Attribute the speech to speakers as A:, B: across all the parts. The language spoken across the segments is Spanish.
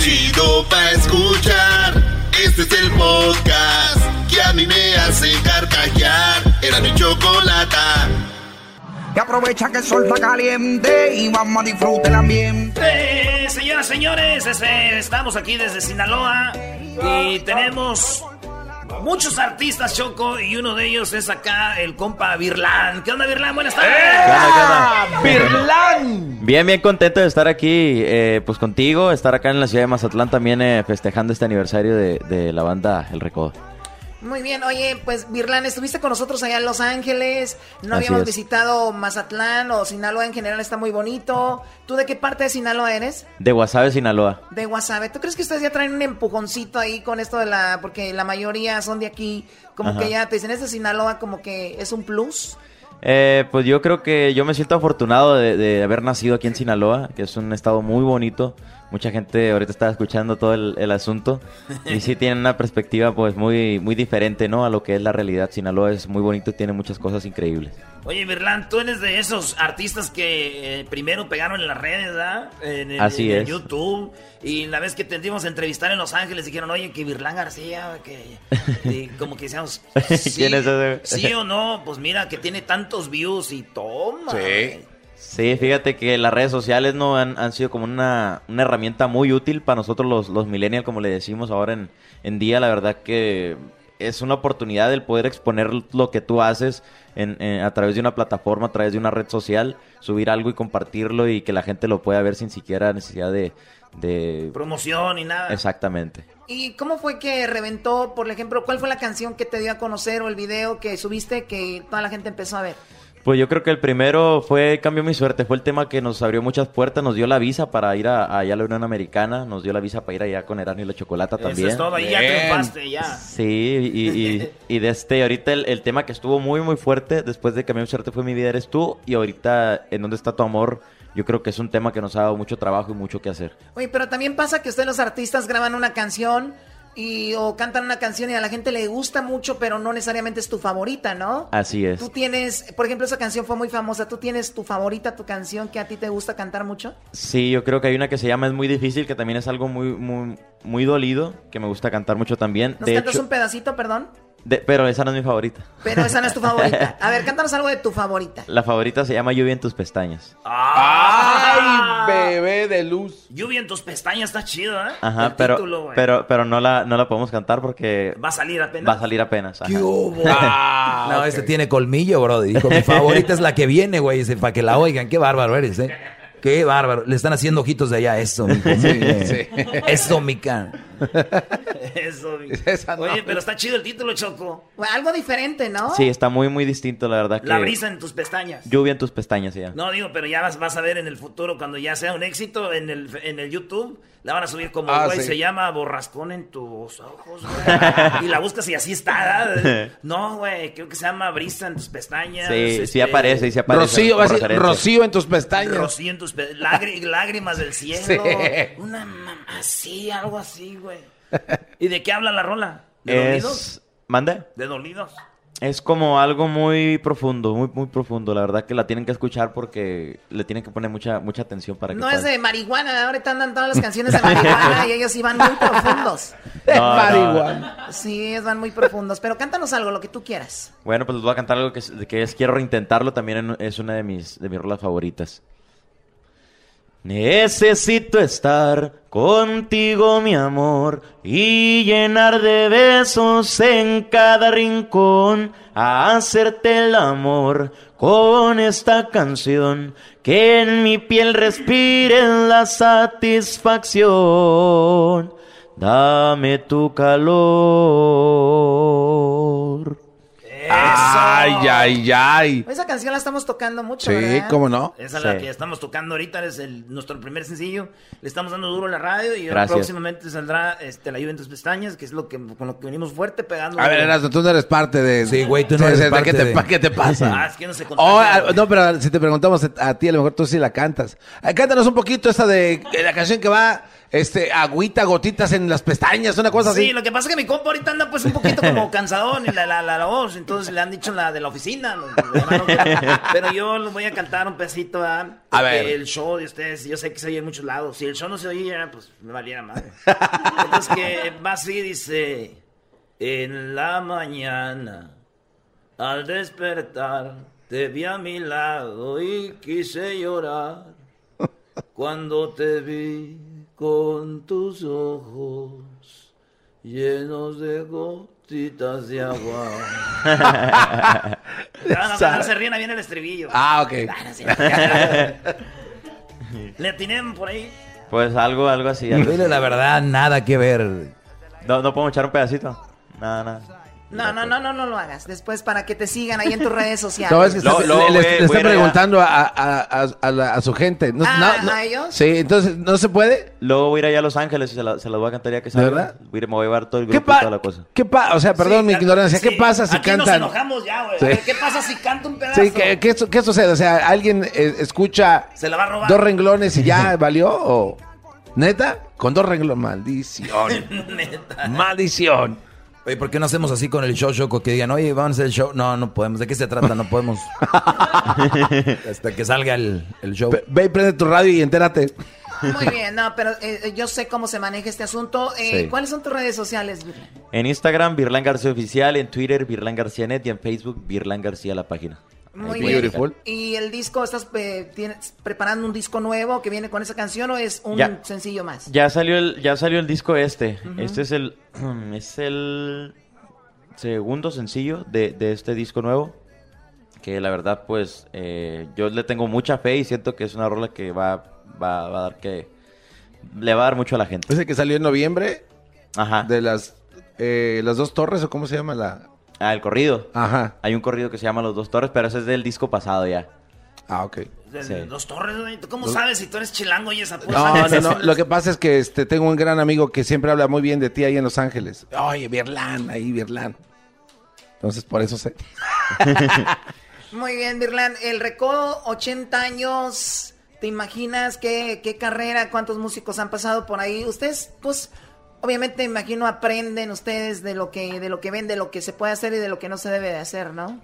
A: chido pa' escuchar. Este es el podcast que a mí me hace carcajear. Era mi chocolata.
B: Y aprovecha que el sol está caliente y vamos a disfrutar el ambiente.
C: Eh, señoras, señores, este, estamos aquí desde Sinaloa y tenemos muchos artistas, Choco, y uno de ellos es acá el compa Virlán. ¿Qué onda, Virlán? Buenas tardes.
D: ¡Virlán! Bien, bien contento de estar aquí, eh, pues contigo, estar acá en la ciudad de Mazatlán también eh, festejando este aniversario de, de la banda El Recodo.
E: Muy bien, oye, pues Virlán, estuviste con nosotros allá en Los Ángeles, no
D: Así
E: habíamos
D: es.
E: visitado Mazatlán o Sinaloa en general, está muy bonito. ¿Tú de qué parte de Sinaloa eres?
D: De Guasave, Sinaloa.
E: De Guasave. ¿Tú crees que ustedes ya traen un empujoncito ahí con esto de la... porque la mayoría son de aquí, como
D: Ajá.
E: que ya te dicen, es de Sinaloa, como que es un plus?
D: Eh, pues yo creo que yo me siento afortunado de, de haber nacido aquí en Sinaloa, que es un estado muy bonito. Mucha gente ahorita está escuchando todo el, el asunto y sí tienen una perspectiva pues muy muy diferente, ¿no? A lo que es la realidad. Sinaloa es muy bonito y tiene muchas cosas increíbles.
C: Oye, Virlán, tú eres de esos artistas que eh, primero pegaron en las redes, ¿verdad? En, el-
D: Así
C: en
D: es.
C: YouTube. Y la vez que te dimos a entrevistar en Los Ángeles, dijeron, oye, que Virlán García, que... y como que decíamos, sí,
D: ¿Quién es ese?
C: sí o no, pues mira, que tiene tantos views y toma.
D: Sí. Sí, fíjate que las redes sociales no han, han sido como una, una herramienta muy útil para nosotros los, los millennials, como le decimos ahora en, en día. La verdad que es una oportunidad el poder exponer lo que tú haces en- en- a través de una plataforma, a través de una red social, subir algo y compartirlo y que la gente lo pueda ver sin siquiera necesidad de... de...
C: Promoción y nada.
D: Exactamente.
E: ¿Y cómo fue que reventó, por ejemplo, cuál fue la canción que te dio a conocer o el video que subiste que toda la gente empezó a ver?
D: Pues yo creo que el primero fue Cambió mi suerte, fue el tema que nos abrió muchas puertas, nos dio la visa para ir a, allá a la Unión Americana, nos dio la visa para ir allá con Erasmo y la Chocolata
C: Eso
D: también.
C: es todo, ahí ya triunfaste, ya.
D: Sí, y, y, y de este, ahorita el, el tema que estuvo muy, muy fuerte después de Cambió mi suerte fue Mi vida eres tú, y ahorita En dónde está tu amor, yo creo que es un tema que nos ha dado mucho trabajo y mucho que hacer.
E: Oye, pero también pasa que ustedes los artistas graban una canción y o cantan una canción y a la gente le gusta mucho, pero no necesariamente es tu favorita, ¿no?
D: Así es.
E: Tú tienes, por ejemplo, esa canción fue muy famosa. ¿Tú tienes tu favorita, tu canción que a ti te gusta cantar mucho?
D: Sí, yo creo que hay una que se llama Es muy difícil, que también es algo muy, muy, muy dolido, que me gusta cantar mucho también.
E: ¿Nos
D: De
E: cantas
D: hecho,
E: un pedacito, perdón?
D: De- pero esa no es mi favorita.
E: Pero esa no es tu favorita. A ver, cántanos algo de tu favorita.
D: La favorita se llama Lluvia en tus pestañas.
C: ¡Ay,
F: bebé de luz!
C: Lluvia en tus pestañas está chido, ¿eh?
D: Ajá,
C: El
D: pero,
C: título,
D: pero, pero no la, no la podemos cantar porque
C: Va a salir apenas.
D: va a salir apenas. ajá.
F: Ah,
G: no, este tiene colmillo, bro. Dijo, mi favorita es la que viene, güey. Para que la oigan. Qué bárbaro eres, ¿eh? Qué bárbaro. Le están haciendo ojitos de allá. Eso, mijo. Muy bien.
F: sí.
G: Eso, mica.
C: Eso, mi-
F: Esa no.
C: Oye, pero está chido el título, Choco.
E: Bueno, algo diferente, ¿no?
D: Sí, está muy, muy distinto, la verdad. Que
C: La brisa en tus pestañas.
D: Lluvia en tus pestañas, ya.
C: No, digo, pero ya vas, vas a ver en el futuro, cuando ya sea un éxito en el, en el YouTube, la van a subir como,
F: Ah,
C: güey,
F: sí.
C: se llama Borrascón en tus ojos, güey. y la buscas y así está. ¿verdad? No, güey, creo que se llama Brisa en tus pestañas.
D: Sí, sí
C: este,
D: aparece, y sí aparece.
F: Rocío, va a decir. Rocío en tus pestañas.
C: Rocío en tus pe- lágri- lágrimas del cielo.
F: Sí.
C: Una mamá así, algo así, güey. ¿Y de qué habla la rola? ¿De dolidos?
D: Es... ¿Mande?
C: ¿De dolidos?
D: Es como algo muy profundo, muy, muy profundo. La verdad que la tienen que escuchar porque le tienen que poner mucha, mucha atención para que
E: No es de marihuana, ahorita andan todas las canciones de marihuana y ellos iban muy profundos.
D: No, no.
F: Marihuana.
E: Sí, ellos van muy profundos. Pero cántanos algo, lo que tú quieras.
D: Bueno, pues les voy a cantar algo que es, que es Quiero reintentarlo. También es una de mis, de mis rolas favoritas. Necesito estar contigo, mi amor, y llenar de besos en cada rincón, a hacerte el amor con esta canción, que en mi piel respire la satisfacción. Dame tu calor.
F: Ay, ay, ay.
E: Esa canción la estamos tocando mucho,
F: Sí,
E: ¿verdad?
F: cómo no.
C: Esa es la que estamos tocando ahorita, es el, nuestro primer sencillo. Le estamos dando duro a la radio y ahora próximamente saldrá este, La lluvia en tus pestañas, que es lo que con lo que venimos fuerte pegando.
F: A ver, Erasmo, tú no eres parte de...
G: Sí, güey, tú no eres
F: sí,
G: parte
F: ¿qué te,
G: de-
F: ¿Qué te pasa?
C: Ah, es que no se
F: Oh,
C: contagia,
F: ah, no, pero si te preguntamos a ti, a lo mejor tú sí la cantas. Ah, cántanos un poquito esta de eh, la canción que va este, agüita, gotitas en las pestañas, una cosa
C: Sí,
F: así.
C: lo que pasa es que mi compa ahorita anda pues un poquito como cansadón y la, la, la, la voz, entonces le han dicho la de la oficina. lo- lo llamaron que- pero yo les voy a cantar un pedacito.
F: A ver.
C: El show de ustedes, yo sé que se oye en muchos lados. Si el show no se oía, pues me valiera madre. Entonces que va así, dice... En la mañana, al despertar, te vi a mi lado y quise llorar. Cuando te vi con tus ojos llenos de gotitas de agua. no, no, no, se ríen, ahí viene el estribillo.
F: Ah, ok.
C: Le atiné por ahí.
D: Pues algo, algo así. algo
G: Dile la verdad, nada que ver.
D: No, no podemos echar un pedacito. Nada, nada.
E: No, no, no, no, no lo hagas. Después para que te sigan ahí en tus redes sociales.
F: No, es que está- le, le- está preguntando a, a- a- a la- a su gente. No,
E: Ah,
F: no, no.
E: ¿a ellos?
F: Sí, entonces, ¿no se puede?
D: Luego voy a ir allá a Los Ángeles y se, la- se las voy a cantar ya que salga.
F: verdad?
D: Voy a ir- me voy a llevar todo el
F: ¿Qué
D: grupo y toda la
F: pasa?
D: cosa.
F: ¿Qué pa o sea, perdón
C: Sí,
F: mi ignorancia. ¿Qué pasa si
C: Aquí nos
F: cantan?
C: enojamos ya, güey.
F: Sí.
C: ¿Qué pasa si canta un pedazo?
F: Sí, ¿qué, qué, qué sucede? O sea, ¿alguien eh, escucha
C: Se la va a robar.
F: dos renglones y ya valió? ¿O neta? Con dos renglones. Maldición. Maldición.
G: Oye, ¿por qué no hacemos así con el show, Choco? Que digan, oye, vamos a hacer el show. No, no podemos. ¿De qué se trata? No podemos. Hasta que salga el, el show.
F: Ve- Ve y prende tu radio y entérate.
E: Muy bien, no, pero eh, yo sé cómo se maneja este asunto. Eh,
D: Sí.
E: ¿Cuáles son tus redes sociales? Virgen?
D: En Instagram, Virlan García Oficial. En Twitter, Virlan García Net. Y en Facebook, Virlan García la página.
E: Muy bien.
F: Beautiful.
E: ¿Y el disco, estás eh, tienes- preparando un disco nuevo que viene con esa canción o es un
D: Ya.
E: sencillo más?
D: Ya salió el, ya salió el disco este. Este es el, es el segundo sencillo de, de este disco nuevo. Que la verdad, pues, eh, yo le tengo mucha fe y siento que es una rola que va, va, va a dar que... Le va a dar mucho a la gente.
F: Ese que salió en noviembre
D: Ajá.
F: de las, eh, las dos torres, ¿o cómo se llama la...?
D: Ah, el corrido.
F: Ajá.
D: Hay un corrido que se llama Los Dos Torres, pero ese es del disco pasado ya.
F: Ah, ok.
C: De-
D: Sí.
C: Dos torres, güey. ¿Tú cómo sabes si tú eres chilango y esa pura
F: No, no, no. Lo que pasa es que este, tengo un gran amigo que siempre habla muy bien de ti ahí en Los Ángeles. Oye, Virlán, ahí, Virlán. Entonces, por eso sé.
E: Muy bien, Virlan. El Recodo, 80 años. ¿Te imaginas qué, qué carrera, cuántos músicos han pasado por ahí? Ustedes, pues, obviamente, imagino, aprenden ustedes de lo que, de lo que ven, de lo que se puede hacer y de lo que no se debe de hacer, ¿no?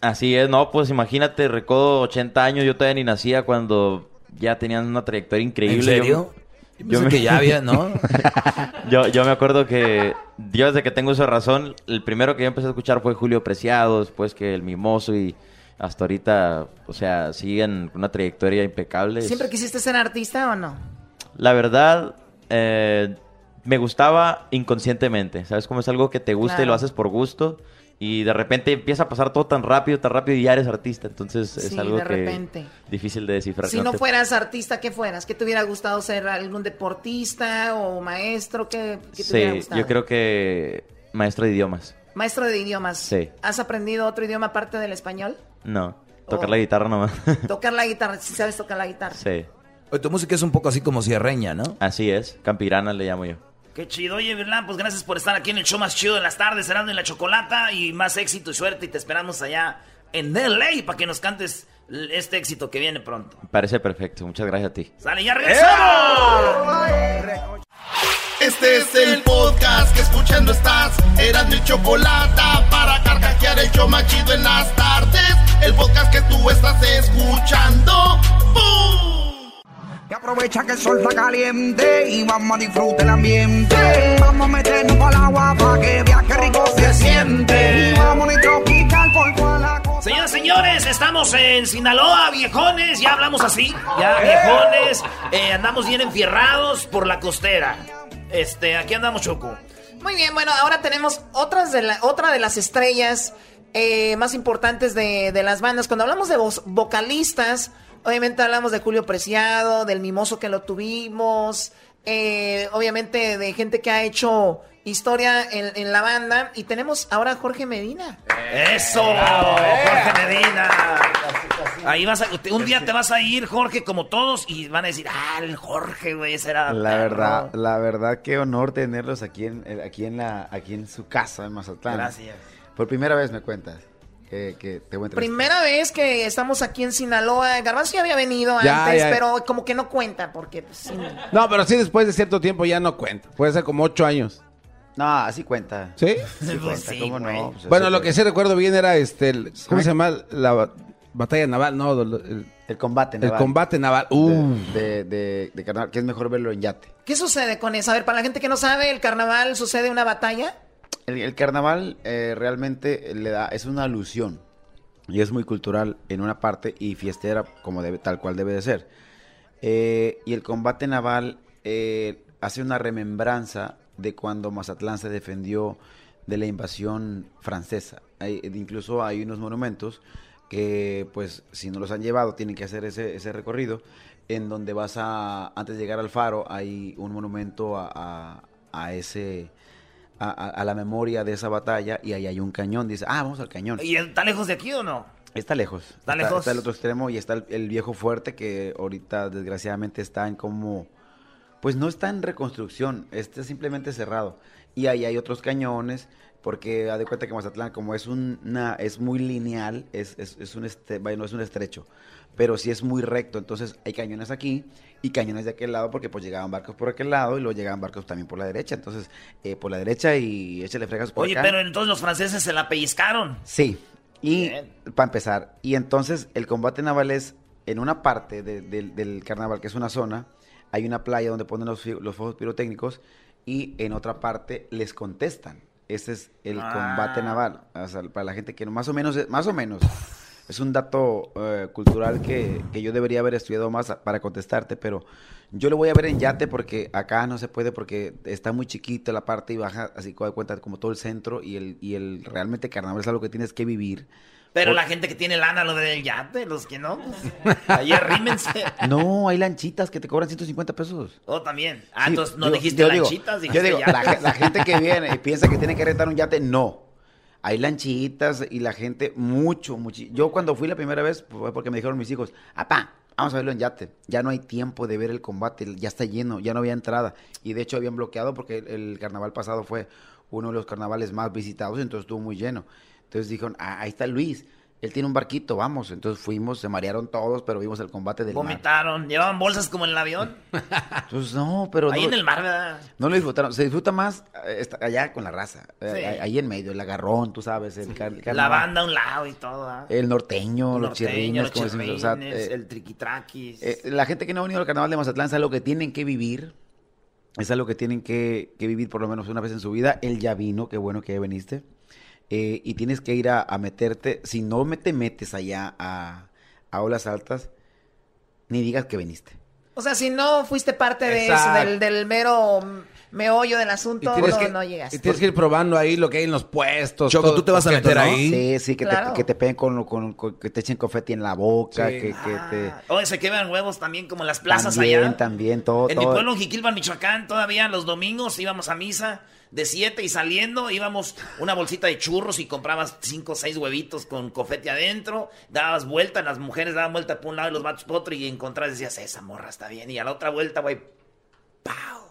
D: Así es, no, pues imagínate, Recodo 80 años, yo todavía ni nacía cuando ya tenían una trayectoria increíble.
G: ¿En
D: Yo-
G: serio?
D: Yo,
G: Yo
D: me-
G: que ya había, ¿no?
D: yo, yo me acuerdo que yo desde que tengo esa razón, el primero que yo empecé a escuchar fue Julio Preciado, después que El Mimoso y hasta ahorita, o sea, siguen con una trayectoria impecable.
E: ¿Siempre quisiste ser artista o no?
D: La verdad, eh, me gustaba inconscientemente, ¿sabes? Como es algo que te gusta y lo haces por gusto y de repente empieza a pasar todo tan rápido, tan rápido y ya eres artista, entonces es
E: Sí,
D: algo
E: de
D: que
E: repente.
D: difícil de descifrar.
E: Si no
D: te-
E: fueras artista, ¿qué fueras? ¿Qué te hubiera gustado ser? ¿Algún deportista o maestro? ¿Qué, qué te hubiera
D: Sí,
E: gustado?
D: yo creo que maestro de idiomas.
E: Maestro de idiomas.
D: Sí.
E: ¿Has aprendido otro idioma aparte del español?
D: No, tocar
E: Oh.
D: la guitarra nomás.
E: Tocar la guitarra, si sabes tocar la guitarra.
D: sí,
G: Oye, tu música es un poco así como cierreña, ¿no?
D: así es, campirana le llamo yo.
C: Qué chido. Oye, Virlan, pues gracias por estar aquí en el show más chido de las tardes, Cerrando en la Chocolata. Y más éxito y suerte. Y te esperamos allá en LA para que nos cantes este éxito que viene pronto.
D: Me parece perfecto, muchas gracias a ti.
C: ¡Sale, ya regresamos!
A: Este es el podcast que escuchando estás. Eran mi chocolate para carcajear el show más chido en las tardes. El podcast que tú estás escuchando. ¡Bum!
B: Y aprovecha que el sol está caliente y vamos a disfrutar el ambiente. Vamos a meternos para el agua para que vea qué rico se siente. Y vamos a tropical por toda la costa.
C: Señoras, señores, estamos en Sinaloa, viejones. Ya hablamos así. Ya, viejones. Eh, andamos bien enfierrados por la costera. Este, aquí andamos, Choco.
E: Muy bien, bueno, ahora tenemos otras de la, otra de las estrellas eh, más importantes de, de las bandas. Cuando hablamos de vocalistas, obviamente hablamos de Julio Preciado, del Mimoso que lo tuvimos, eh, obviamente de gente que ha hecho historia en, en la banda. Y tenemos ahora a Jorge Medina.
C: ¡Eso! Jorge Medina. Ahí vas a, un día te vas a ir, Jorge, como todos, y van a decir, ah, el Jorge, güey, ese era.
H: La
C: perro".
H: verdad, la verdad, qué honor tenerlos aquí en, eh, aquí en la, aquí en su casa en Mazatlán.
C: Gracias.
H: Por primera vez me cuentas. Que, que te voy a.
E: Primera vez que estamos aquí en Sinaloa. Garbanzo ya había venido
F: Ya,
E: antes,
F: ya.
E: pero como que no cuenta porque pues, sí.
F: No, pero sí después de cierto tiempo ya no cuenta. Puede ser como ocho años.
H: No, así cuenta.
F: ¿Sí?
H: Sí cuenta,
C: sí,
H: ¿cómo
C: güey.
H: no? Pues
F: Bueno, lo
H: que-
F: sí recuerdo bien era este, el- ¿cómo se llama? La ba- batalla naval, no, el,
H: El combate
F: el
H: naval.
F: combate naval. Uh,
H: De, de, de carnaval, que es mejor verlo en yate.
E: ¿Qué sucede con eso? A ver, para la gente que no sabe, ¿el carnaval sucede una batalla?
H: El, carnaval eh, realmente le da, es una alusión y es muy cultural en una parte y fiestera como tal cual debe de ser. Eh, y el combate naval eh, hace una remembranza de cuando Mazatlán se defendió de la invasión francesa. Incluso hay unos monumentos que, pues, si no los han llevado, tienen que hacer ese, ese recorrido en donde vas a, antes de llegar al faro, hay un monumento a- a ese, a, a- a la memoria de esa batalla y ahí hay un cañón. Dice, ah, vamos al cañón.
C: ¿Y está lejos de aquí o no?
H: Está lejos.
C: Está lejos.
H: Está el otro extremo y está el, el viejo fuerte que ahorita desgraciadamente está en como... Pues no está en reconstrucción, este simplemente cerrado. Y ahí hay otros cañones, porque haz de cuenta que Mazatlán, como es un- una, es muy lineal, es, es, es un este, vaya, no es un estrecho, pero sí es muy recto. Entonces hay cañones aquí y cañones de aquel lado, porque pues llegaban barcos por aquel lado y luego llegaban barcos también por la derecha. Entonces, eh, por la derecha y échale fregas por
C: Oye,
H: acá.
C: pero entonces los franceses se la pellizcaron.
H: Sí, y para empezar, y entonces el combate naval es en una parte de- del- del carnaval, que es una zona, hay una playa donde ponen los, los fuegos pirotécnicos y en otra parte les contestan. Ese es el
C: Ah.
H: combate naval. O sea, para la gente que no, más o menos, más o menos, es un dato eh, cultural que, que yo debería haber estudiado más para contestarte, pero yo lo voy a ver en yate porque acá no se puede porque está muy chiquita la parte y baja, así que cuenta como todo el centro y el, y el realmente carnaval es algo que tienes que vivir.
C: Pero la gente que tiene lana lo del yate, los que no, pues, ahí arrímense.
H: No, hay lanchitas que te cobran 150 pesos.
C: Oh, también. Ah,
H: Sí,
C: entonces no
H: digo-
C: dijiste
H: yo digo-
C: lanchitas,
H: Yo
C: dijiste
H: digo,
C: yate.
H: la, la gente que viene y piensa que tiene que rentar un yate, no. Hay lanchitas y la gente, mucho, mucho. Yo cuando fui la primera vez, pues, fue porque me dijeron mis hijos, apá, vamos a verlo en yate. Ya no hay tiempo de ver el combate, ya está lleno, ya no había entrada. Y de hecho habían bloqueado porque el, carnaval pasado fue uno de los carnavales más visitados, entonces estuvo muy lleno. Entonces dijeron, ah, ahí está Luis, él tiene un barquito, vamos. Entonces fuimos, se marearon todos, pero vimos el combate del mar.
C: Vomitaron, llevaban bolsas como en el avión.
H: Entonces, no, pero
C: Ahí
H: no-
C: en el mar, ¿verdad?
H: no lo disfrutaron. Se disfruta más eh, allá con la raza. eh,
C: Sí.
H: ahí- en medio, el agarrón, tú sabes. El, car-
C: La banda a un lado y todo. ¿ah?
H: El norteño, los
C: Norteño,
H: chirrines.
C: los
H: o sea, eh,
C: el triquitraquis.
H: eh, la gente que no ha venido al carnaval de Mazatlán es algo que tienen que vivir. Es algo que tienen que, que vivir por lo menos una vez en su vida. Él ya vino, qué bueno que ya viniste. Eh, y tienes que ir a, a meterte. Si no me te metes allá a, a olas altas, ni digas que viniste.
E: O sea, si no fuiste parte de eso, del mero meollo del
F: y
E: asunto,
F: tienes,
E: no,
F: que,
E: no
F: y
E: llegaste.
F: tienes que ir probando ahí lo que hay en los puestos.
G: Choco,
F: todo
G: ¿tú te vas a meter
F: ¿no?
G: ahí?
H: Sí, sí, que,
E: Claro.
H: te, que te peguen con, con- con- que te echen confeti en la boca,
F: Sí.
H: que, que te...
C: Ah, Oye, se queman huevos también como en las plazas
H: también,
C: allá.
H: también, todo,
C: En mi
H: todo.
C: pueblo, en Jiquilpan, Michoacán, todavía los domingos íbamos a misa de 7 y saliendo íbamos una bolsita de churros y comprabas 5 o 6 huevitos con cofete adentro, dabas vuelta, las mujeres daban vuelta por un lado y los vatos por otro y encontrabas y decías, esa morra está bien. Y a la otra vuelta, güey, ¡pau!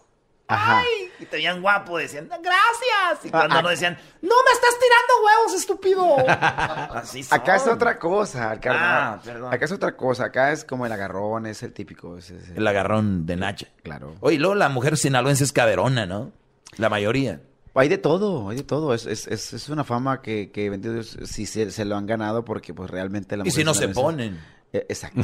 H: Ajá.
C: Y te veían guapo, decían, gracias. Y cuando
H: Ah,
C: no
H: ah.
C: decían, no me estás tirando huevos, estúpido. Así son.
H: Acá es otra cosa, el carnaval.
C: Ah, perdón.
H: Acá es otra cosa, acá es como el agarrón, es el típico. es- es-
G: El agarrón de Nacha.
H: Claro.
G: Oye, luego la mujer sinaloense es caderona, ¿no? La mayoría.
H: Hay de todo, hay de todo. Es, es, es, una fama que, que bendito Dios, si se, se lo han ganado porque pues realmente la
G: Y si
H: mujer
G: no se ponen.
H: Eh, exacto.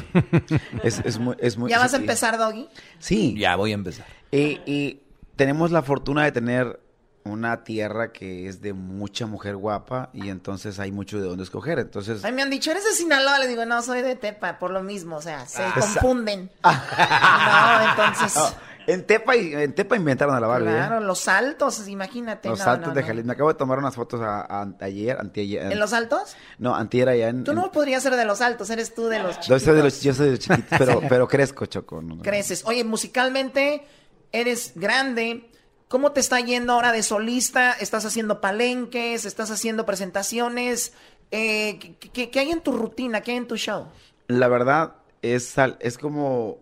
H: es, es muy, es muy-
E: ¿Ya vas a empezar, Doggy?
H: Sí.
G: Ya voy a empezar.
H: Y, y tenemos la fortuna de tener una tierra que es de mucha mujer guapa y entonces hay mucho de dónde escoger. Entonces,
E: A mí me han dicho, ¿eres de Sinaloa? Le digo, no, soy de Tepa, por lo mismo, o sea, se
H: Pues,
E: confunden. no, entonces,
H: no, en Tepa en Tepa inventaron a la Barbie. ¿eh?
E: claro, los altos, imagínate.
H: Los
E: no,
H: saltos
E: no,
H: de. Jalisco. Me acabo de tomar unas fotos a, a- ayer, anteayer.
E: ¿En los altos?
H: No, antier allá en...
E: Tú no
H: en-
E: podrías ser de los altos, eres tú de los
H: yo
E: chiquitos.
H: soy de los, yo soy de los chiquitos, pero, pero crezco, Choco.
E: Creces. Oye, musicalmente eres grande. ¿Cómo te está yendo ahora de solista? ¿Estás haciendo palenques? ¿Estás haciendo presentaciones? Eh, ¿qué, qué- hay en tu rutina? ¿Qué hay en tu show?
H: La verdad es, es como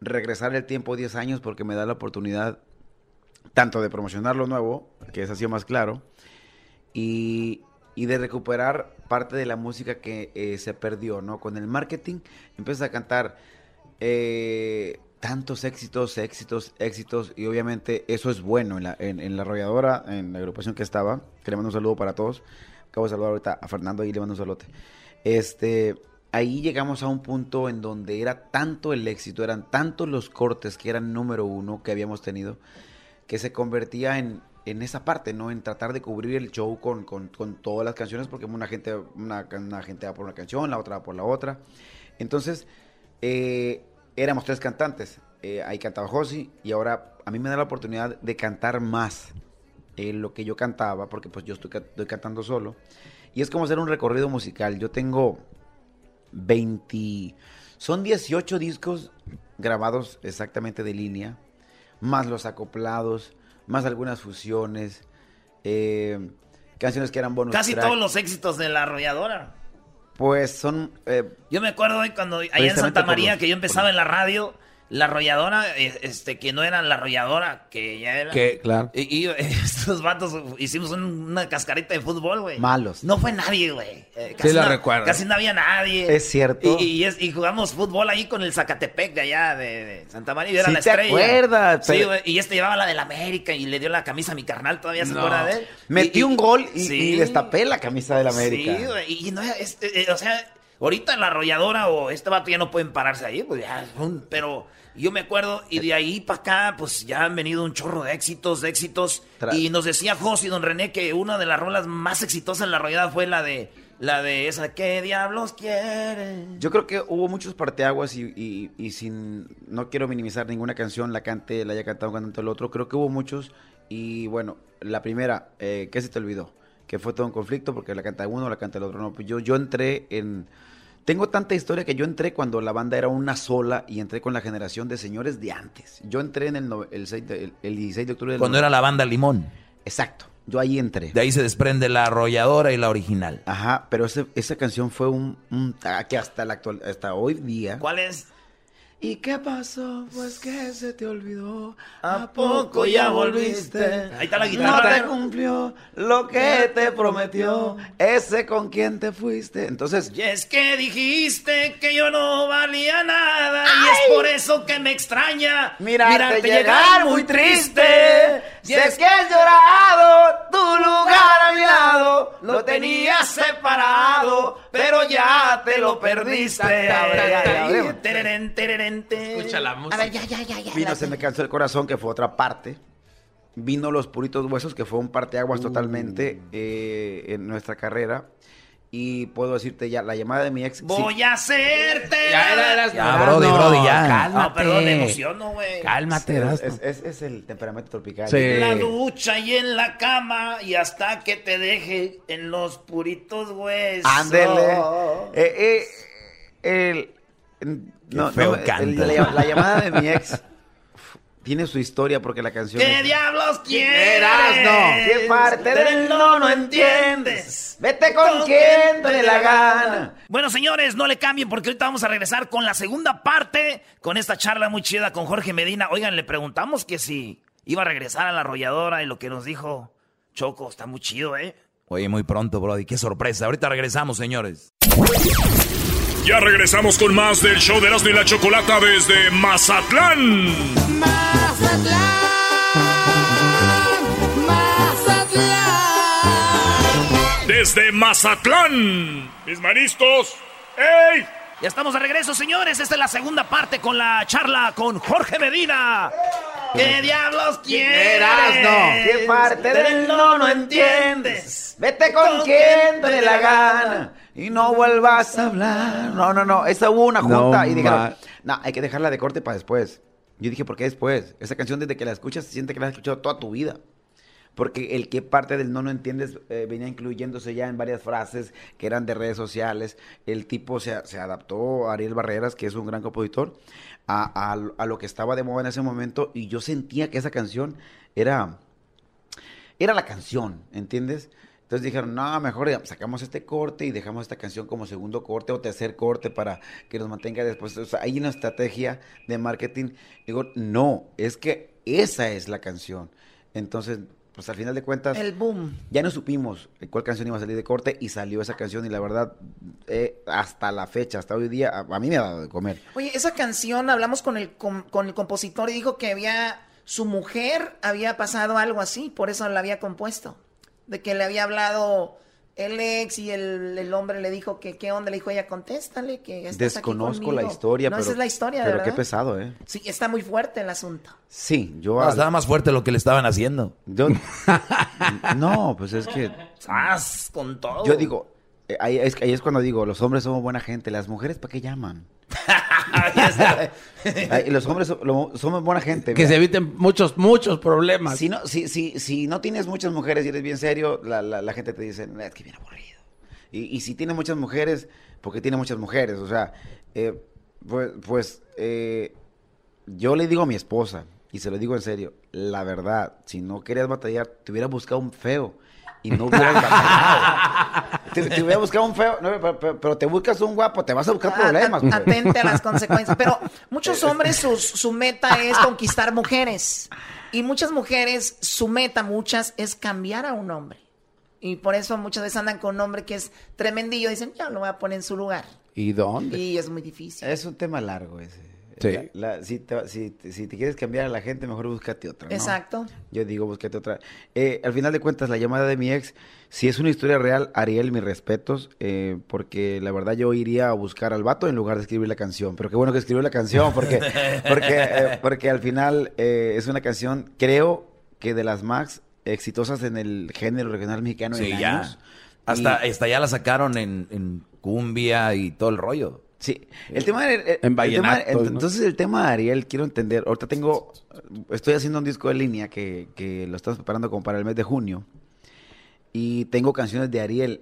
H: regresar el tiempo 10 años porque me da la oportunidad tanto de promocionar lo nuevo, que es así más claro, y, y de recuperar parte de la música que eh, se perdió, ¿no? Con el marketing empiezas a cantar eh, tantos éxitos, éxitos, éxitos, y obviamente eso es bueno en la, en, en la arrolladora, en la agrupación que estaba, que le mando un saludo para todos. Acabo de saludar ahorita a Fernando y le mando un saludo. Este, ahí llegamos a un punto en donde era tanto el éxito, eran tantos los cortes que eran número uno que habíamos tenido, que se convertía en, en esa parte, ¿no? En tratar de cubrir el show con, con, con todas las canciones, porque una gente, una, una gente va por una canción, la otra va por la otra. Entonces, eh, éramos tres cantantes. Eh, ahí cantaba Josi y ahora a mí me da la oportunidad de cantar más eh, lo que yo cantaba, porque pues yo estoy, estoy cantando solo. Y es como hacer un recorrido musical. Yo tengo 20... Son 18 discos grabados exactamente de línea, más los acoplados, más algunas fusiones, eh, canciones que eran bonus
C: Casi
H: track.
C: todos los éxitos de la arrolladora.
H: Pues son... eh,
C: Yo me acuerdo de cuando allá en Santa María
H: los-
C: que yo empezaba en la radio, la arrolladora, eh, este, que no era la arrolladora, que ya era.
F: Que, claro.
C: Y, y, estos vatos hicimos un- una cascarita de fútbol, güey.
H: Malos.
C: No fue nadie, güey. Eh,
F: Sí la
C: no,
F: recuerdo.
C: Casi no había nadie.
H: Es cierto.
C: Y, y es- y jugamos fútbol ahí con el Zacatepec de allá, de, de Santa María. Yo era
H: Sí
C: la
H: te
C: estrella.
H: acuerdas,
C: Sí, güey. Y este llevaba la del América y le dio la camisa a mi carnal, todavía se
F: No.
C: acuerda de él.
H: Metí
C: Y-
H: un gol y,
C: Sí.
H: y destapé la camisa del América.
C: Sí, güey, y no, este, eh, o sea, ahorita la arrolladora o este vato ya no pueden pararse ahí, pues ya, pero yo me acuerdo, y de ahí para acá, pues ya han venido un chorro de éxitos, de éxitos,
H: Tra-
C: y nos decía José y Don René que una de las rolas más exitosas en la arrollada fue la de, la de esa, ¿qué diablos quieren?
H: Yo creo que hubo muchos parteaguas y, y- y sin, no quiero minimizar ninguna canción, la cante, la haya cantado un cantante el otro, creo que hubo muchos y bueno, la primera, eh, ¿qué se te olvidó? Que fue todo un conflicto porque la canta uno, la canta el otro, no, pues yo, yo entré en, tengo tanta historia que yo entré cuando la banda era una sola y entré con la generación de señores de antes. Yo entré en el, no- el, 6 de- el- el 16 de octubre del
G: Cuando era la banda Limón.
H: Exacto, yo ahí entré.
G: De ahí se desprende la arrolladora y la original.
H: Ajá, pero ese- esa canción fue un, un- ah, que hasta la actual, hasta hoy día.
C: ¿Cuál es?
H: ¿Y qué pasó? Pues que se te olvidó.
C: ¿A poco ya volviste? Ahí está la
H: No
C: guitarra.
H: te cumplió lo que te prometió. Ese con quien te fuiste. Entonces,
C: Y es que dijiste que yo no valía nada y es por eso que me extraña
H: mirarte llegar muy triste.
C: Y
H: Sé
C: es
H: que has llorado tu lugar a mi lado. Lo tenías separado, pero ya te lo perdiste. Ya,
I: Escucha la música.
E: A ver, ya, ya, ya, ya.
H: Vino Se me cansó el corazón, que fue otra parte. Vino Los Puritos Huesos, que fue un parteaguas totalmente eh, en nuestra carrera. Y puedo decirte ya, la llamada de mi ex. sí,
C: Voy a hacerte.
I: Ya era, eras
G: Ya, Brody, Brody, ya.
C: No, perdón, me emociono, güey.
F: Cálmate,
H: es, es- es- es el temperamento tropical.
F: Sí.
C: En la ducha y en la cama y hasta que te deje en los puritos huesos.
H: Ándele. Eh, eh, el, no,
G: feo
H: no, el- la, la llamada de mi ex tiene su historia porque la canción.
C: ¿Qué
H: es-
C: diablos quieres?
H: ¿qué parte del no no entiendes? Vete con quien te dé la gana.
C: Bueno, señores, no le cambien porque ahorita vamos a regresar con la segunda parte, con esta charla muy chida con Jorge Medina. Oigan, le preguntamos que si iba a regresar a la arrolladora y lo que nos dijo Choco está muy chido, ¿eh?
G: Oye, muy pronto, Brody. Qué sorpresa. Ahorita regresamos, señores.
J: Ya regresamos con más del show de Erasmo y la Chocolata desde Mazatlán. Desde Mazatlán. Mis mariscos. ¡Ey!
C: Ya estamos de regreso, señores. Esta es la segunda parte con la charla con Jorge Medina. ¿Qué diablos quieres?
H: Erasno, ¿qué parte del no no entiendes? Vete con quien te dé la gana y no vuelvas a hablar. No, no, no, esa hubo una
F: No
H: junta y dijeron, no, hay que dejarla de corte para después. Yo dije, ¿por qué después? Esa canción desde que la escuchas se siente que la has escuchado toda tu vida. Porque el que parte del no no entiendes eh, venía incluyéndose ya en varias frases que eran de redes sociales. El tipo se, se adaptó, Ariel Barreras, que es un gran compositor, a, a- a lo que estaba de moda en ese momento. Y yo sentía que esa canción era, era la canción, ¿entiendes? Entonces dijeron, no, mejor sacamos este corte y dejamos esta canción como segundo corte o tercer corte para que nos mantenga después. O sea, hay una estrategia de marketing. Digo, no, es que esa es la canción. Entonces, pues al final de cuentas...
E: El boom.
H: Ya no supimos cuál canción iba a salir de corte y salió esa canción y la verdad, eh, hasta la fecha, hasta hoy día, a, a, mí me ha dado de comer.
E: Oye, esa canción, hablamos con el, con el compositor y dijo que había, su mujer había pasado algo así, por eso la había compuesto. De que le había hablado el ex y el, el, hombre le dijo que qué onda, le dijo ella, contéstale que estás
H: Desconozco
E: aquí
H: la historia,
E: no,
H: pero,
E: esa es la historia,
H: pero
E: ¿verdad?
H: qué pesado, ¿eh?
E: Sí, está muy fuerte el asunto.
H: Sí, yo...
G: No,
H: al-
G: estaba más fuerte lo que le estaban haciendo.
H: yo- no, pues es que
C: ¡Sas! Con todo.
H: yo digo, ahí es, ahí es cuando digo, los hombres somos buena gente, las mujeres ¿para qué llaman? Los hombres lo- somos buena gente.
F: Que
H: mira.
F: se eviten muchos, muchos problemas.
H: Si no, si, si, si no tienes muchas mujeres y eres bien serio, la, la, la gente te dice, es que bien aburrido. Y, y si tienes muchas mujeres, porque tiene muchas mujeres. O sea, eh, pues, pues eh, yo le digo a mi esposa, y se lo digo en serio, la verdad, si no querías batallar, te hubiera buscado un feo. Y no hubieras te, te hubiera buscado un feo, no, pero, pero- pero te buscas un guapo, te vas a buscar problemas.
E: At-
H: pues.
E: Atente a las consecuencias. Pero muchos hombres su, su meta es conquistar mujeres. Y muchas mujeres, su meta, muchas, es cambiar a un hombre. Y por eso muchas veces andan con un hombre que es tremendillo. Dicen, ya lo voy a poner en su lugar.
F: ¿Y dónde?
E: Y es muy difícil.
H: Es un tema largo ese.
F: Sí.
H: La- la- si, te, si, si te quieres cambiar a la gente, mejor búscate otra. ¿no?
E: Exacto.
H: Yo digo, búscate otra. Eh, al final de cuentas, la llamada de mi ex, si es una historia real, Ariel, mis respetos, eh, porque la verdad yo iría a buscar al vato en lugar de escribir la canción. Pero qué bueno que escribió la canción, porque, porque, eh, porque al final eh, es una canción, creo que de las más exitosas en el género regional mexicano
G: Sí,
H: en
G: ya.
H: años.
G: Hasta,
H: Y-
G: hasta ya la sacaron en, en cumbia y todo el rollo.
H: Sí, el tema de, el- el
F: En
H: tema-
F: vallenatos, ¿no?
H: entonces el tema de Ariel quiero entender. Ahorita tengo, estoy haciendo un disco de línea que, que lo estamos preparando como para el mes de junio y tengo canciones de Ariel.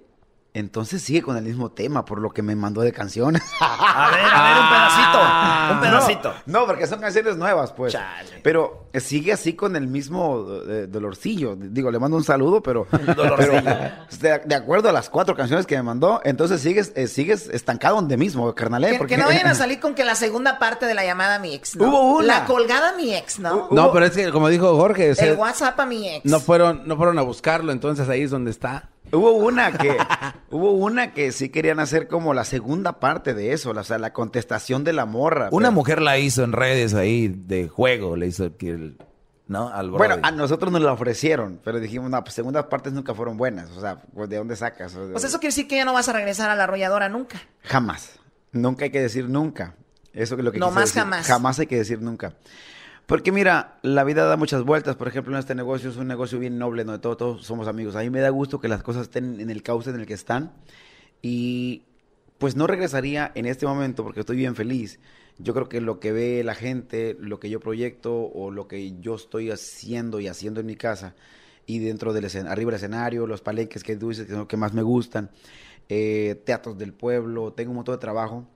H: Entonces sigue con el mismo tema por lo que me mandó de canciones.
C: A ver, a ver, un pedacito. Un pedacito.
H: No, porque son canciones nuevas, pues.
C: Chale.
H: Pero sigue así con el mismo eh, dolorcillo. Digo, le mando un saludo, pero,
C: Dolorcillo.
H: pero de, de acuerdo a las cuatro canciones que me mandó, entonces sigues, eh, sigues estancado donde mismo, carnal.
E: Que,
H: Porque-
E: que no vayan a salir con que la segunda parte de la llamada a mi ex, ¿no?
H: Hubo una.
E: La colgada a mi ex, ¿no?
F: No, pero es que como dijo Jorge, o sea,
E: El WhatsApp a mi ex.
F: no fueron, no fueron a buscarlo, entonces ahí es donde está.
H: Hubo una que, hubo una que sí querían hacer como la segunda parte de eso, la- o sea, la contestación de la morra.
G: Una
H: pero-
G: mujer la hizo en redes ahí de juego, le hizo que el- ¿no? Al
H: Bueno, a nosotros nos la ofrecieron, pero dijimos, no, pues segundas partes nunca fueron buenas. O sea, pues, ¿de dónde sacas? O-
E: Pues eso quiere decir que ya no vas a regresar a la arrolladora nunca.
H: Jamás. Nunca hay que decir nunca. Eso es lo que
E: No más
H: decir.
E: jamás.
H: Jamás hay que decir nunca. Porque mira, la vida da muchas vueltas. Por ejemplo, en este negocio es un negocio bien noble, donde todos, todos somos amigos. A mí me da gusto que las cosas estén en el cauce en el que están. Y pues no regresaría en este momento porque estoy bien feliz. Yo creo que lo que ve la gente, lo que yo proyecto o lo que yo estoy haciendo y haciendo en mi casa y dentro del arriba del escenario, los palenques que tú dices que son los que más me gustan, eh, teatros del pueblo, tengo un montón de trabajo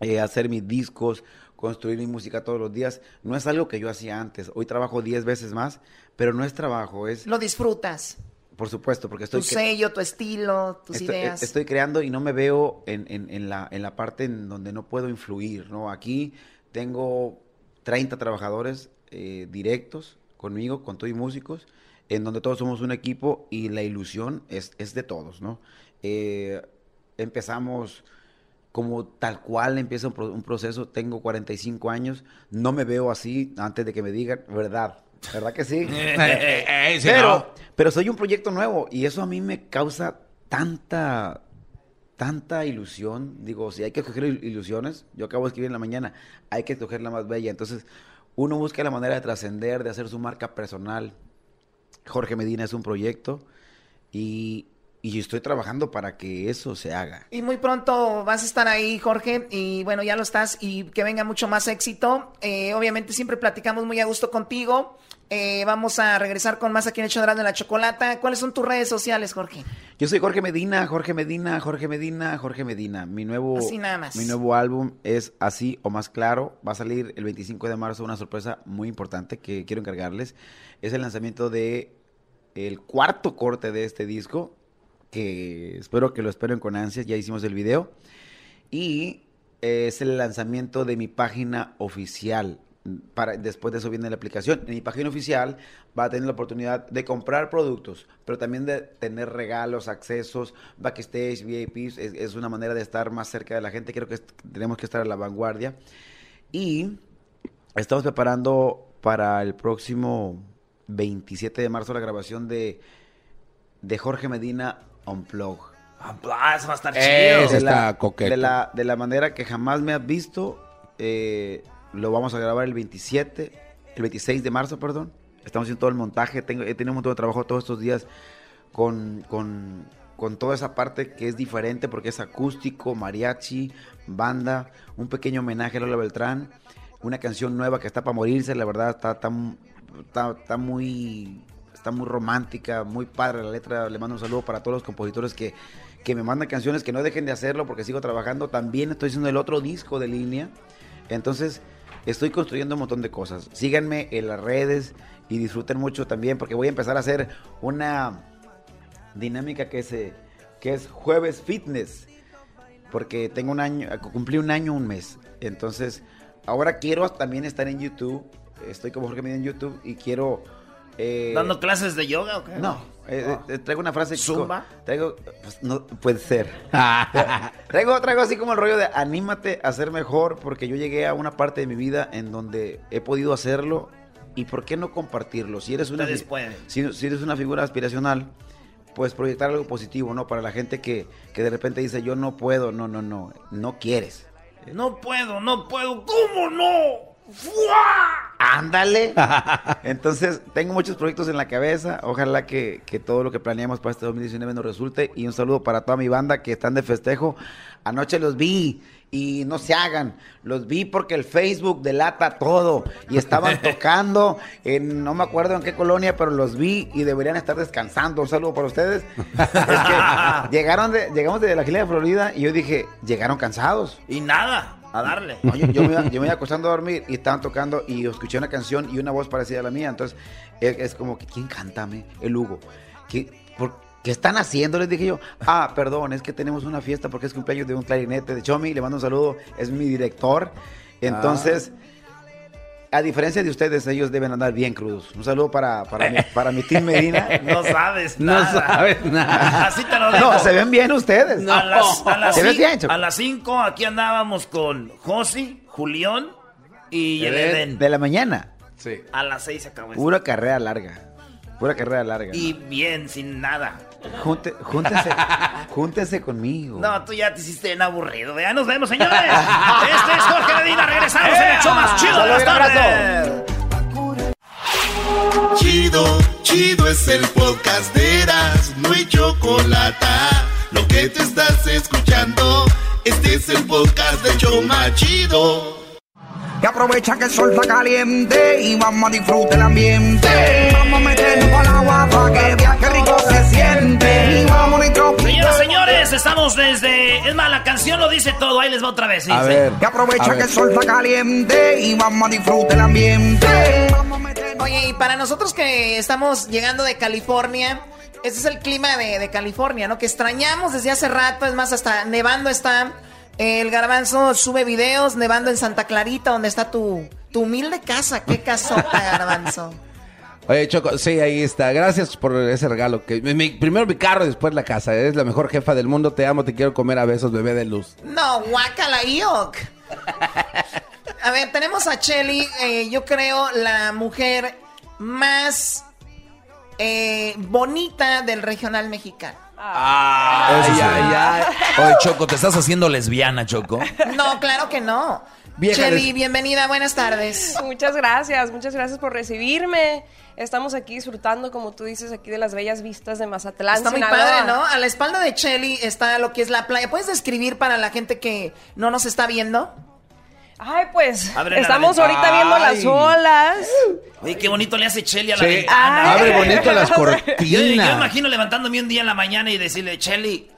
H: eh, hacer mis discos, construir mi música todos los días, no es algo que yo hacía antes. Hoy trabajo 10 veces más, pero no es trabajo, es,
E: Lo disfrutas.
H: por supuesto, porque estoy...
E: Tu sello, tu estilo, tus
H: estoy,
E: ideas.
H: estoy creando y no me veo en, en- en la, en la parte en donde no puedo influir, ¿no? Aquí tengo 30 trabajadores eh, directos conmigo, con todos y músicos, en donde todos somos un equipo y la ilusión es, es de todos, ¿no? Eh, empezamos como tal cual empieza un, pro- un proceso, tengo 45 años, no me veo así antes de que me digan, ¿verdad? ¿Verdad que sí?
F: Eh, sí,
H: pero,
F: no.
H: pero soy un proyecto nuevo y eso a mí me causa tanta, tanta ilusión. Digo, si hay que escoger il- ilusiones, yo acabo de escribir en la mañana, hay que escoger la más bella. Entonces, uno busca la manera de trascender, de hacer su marca personal. Jorge Medina es un proyecto y, y estoy trabajando para que eso se haga.
E: Y muy pronto vas a estar ahí, Jorge, y bueno, ya lo estás, y que venga mucho más éxito. Eh, obviamente siempre platicamos muy a gusto contigo. Eh, vamos a regresar con más aquí en Chodrán de la Chocolata. ¿Cuáles son tus redes sociales, Jorge?
H: Yo soy Jorge Medina, Jorge Medina, Jorge Medina, Jorge Medina. Mi nuevo,
E: Así nada más.
H: Mi nuevo álbum es así o más claro. Va a salir el 25 de marzo, una sorpresa muy importante que quiero encargarles. Es el lanzamiento de el cuarto corte de este disco, espero que lo esperen con ansias. Ya hicimos el video. Y es el lanzamiento de mi página oficial para, después de eso viene la aplicación. En mi página oficial va a tener la oportunidad de comprar productos, pero también de tener regalos, accesos, backstage, VIPs. Es, es una manera de estar más cerca de la gente. Creo que tenemos que estar a la vanguardia. Y estamos preparando para el próximo 27 de marzo la grabación de, de Jorge Medina Unplug.
C: Ah, eso va a estar chido.
F: está coqueto.
H: De la, de la manera que jamás me has visto, eh, lo vamos a grabar el 27, el 26 de marzo, perdón. Estamos haciendo todo el montaje. Tengo, he tenido un montón de trabajo todos estos días con, con, con toda esa parte que es diferente porque es acústico, mariachi, banda, un pequeño homenaje a Lola Beltrán, una canción nueva que está para morirse, la verdad está, tan está, está muy está muy romántica, muy padre la letra. Le mando un saludo para todos los compositores que, que me mandan canciones, que no dejen de hacerlo porque sigo trabajando. También estoy haciendo el otro disco de línea. Entonces, estoy construyendo un montón de cosas. Síganme en las redes y disfruten mucho también porque voy a empezar a hacer una dinámica que, se, que es jueves fitness. Porque tengo un año, cumplí un año, un mes. Entonces, ahora quiero también estar en YouTube. Estoy como Jorge Medina en YouTube y quiero... eh,
C: ¿Dando clases de yoga o qué?
H: no, eh, eh, traigo una frase.
C: ¿Zumba?
H: Traigo, pues, no, puede ser. traigo, traigo así como el rollo de anímate a ser mejor porque yo llegué a una parte de mi vida en donde he podido hacerlo y por qué no compartirlo. Si eres una, si, si eres una figura aspiracional, pues proyectar algo positivo, ¿no? Para la gente que, que de repente dice yo no puedo, no, no, no, no quieres.
C: No puedo, no puedo. ¿Cómo no? ¡Fua!
H: Ándale. Entonces, tengo muchos proyectos en la cabeza. Ojalá que, que todo lo que planeamos para este 2019 nos resulte. Y un saludo para toda mi banda que están de festejo. Anoche los vi y no se hagan. Los vi porque el Facebook delata todo. Y estaban tocando en, no me acuerdo en qué colonia, pero los vi y deberían estar descansando. Un saludo para ustedes. Es que llegaron de, llegamos de la Gila de Florida y yo dije, llegaron cansados.
C: Y nada, a darle.
H: No, yo, yo me iba, yo me iba acostando a dormir y estaban tocando y escuché una canción y una voz parecida a la mía. Entonces, es, es como, que, ¿quién cántame? El Hugo. ¿Qué, por, ¿Qué están haciendo? Les dije yo. Ah, perdón, es que tenemos una fiesta porque es cumpleaños de un clarinete de Chomi. Le mando un saludo. Es mi director. Entonces, a diferencia de ustedes, ellos deben andar bien crudos. Un saludo para, para, mi, para mi team Medina.
C: No sabes
F: No
C: nada.
F: sabes nada.
C: Así te lo digo.
H: No, se ven bien ustedes.
C: A las, a las
H: bien, Choco.
C: a las 5 aquí andábamos con Josi, Julián y el Edén.
H: De la mañana.
F: Sí.
C: A las 6 se acabó esto.
H: Pura carrera larga. Pura carrera larga.
C: Y bien, sin nada.
H: Junte- júntense, júntense conmigo.
C: No, tú ya te hiciste bien aburrido. Ya nos vemos, señores. Este es Jorge Medina. Regresamos en el show más chido de las
H: un
C: tardes.
A: Chido, chido es el podcast de Eras, no hay chocolate. Lo que te estás escuchando, este es el podcast de Choma Chido.
B: Y aprovecha que el sol está caliente y vamos a disfrutar el ambiente. Vamos a meternos al agua para que vea qué rico se siente. Y vamos a tropical.
C: Señoras, señores, estamos desde. Es más, la canción lo dice todo. Ahí les va otra vez.
F: A ver.
B: Y aprovecha
F: a ver.
B: que el sol está caliente y vamos a disfrutar el ambiente. Vamos a meternos.
E: Oye, y para nosotros que estamos llegando de California, ese es el clima de, de California, ¿no? Que extrañamos desde hace rato, es más, hasta nevando está. El garbanzo sube videos nevando en Santa Clarita, donde está tu, tu humilde casa. Qué casota, garbanzo.
F: Oye, Choco, sí, ahí está. Gracias por ese regalo. Que mi- primero mi carro, después la casa. Eres la mejor jefa del mundo. Te amo, te quiero comer a besos, bebé de luz.
E: No, guacala, yok. A ver, tenemos a Chelly, eh, yo creo la mujer más eh, bonita del regional mexicano.
G: Ay, ay, ay. Oye, Choco, te estás haciendo lesbiana, Choco.
E: No, claro que no.
F: Les-
E: bienvenida, buenas tardes.
I: Muchas gracias, muchas gracias por recibirme. Estamos aquí disfrutando, como tú dices, aquí de las bellas vistas de Mazatlán.
E: Está muy
I: Sinaloa.
E: padre, ¿no? A la espalda de Chelly está lo que es la playa. ¿Puedes describir para la gente que no nos está viendo?
I: Ay, pues,
C: Abre
I: estamos ahorita viendo las olas.
C: Oye, qué bonito le hace Chelly a la
F: Sí.
C: ventana.
F: Abre bonito las
C: Yo, yo
F: cortinas.
C: imagino levantándome un día en la mañana y decirle, Chelly,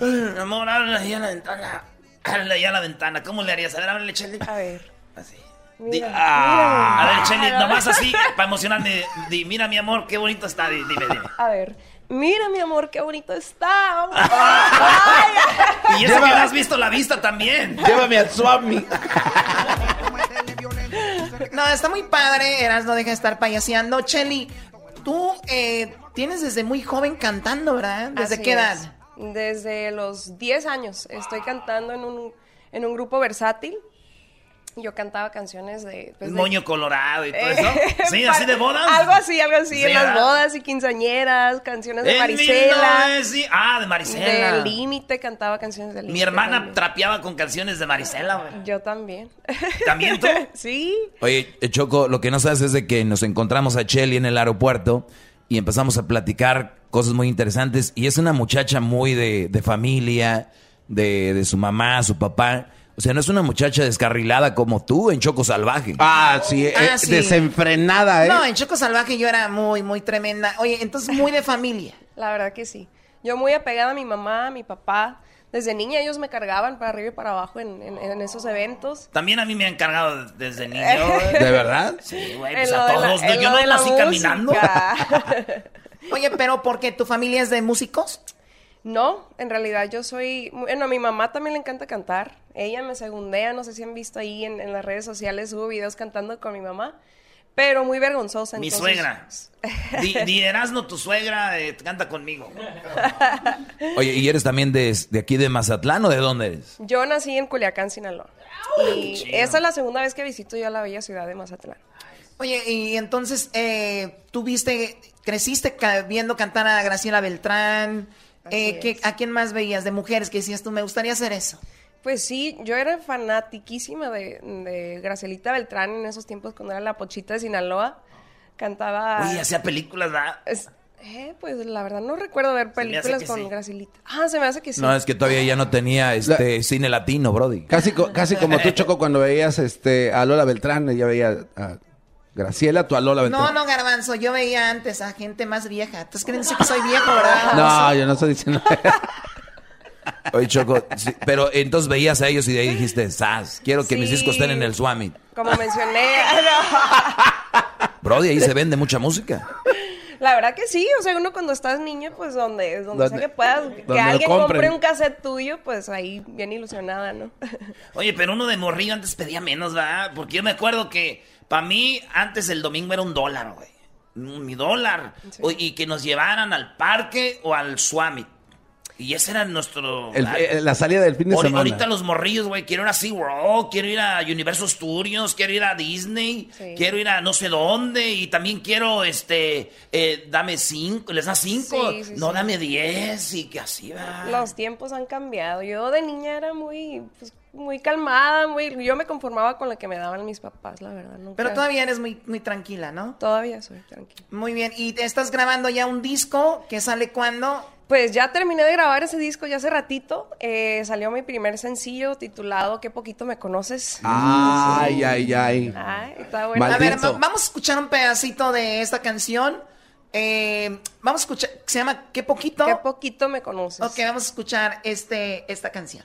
C: "Ay, mi amor, ábrele ahí a la ventana. Ábrele ahí a la ventana. ¿Cómo le harías? A ver, ábrele, Chelly.
I: A ver.
C: Así.
I: Mira,
C: Di-
I: mira.
C: A ver, Chelly, nomás así, para emocionarme. Di, mira, mi amor, qué bonito está. Di- dime, dime.
I: A ver. Mira, mi amor, qué bonito está. Ay.
C: Y eso que no has visto la vista también.
F: Llévame al Swami.
E: No, está muy padre, Eras no deja de estar payaseando. Chelly, tú eh, tienes desde muy joven cantando, ¿verdad? ¿Desde
I: Así
E: qué edad?
I: es. Desde los 10 años estoy cantando en un, en un grupo versátil. Yo cantaba canciones de... pues,
C: El
I: de-
C: moño colorado y todo
I: Eh,
C: eso. Sí, así de bodas.
I: Algo así, algo así,
C: Sí,
I: en las bodas y quinceañeras, canciones de Marisela.
C: 1900, Ah, de Marisela.
I: Del límite, cantaba canciones del límite.
C: Mi hermana
I: también.
C: trapeaba con canciones de Marisela, güey.
I: Yo también.
C: ¿También tú?
I: sí.
G: Oye, eh, Choco, lo que no sabes es de que nos encontramos a Chelly en el aeropuerto y empezamos a platicar cosas muy interesantes. Y es una muchacha muy de, de familia, de, de su mamá, su papá. O sea, no es una muchacha descarrilada como tú en Choco Salvaje.
F: Ah, sí, eh,
E: Ah, sí.
F: desenfrenada, ¿eh?
E: No, en Choco Salvaje yo era muy, muy tremenda. Oye, entonces muy de familia.
I: La verdad que sí. Yo muy apegada a mi mamá, a mi papá. Desde niña ellos me cargaban para arriba y para abajo en, en- en esos eventos.
C: También a mí me han cargado desde niño.
F: ¿De verdad?
C: Sí, güey, pues a
I: la-
C: todos.
I: en
C: ¿no? Yo no
I: la
C: nací caminando.
E: Oye, pero porque tu familia es de músicos.
I: No, en realidad yo soy... Bueno, a mi mamá también le encanta cantar. Ella me segundea, no sé si han visto ahí en, en las redes sociales, subo videos cantando con mi mamá. Pero muy vergonzosa.
C: Mi
I: entonces-
C: suegra. Di, di Erasmo, tu suegra eh, canta conmigo.
G: Oye, ¿y eres también de, de aquí de Mazatlán o de dónde eres?
I: Yo nací en Culiacán, Sinaloa. Y esa es la segunda vez que visito yo la bella ciudad de Mazatlán.
E: Oye, y entonces eh, tú viste, creciste ca- viendo cantar a Graciela Beltrán. Eh, ¿qué-. ¿A quién más veías de mujeres que decías tú, me gustaría hacer eso?
I: Pues sí, yo era fanatiquísima de, de Gracielita Beltrán en esos tiempos cuando era la pochita de Sinaloa. Cantaba...
C: Oye, hacía películas, ¿verdad?
I: Es- eh, pues la verdad no recuerdo ver películas con
C: sí.
I: Gracielita. Ah, se me hace que sí.
G: No, es que todavía ya no tenía este cine latino, Brody.
F: Casi, co- casi como tú, Choco, cuando veías este, a Lola Beltrán, ella veía a Graciela, tú a Lola Beltrán.
E: No, no, Garbanzo, yo veía antes a gente más vieja. Entonces creen que soy viejo, ¿verdad?
F: No, yo no estoy diciendo.
G: Oye, Choco, sí, pero entonces veías a ellos y de ahí dijiste, ¡Sas! Quiero que mis discos estén en el Swami.
I: Como mencioné. ah,
G: Brody, ahí se vende mucha música.
I: no. La verdad que sí, o sea, uno cuando estás niño, pues donde, donde, sea
F: Donde-
I: que puedas, que alguien compre un cassette tuyo, pues ahí bien ilusionada, ¿no?
C: Oye, pero uno de morrillo antes pedía menos, ¿verdad? Porque yo me acuerdo que para mí antes el domingo era un dólar, güey. Mi dólar. O- y que nos llevaran al parque o al Swami. Y ese era nuestro...
F: El- eh, la salida del fin de semana.
C: Ahorita los morrillos, güey, quiero ir a SeaWorld, quiero ir a Universal Studios, quiero ir a Disney,
I: Sí.
C: quiero ir a no sé dónde y también quiero, este, eh, dame cinco, les da cinco,
I: Sí, sí,
C: no,
I: sí.
C: dame diez y que así va.
I: Los tiempos han cambiado. Yo de niña era muy, pues, muy calmada, muy, yo me conformaba con lo que me daban mis papás, la verdad. Nunca-
E: Pero todavía eres muy, muy tranquila, ¿no?
I: Todavía soy tranquila.
E: Muy bien. ¿Y te estás grabando ya un disco que sale cuándo?
I: Pues ya terminé de grabar ese disco ya hace ratito. Eh, salió mi primer sencillo titulado Qué poquito me conoces.
F: Ay, ay, ay.
I: Ay, está bueno.
E: A ver, vamos a escuchar un pedacito de esta canción. Eh, vamos a escuchar, se llama ¿Qué poquito?
I: Qué poquito me conoces.
E: Ok, vamos a escuchar este, esta canción.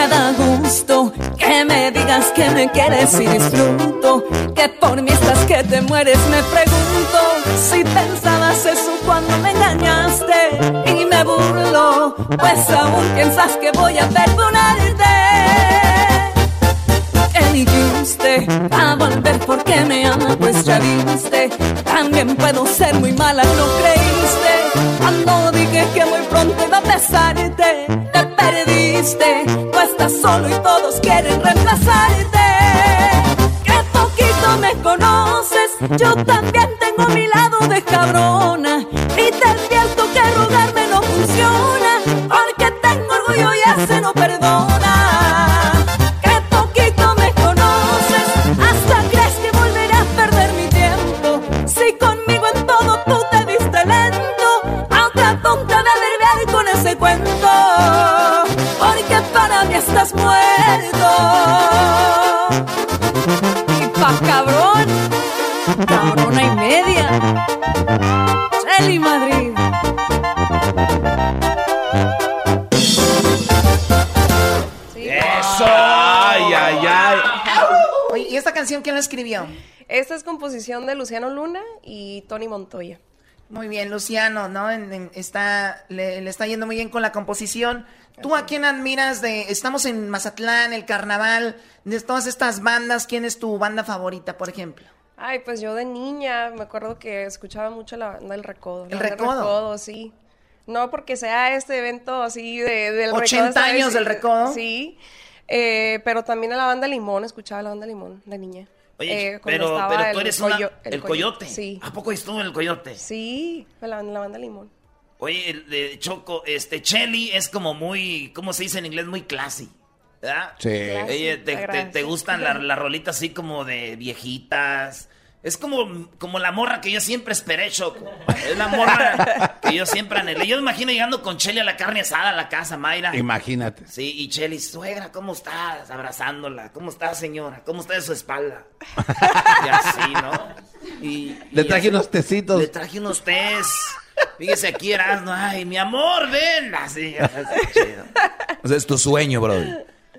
K: Me da gusto que me digas que me quieres y disfruto. Que por mí estás que te mueres, me pregunto si pensabas eso cuando me engañaste y me burlo. Pues aún piensas que voy a perdonarte. Dijiste a volver porque me amas, pues ya viste. También puedo ser muy mala, no creíste. Cuando dije que muy pronto iba a besarte, te perdiste. Tú estás solo y todos quieren reemplazarte. Que poquito me conoces, yo también tengo mi lado de cabrona. Y te advierto que rogarme no funciona, porque tengo orgullo y ese no perdona. Y media. Chelly Madrid.
C: ¡Eso!
F: Ay, ay, ay.
E: Oye, ¿y esta canción quién la escribió?
I: Esta es composición de Luciano Luna y Tony Montoya.
E: Muy bien, Luciano, ¿no? En- en- está, le, le está yendo muy bien con la composición. ¿Tú a quién admiras de... Estamos en Mazatlán, el carnaval, de todas estas bandas, ¿quién es tu banda favorita, por ejemplo?
I: Ay, pues yo de niña me acuerdo que escuchaba mucho la banda del Recodo.
E: ¿El Recodo?
I: sí. No porque sea este evento así de, del
E: 80
I: Recodo, ¿sabes?
E: años del Recodo.
I: Sí. Eh, pero también a la banda Limón, escuchaba la banda Limón de niña.
C: Oye,
I: Eh,
C: pero, pero tú
I: el
C: eres una-
I: coyo-
C: el, coyote.
I: Sí.
C: ¿A poco estuvo en el coyote?
I: Sí, la, la banda Limón.
C: Oye, el de Choco, este, Chelly es como muy, ¿cómo se dice en inglés? Muy classy. ¿Verdad?
F: Sí.
C: Oye, te, te gustan las la rolitas así como de viejitas. Es como, como la morra que yo siempre esperé, Choco. Es la morra que yo siempre anhelé. Yo me imagino llegando con Chelly a la carne asada a la casa, Mayra.
F: Imagínate.
C: Sí, y Chelly, suegra, ¿cómo estás? Abrazándola. ¿Cómo está, señora? ¿Cómo está de su espalda? Y así, ¿no? Y,
F: Le
C: y
F: traje
C: así-
F: unos tecitos.
C: Le traje unos tés. Fíjese aquí, Erasmo. Ay, mi amor, ven. Así, así, chido.
G: O sea, es tu sueño, bro.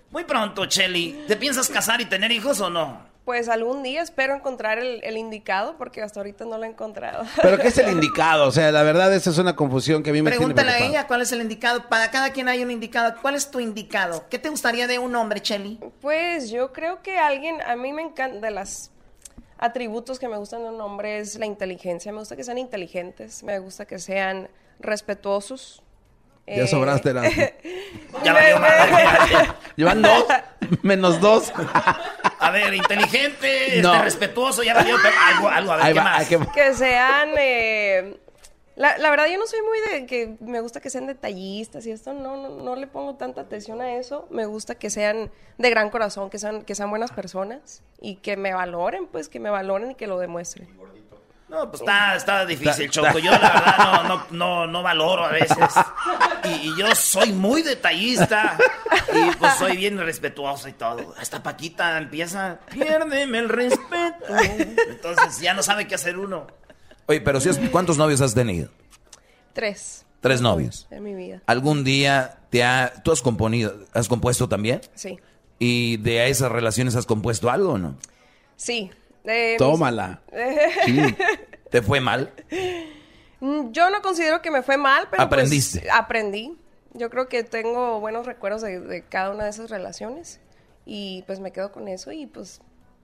C: Muy pronto, Chelly. ¿Te piensas casar y tener hijos o no?
I: Pues algún día espero encontrar el, el indicado porque hasta ahorita no lo he encontrado.
F: Pero ¿qué es el indicado? O sea, la verdad, esa es una confusión que a mí me tiene
E: Pregúntale a
F: preocupado.
E: ella cuál es el indicado. Para cada quien hay un indicado. ¿Cuál es tu indicado? ¿Qué te gustaría de un hombre, Chelly?
I: Pues yo creo que alguien, a mí me encanta, de los atributos que me gustan de un hombre es la inteligencia. Me gusta que sean inteligentes, me gusta que sean respetuosos.
F: Ya
I: Eh,
F: sobraste la...
C: Ya madre.
F: Llevan dos, menos dos.
C: A ver, inteligente,
F: No.
C: este, respetuoso, ya valió. pero algo, algo, a ver,
F: Ahí
C: ¿qué
F: va,
C: más?
F: que-
I: que sean... eh, la, la verdad, yo no soy muy de que me gusta que sean detallistas y esto, no, no, no le pongo tanta atención a eso. Me gusta que sean de gran corazón, que sean, que sean buenas personas y que me valoren, pues que me valoren y que lo demuestren.
C: No, pues está, está difícil, Choco. Yo la verdad no, no, no, no valoro a veces. Y, y yo soy muy detallista. Y pues soy bien respetuoso y todo. Hasta Paquita empieza, piérdeme el respeto. Entonces ya no sabe qué hacer uno.
G: Oye, pero si es, ¿cuántos novios has tenido?
I: Tres.
G: Tres novios.
I: En mi vida.
G: ¿Algún día te ha, tú has componido, has compuesto también?
I: Sí.
G: ¿Y de esas relaciones has compuesto algo o no?
I: Sí. Eh,
F: Tómala. Sí.
G: ¿Te fue mal?
I: Mm, Yo no considero que me fue mal, pero pues,
G: Aprendiste.
I: aprendí. Yo creo que tengo buenos recuerdos de, de cada una de esas relaciones y pues me quedo con eso y pues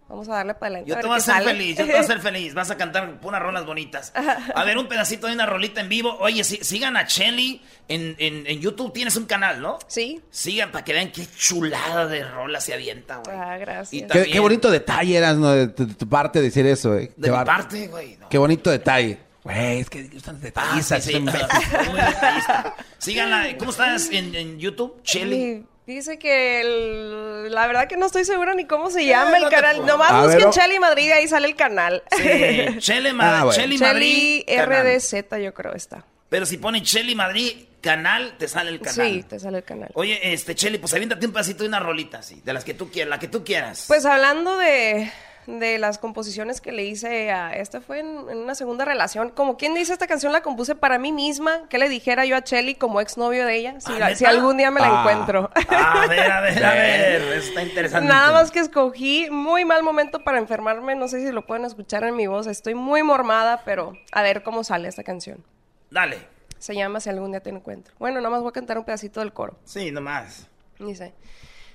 I: vamos a darle para adelante.
C: Yo te voy a hacer
I: sale.
C: feliz, yo te voy a hacer feliz. Vas a cantar unas rolas bonitas. A ver, un pedacito de una rolita en vivo. Oye, sí- sigan a Chelly en, en, en YouTube. Tienes un canal, ¿no?
I: Sí.
C: Sigan para que vean qué chulada de rola se avienta, güey.
I: Ah, gracias.
C: Y
F: Qué,
C: también-
F: qué bonito detalle eras, ¿no? De tu, de tu parte decir eso, eh.
C: De mi parte, güey. no.
F: Qué bonito detalle. Güey, es que gustan los
C: Ah,
F: detallistas.
C: sí, sí, muy detallista. Síganla. ¿Cómo estás en, en YouTube? Chelly.
I: Dice que el- la verdad que no estoy segura ni cómo se llama el canal. Nomás
F: A ver,
I: busquen
F: o-
I: Chelly Madrid y ahí sale el canal.
C: Sí, Chelly, Ma-
F: Ah, bueno.
C: Chelly Madrid.
I: Chelly
C: canal.
I: RDZ yo creo está.
C: Pero si ponen Chelly Madrid canal, te sale el canal.
I: Sí, te sale el canal.
C: Oye, este, Chelly, pues aviéntate un pedacito de una rolita, sí. De las que tú quieras, la que tú quieras.
I: Pues hablando de, de las composiciones que le hice a esta fue en, en una segunda relación. Como quien dice, esta canción la compuse para mí misma. Que le dijera yo a Chelly como exnovio de ella? Si,
C: Ah,
I: algún día me la
F: Ah.
I: encuentro.
C: A ver, a ver, a ver. Está interesante.
I: Nada más que escogí muy mal momento para enfermarme. No sé si lo pueden escuchar en mi voz. Estoy muy mormada, pero a ver cómo sale esta canción.
C: Dale.
I: Se llama Si algún día te encuentro. Bueno, nada más voy a cantar un pedacito del coro.
C: Sí, nomás.
I: Dice,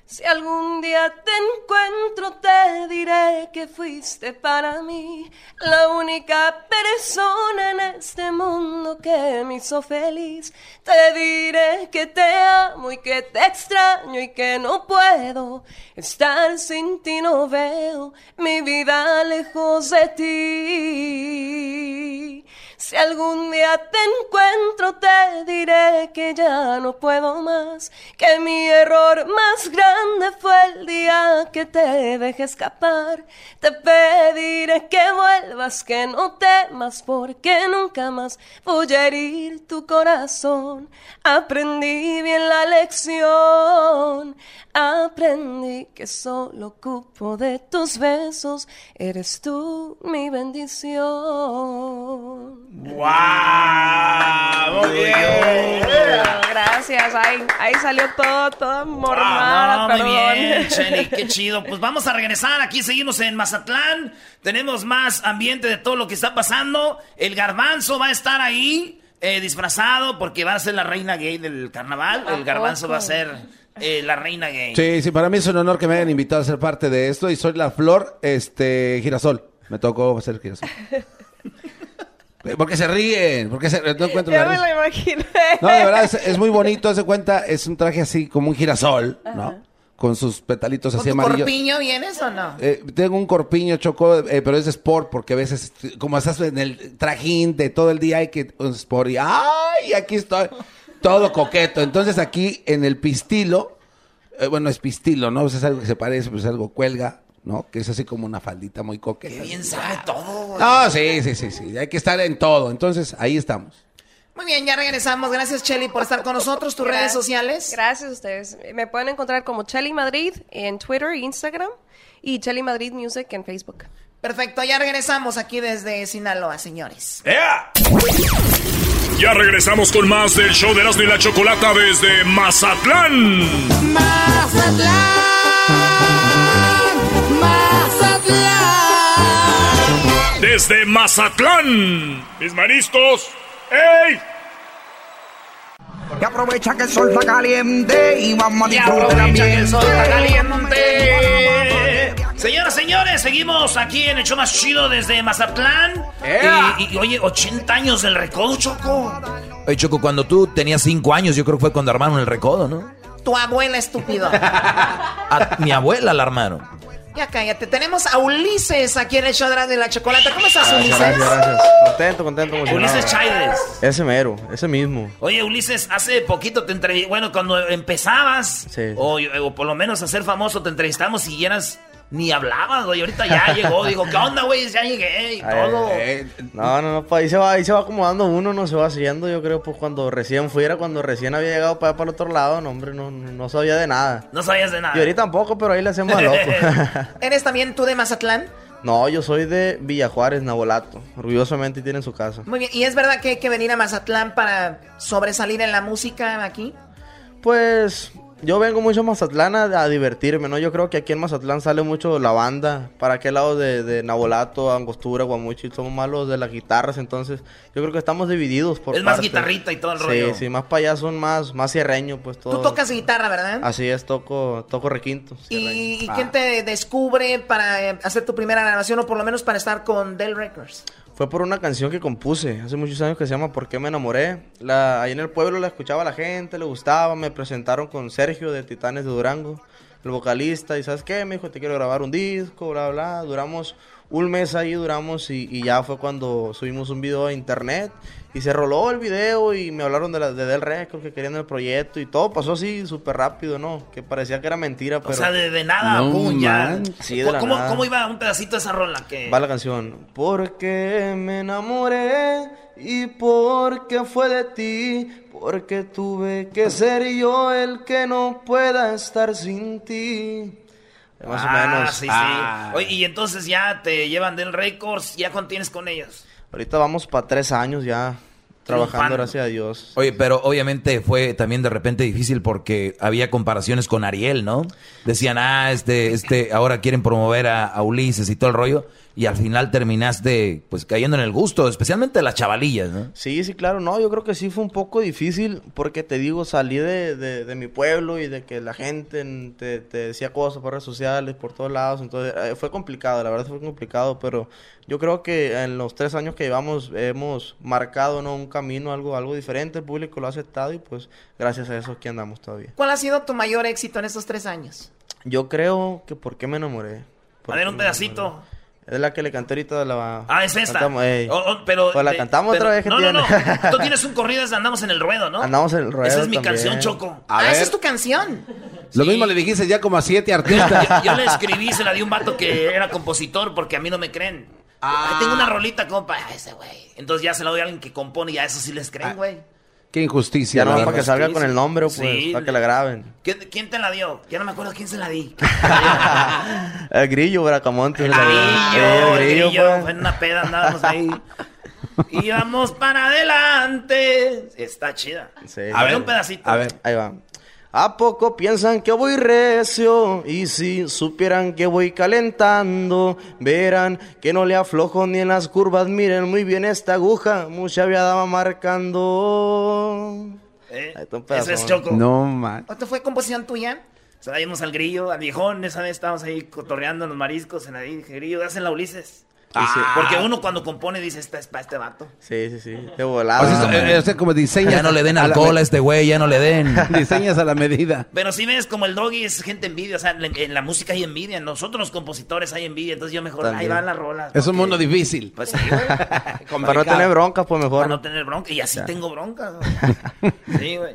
I: si algún día te encuentro te diré que fuiste para mí la única persona en este mundo que me hizo feliz. Te diré que te amo y que te extraño y que no puedo estar sin ti, no veo mi vida lejos de ti. Si algún día te encuentro, te diré que ya no puedo más, que mi error más grande fue el día que te dejé escapar. Te pediré que vuelvas, que no temas, porque nunca más voy a herir tu corazón. Aprendí bien la lección, aprendí que solo ocupo de tus besos, eres tú mi bendición.
C: ¡Wow! Muy bien.
I: Gracias, ahí, ahí salió todo, toda mormada,
C: no, muy
I: perdón.
C: bien, qué chido. Pues vamos a regresar. Aquí seguimos en Mazatlán. Tenemos más ambiente de todo lo que está pasando. El garbanzo va a estar ahí eh, disfrazado porque va a ser la reina gay del carnaval. El garbanzo va a ser eh, la reina gay.
F: Sí, sí, para mí es un honor que me hayan invitado a ser parte de esto y soy la flor, este, girasol. Me tocó ser girasol. Porque se ríen, porque se no encuentro
I: Ya
F: la
I: me lo imaginé.
F: No, de verdad, es, es muy bonito, hace cuenta, es un traje así como un girasol, ¿no? Con sus petalitos
E: ¿Con
F: así
E: tu
F: amarillos.
E: corpiño vienes o no?
F: Eh, tengo un corpiño choco, eh, pero es sport porque a veces, como estás en el trajín de todo el día, hay que un sport y ¡ay! Aquí estoy, todo coqueto. Entonces aquí en el pistilo, eh, bueno, es pistilo, ¿no? Pues es algo que se parece, pues algo cuelga, ¿no? Que es así como una faldita muy coqueta.
C: Qué bien sabe todo. güey.
F: No, sí, sí, sí, sí, hay que estar en todo. Entonces ahí estamos.
E: Muy bien, ya regresamos. Gracias, Chelly, por estar con nosotros. ¿Tus redes sociales?
I: Gracias a ustedes. Me pueden encontrar como Chelly Madrid en Twitter e Instagram y Chelly Madrid Music en Facebook.
E: Perfecto, ya regresamos aquí desde Sinaloa, señores.
J: Ya regresamos con más del show de Erasmo y la Chocolata desde Mazatlán. Desde Mazatlán. Mis mariscos. ¡Ey!
B: Y aprovecha que el sol está caliente y vamos a disfrutar el
C: aprovecha que el sol está caliente. Señoras, señores, seguimos aquí en el show más chido desde Mazatlán. Y, y, oye, 80 años del recodo, Choco.
G: Oye, Choco, cuando tú tenías cinco años, yo creo que fue cuando armaron el recodo, ¿no?
E: Tu abuela, estúpido.
G: A mi abuela la armaron.
E: Ya cállate. Tenemos a Ulises aquí en el show de la chocolate. ¿Cómo estás,
L: Gracias,
E: Ulises?
L: gracias, gracias. Contento, contento, emocionado.
C: Ulises Chávez.
L: Ese mero, ese mismo.
C: Oye, Ulises, hace poquito te entrevisté. Bueno, cuando empezabas,
L: Sí.
C: o, o por lo menos a ser famoso, te entrevistamos y eras. Ni hablabas, güey. Ahorita ya llegó. Digo, ¿qué onda, güey? Ya llegué y todo.
L: Ay, No, no, no, pues ahí se va, ahí se va acomodando uno, no se va haciendo, yo creo, pues cuando recién fuera, cuando recién había llegado para allá, para el otro lado, no, hombre, no, no sabía de nada.
C: No sabías de nada.
L: Y ahorita tampoco, pero ahí le hacemos a loco.
E: ¿Eres también tú de Mazatlán?
L: no, yo soy de Villa Juárez, Nabolato, orgullosamente tiene en su casa.
E: Muy bien. ¿Y es verdad que hay que venir a Mazatlán para sobresalir en la música aquí?
L: Pues yo vengo mucho a Mazatlán a, a divertirme, ¿no? Yo creo que aquí en Mazatlán sale mucho la banda. Para aquel lado de, de Nabolato, Angostura, Guamuchi, somos más los de las guitarras, entonces yo creo que estamos divididos por
C: Es más guitarrita y todo el
L: sí,
C: rollo.
L: Sí, más para allá son más, más cierreño, pues todo.
E: Tú tocas guitarra, ¿verdad?
L: Así es, toco, toco requinto.
E: ¿Y, y
L: Ah.
E: quién te descubre para eh, hacer tu primera grabación o por lo menos para estar con Dell Records?
L: Fue por una canción que compuse hace muchos años que se llama ¿Por qué me enamoré? La, ahí en el pueblo la escuchaba la gente, le gustaba, me presentaron con Sergio de Titanes de Durango, el vocalista, y ¿sabes qué? Me dijo, te quiero grabar un disco, bla, bla. Duramos un mes ahí, duramos, y, y ya fue cuando subimos un video a internet, y se roló el video, y me hablaron de, la, de Del Record, que querían el proyecto, y todo pasó así súper rápido, ¿no? Que parecía que era mentira, pero...
C: O sea, de, de nada,
L: No,
C: ya.
L: Sí, de la
C: ¿Cómo,
L: nada.
C: ¿Cómo iba un pedacito de esa rola? Que...
L: Va la canción. Porque me enamoré y porque fue de ti, porque tuve que ser yo el que no pueda estar sin ti. Más
C: ah,
L: o menos.
C: sí,
L: Ah.
C: sí. Oye, y entonces ya te llevan del Records, ¿ya cuánto tienes con ellos?
L: Ahorita vamos para tres años ya trabajando,
C: Triunfando.
L: gracias a Dios.
G: Oye, pero obviamente fue también de repente difícil porque había comparaciones con Ariel, ¿no? Decían, ah, este, este, ahora quieren promover a, a Ulises y todo el rollo. Y al final terminaste, pues, cayendo en el gusto, especialmente de las chavalillas, ¿no?
L: Sí, sí, claro, no, yo creo que sí fue un poco difícil porque te digo, salí de, de, de mi pueblo y de que la gente en- te, te decía cosas por redes sociales, por todos lados, entonces eh, fue complicado, la verdad fue complicado, pero yo creo que en los tres años que llevamos hemos marcado ¿no? un camino, algo, algo diferente, el público lo ha aceptado y pues gracias a eso aquí andamos todavía.
E: ¿Cuál ha sido tu mayor éxito en estos tres años?
L: Yo creo que ¿por qué me enamoré?
C: A ver, un pedacito.
L: Es la que le canté ahorita de la...
C: Ah, es esta.
L: Cantamos, ey.
C: Oh, oh, pero,
L: Pues la
C: de-
L: cantamos
C: pero-
L: otra vez que
C: No, no, no. Tú tienes un corrido, es Andamos en el ruedo, ¿no?
L: Andamos en el ruedo
C: Esa es mi
L: también.
C: canción, Choco.
E: ah, esa es tu canción.
F: Lo mismo le dijiste ya como a siete artistas.
C: Yo, yo le escribí, se la di a un vato que era compositor porque a mí no me creen. Ah, tengo una rolita, compa. Ah, ese güey. Entonces ya se la doy a alguien que compone y a eso sí les creen, güey.
F: Qué injusticia.
L: Ya no para que salga con el nombre, pues,
C: Sí.
L: para que la graben.
C: ¿Quién, quién te la dio? Ya no me acuerdo quién se la di.
L: El grillo, Bracamonte.
C: El
L: la-
C: grillo, el grillo,
L: pues.
C: fue en una peda, andábamos ahí. Y vamos para adelante. Está chida.
L: Sí.
C: A ver, un pedacito.
L: A ver, ahí va. ¿A poco piensan que voy recio? Y si supieran que voy calentando, verán que no le aflojo ni en las curvas. Miren muy bien esta aguja, mucha viada va marcando.
C: ¿Eh?
L: Ahí está un
C: Ese
L: pedazo,
C: es
L: ¿no?
C: Choco.
F: No, man.
E: ¿Esto fue composición tuya?
C: Traímos al grillo, al viejón, esa vez estábamos ahí cotorreando en los mariscos, en ahí, dije, grillo, hacen la Ulises.
F: Ah.
C: Porque uno cuando compone dice, esta es para este vato.
L: Sí, sí, sí. De
F: O
L: volada.
F: sea, eh, o sea, como diseñas.
G: Ya no le den alcohol a este güey, ya no le den.
F: Diseñas a la medida.
C: Pero si ves como el doggy es gente envidia, o sea, en, en la música hay envidia, en nosotros los compositores hay envidia, entonces yo mejor, ahí van las rolas.
F: Es un mundo difícil.
C: Pues sí, güey.
L: Para no tener broncas, pues mejor.
C: Para no tener bronca, y así tengo bronca. güey. Sí, güey.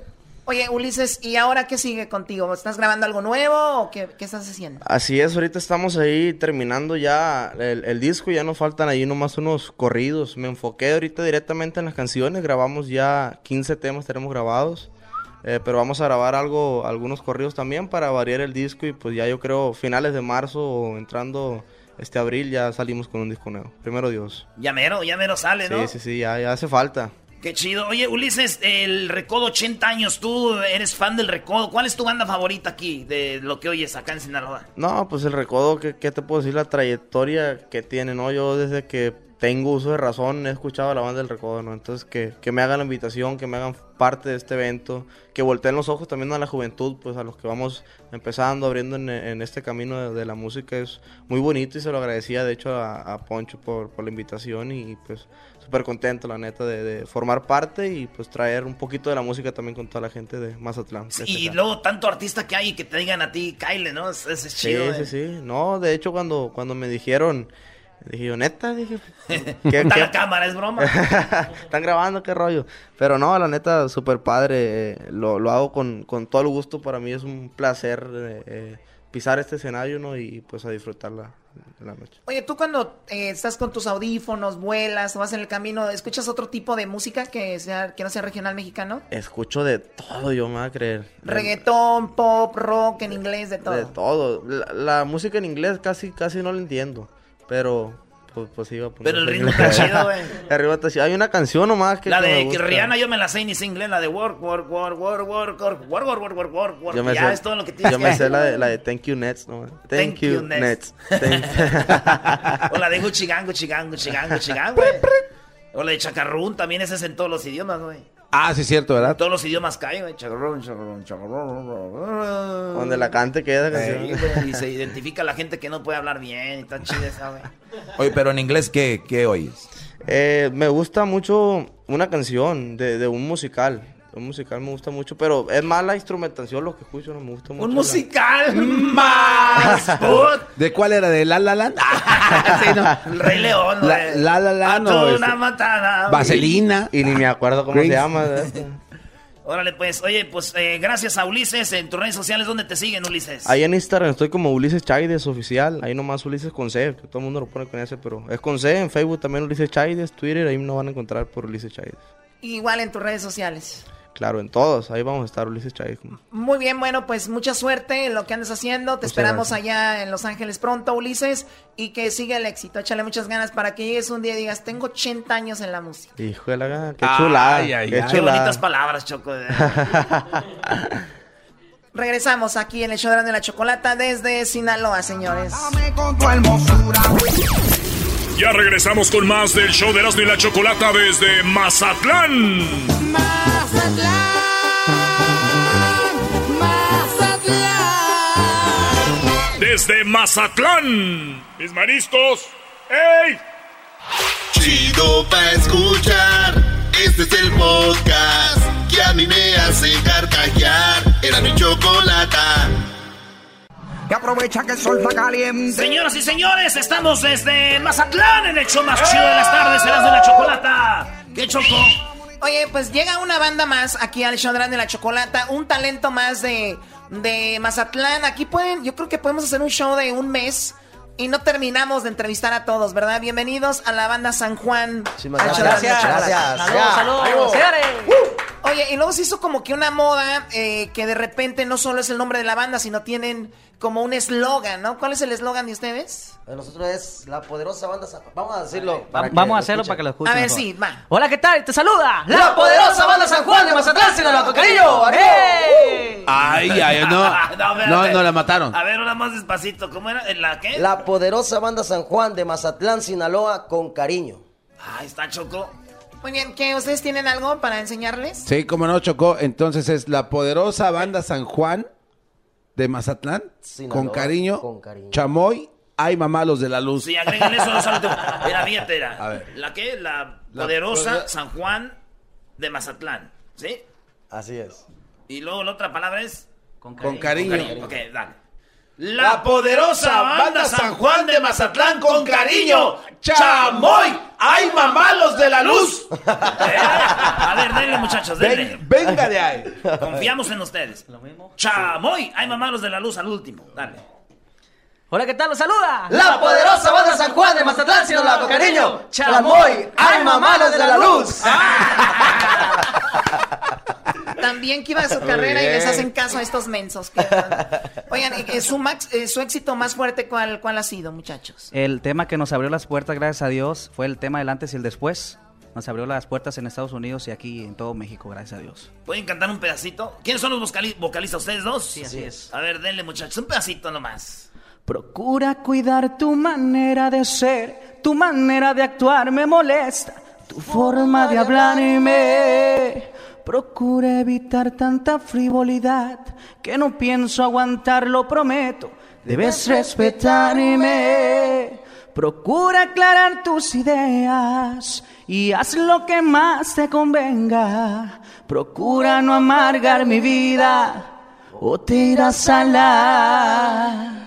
E: Oye, Ulises, ¿y ahora qué sigue contigo? ¿Estás grabando algo nuevo o qué, qué estás haciendo?
L: Así es, ahorita estamos ahí terminando ya el, el disco, ya nos faltan ahí nomás unos corridos. Me enfoqué ahorita directamente en las canciones, grabamos ya 15 temas, tenemos grabados. Eh, pero vamos a grabar algo, algunos corridos también para variar el disco y pues ya yo creo finales de marzo o entrando este abril ya salimos con un disco nuevo. Primero Dios.
C: Ya mero, ya mero sale, ¿no?
L: Sí, sí, sí, ya, ya hace falta.
C: Qué chido. Oye, Ulises, el Recodo 80 años, tú eres fan del Recodo. ¿Cuál es tu banda favorita aquí de lo que oyes acá en Sinaloa?
L: No, pues el recodo, ¿qué, te puedo decir? La trayectoria que tiene, ¿no? Yo desde que tengo uso de razón he escuchado a la banda del recodo, ¿no? Entonces que, que me hagan la invitación, que me hagan parte de este evento, que volteen los ojos también a la juventud, pues a los que vamos empezando, abriendo en, este camino de, de la música es muy bonito y se lo agradecía de hecho a, a Poncho por, por la invitación y pues súper contento la neta de, de formar parte y pues traer un poquito de la música también con toda la gente de Mazatlán. este
C: Y luego tanto artista que hay que te digan a ti, Kyle, ¿no? Ese es
L: Sí,
C: chido.
L: sí,
C: eh.
L: sí. No, de hecho, cuando, cuando me dijeron, dije yo, neta, dije, ¿qué,
C: Está
L: qué?
C: la cámara, es broma.
L: Están grabando, qué rollo. Pero no, la neta, súper padre. eh, lo, lo hago con, con todo el gusto. Para mí es un placer eh, eh, pisar este escenario, ¿no? Y pues a disfrutar la, la noche.
E: Oye, tú cuando eh, estás con tus audífonos, vuelas o vas en el camino, ¿escuchas otro tipo de música que, sea, que no sea regional mexicano?
L: Escucho de todo, yo me voy a creer.
E: Reggaetón, pop, rock, en inglés, de todo.
L: De todo. La, la música en inglés casi, casi no la entiendo. Pero, pues, pues iba a poner.
C: Pero el ritmo está chido, güey.
L: El ritmo está chido. Hay una canción nomás que.
C: La de que. Rihanna yo me la sé ni sé inglés, la de work, work, work, work, work, work, work, work, work, work, work, work. Ya
L: sé,
C: es todo lo que tienes
L: yo me sé la de, la de Thank You Nets, ¿no? Thank,
C: Thank
L: You,
C: you,
L: Nets. Thank-
C: O la de Gucci Gang, Gucci Gang, Gucci Gang, Gucci Gang, güey. O la de Chacarrún, también esa es en todos los idiomas, güey.
F: Ah, sí, es cierto, ¿verdad?
C: todos los idiomas cae, güey. Chacarrún, chacarrún, chacarrún.
L: Donde la cante queda
C: Sí,
L: canción.
C: güey, y se identifica a la gente que no puede hablar bien y está chida esa, güey.
G: Oye, pero en inglés, ¿qué, qué oyes?
L: Eh, me gusta mucho una canción de, de un musical. Un musical me gusta mucho, pero es más la instrumentación lo que escucho, no me gusta mucho.
C: Un
L: la-
C: musical más. put.
F: ¿De cuál era? ¿De La La Land? Sí, no.
C: El Rey León,
F: La
C: güey.
F: La, la, la, no, este,
C: una matada.
F: Vaselina.
L: Y ni me acuerdo cómo
F: Green-
L: se llama.
C: Órale, pues, oye, pues eh, gracias a Ulises en tus redes sociales. ¿Dónde te siguen, Ulises?
L: Ahí en Instagram estoy como Ulises Chaides oficial. Ahí nomás Ulises con C, que todo el mundo lo pone con ese, pero es con C. En Facebook también Ulises Chaides, Twitter, ahí nos van a encontrar por Ulises Chaides.
E: Igual en tus redes sociales.
L: Claro, en todos, ahí vamos a estar Ulises Chaides.
E: Muy bien, bueno, pues mucha suerte en lo que andes haciendo. Te
L: Muchas
E: esperamos
L: gracias.
E: allá en Los Ángeles pronto, Ulises, y que siga el éxito. Échale muchas ganas para que llegues un día y digas, tengo 80 años en la música.
L: Hijo de la gana, qué
F: Ay,
L: chulada,
F: ay,
L: qué
F: ay.
C: Qué bonitas palabras, Choco. de-
E: Regresamos aquí en el show de la chocolata desde Sinaloa, señores.
B: Dame con tu hermosura.
J: Ya regresamos con más del show de Erasmo y la Chocolata desde Mazatlán.
B: Mazatlán, Mazatlán.
J: Desde Mazatlán. Mis mariscos. ¡Ey!
A: Chido pa' escuchar. Este es el podcast que a mí me hace carcajear. Era mi chocolata.
B: Y aprovecha que el sol está caliente.
C: Señoras y señores, estamos desde Mazatlán en el show más chido de las tardes, Erasmo de la Chocolata. ¿Qué Choco?
E: Oye, pues llega una banda más aquí al show de la chocolata, un talento más de, de Mazatlán. Aquí pueden, yo creo que podemos hacer un show de un mes y no terminamos de entrevistar a todos, ¿verdad? Bienvenidos a la banda San Juan. la
M: Gracias.
E: chocolata.
M: Saludos, saludos, señores.
E: Oye, Oye, y luego se hizo como que una moda eh, que de repente no solo es el nombre de la banda, sino tienen como un eslogan, ¿no? ¿Cuál es el eslogan de ustedes?
M: De nosotros es la poderosa banda San Juan. Vamos a decirlo.
N: Va-
M: para que
N: vamos a
M: lo
N: hacerlo
M: escuchen.
N: para que lo escuchen.
E: A ver,
N: mejor.
E: sí, va.
N: Hola, ¿qué tal? Te saluda
M: La poderosa banda San Juan de Mazatlán, Sinaloa, con cariño.
N: ¡Ey!
F: Ay, ay, no. No, no la mataron.
C: A ver, una más despacito. ¿Cómo era? ¿En la qué?
M: La poderosa banda San Juan de Mazatlán, Sinaloa, con cariño.
C: Ahí está Choco.
E: Muy bien, ¿qué? ¿Ustedes tienen algo para enseñarles?
F: Sí, como no chocó. Entonces es la poderosa banda San Juan de Mazatlán.
M: Sinaloa,
F: con cariño.
M: con cariño.
F: Chamoy. Ay, mamá, los de la luz.
C: Sí, agreguen eso. no solo te- Era, fíjate, era.
F: A ver.
C: ¿La qué? La
F: La
C: poderosa
F: poder-
C: San Juan de Mazatlán. ¿Sí?
M: Así es.
C: Y luego la otra palabra es...
N: Con
F: Con
N: cariño.
F: cariño.
C: Ok, dale. La poderosa banda San Juan de Mazatlán con cariño. ¡Chamoy! ¡Ay, mamá, los de la luz! Eh, A ver, denle, muchachos, denle.
F: Ven- venga de ahí.
C: Confiamos en ustedes.
N: Lo mismo.
C: ¡Chamoy! ¡Ay, mamá, los de la luz! Al último. Dale.
N: Hola, ¿qué tal? ¡Los saluda!
M: La poderosa banda San Juan de Mazatlán, Sinaloa, con cariño. Chamoy, ay, mamá, los de la luz.
E: También que iba a su carrera y les hacen caso a estos mensos. que- Oigan, eh, su, max- eh, su éxito más fuerte, ¿cuál, ¿cuál ha sido, muchachos?
N: El tema que nos abrió las puertas, gracias a Dios, fue el tema del antes y el después. Nos abrió las puertas en Estados Unidos y aquí en todo México, gracias a Dios.
C: ¿Pueden cantar un pedacito? ¿Quiénes son los vocali- vocalistas? ¿Ustedes dos? Sí,
N: así es.
C: A ver, denle, muchachos. Un pedacito nomás.
N: Procura cuidar tu manera de ser, tu manera de actuar me molesta, tu forma de hablarme. Procura evitar tanta frivolidad que no pienso aguantar, lo prometo. Debes respetarme. Procura aclarar tus ideas y haz lo que más te convenga. Procura no amargar mi vida o te irás a la...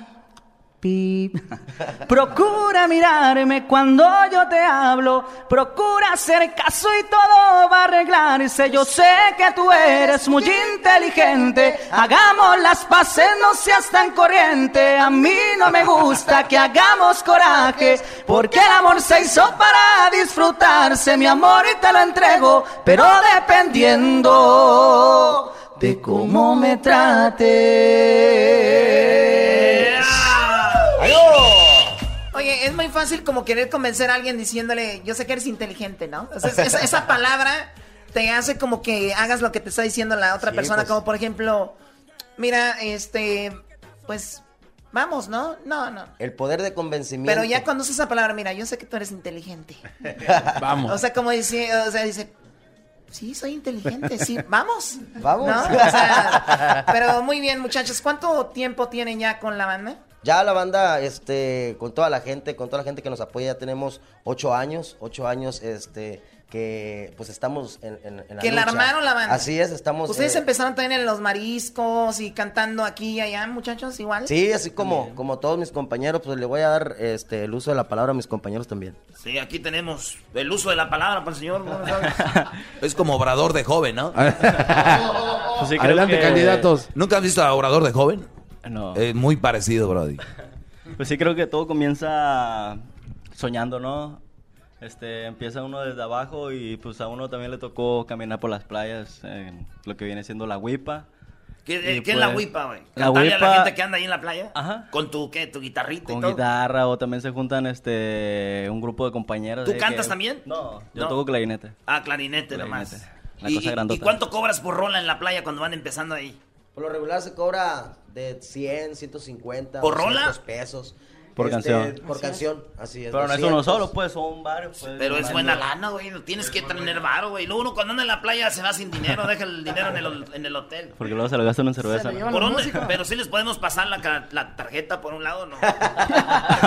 N: Procura mirarme cuando yo te hablo. Procura hacer caso y todo va a arreglarse. Yo sé que tú eres muy inteligente. Hagamos las paces, no seas tan corriente. A mí no me gusta que hagamos coraje. Porque el amor se hizo para disfrutarse. Mi amor y te lo entrego. Pero dependiendo de cómo me trates.
E: Oye, es muy fácil como querer convencer a alguien diciéndole, yo sé que eres inteligente, ¿no? O sea, esa, esa palabra te hace como que hagas lo que te está diciendo la otra
M: Sí,
E: persona,
M: pues.
E: como por ejemplo, mira, este, pues, vamos, ¿no? No, no.
M: El poder de convencimiento.
E: Pero ya cuando usa esa palabra, mira, yo sé que tú eres inteligente.
F: Vamos.
E: O sea, como dice, o sea, dice, sí, soy inteligente, sí, vamos.
M: Vamos.
E: ¿No? O sea, pero muy bien, muchachos, ¿cuánto tiempo tienen ya con la banda?
M: Ya la banda, este, con toda la gente, con toda la gente que nos apoya, ya tenemos ocho años, ocho años, este, que pues estamos en, en, en la
E: Que la armaron la banda.
M: Así es, estamos.
E: Ustedes
M: eh,
E: empezaron también en los mariscos y cantando aquí y allá, muchachos, igual.
M: Sí, así como, como todos mis compañeros, pues le voy a dar este el uso de la palabra a mis compañeros también.
C: Sí, aquí tenemos el uso de la palabra para el señor. ¿no?
G: Es como obrador de joven, ¿no?
D: Pues sí,
F: Adelante,
D: que-
F: candidatos.
G: ¿Nunca has visto a obrador de joven?
N: No.
G: Es muy parecido, Brody.
O: Pues sí, creo que todo comienza soñando, ¿no? Este, empieza uno desde abajo y pues a uno también le tocó caminar por las playas, en lo que viene siendo la huipa.
C: ¿Qué, eh, es la
O: pues,
C: huipa, güey?
O: La
C: ¿Cantarle a la
O: huipa-
C: gente que anda ahí en la playa?
O: Ajá.
C: ¿Con tu qué? ¿Tu guitarrita y
O: Con
C: todo?
O: guitarra o también se juntan este un grupo de compañeros.
C: ¿Tú cantas
O: que-
C: también?
O: No, yo
C: No.
O: toco clarinete.
C: Ah, clarinete, nomás.
O: Clarinete. La
C: ¿Y,
O: cosa grandota.
C: ¿Y cuánto cobras por rola en la playa cuando van empezando ahí?
M: Por lo regular se cobra de 100, 150,
C: ¿Por rola?
M: 200 pesos.
O: Por canción.
M: Por
O: Así
M: canción, así es.
O: Pero no es
M: 200.
O: uno solo, pues son varios. pues,
C: Pero es buena lana, güey. Tienes que tener varo, güey. Luego uno cuando anda en la playa se va sin dinero, deja el dinero en el, en el hotel.
O: Porque luego se lo gastan en cerveza. ¿no?
C: ¿Por dónde? Pero sí les podemos pasar la, la tarjeta por un lado, ¿no?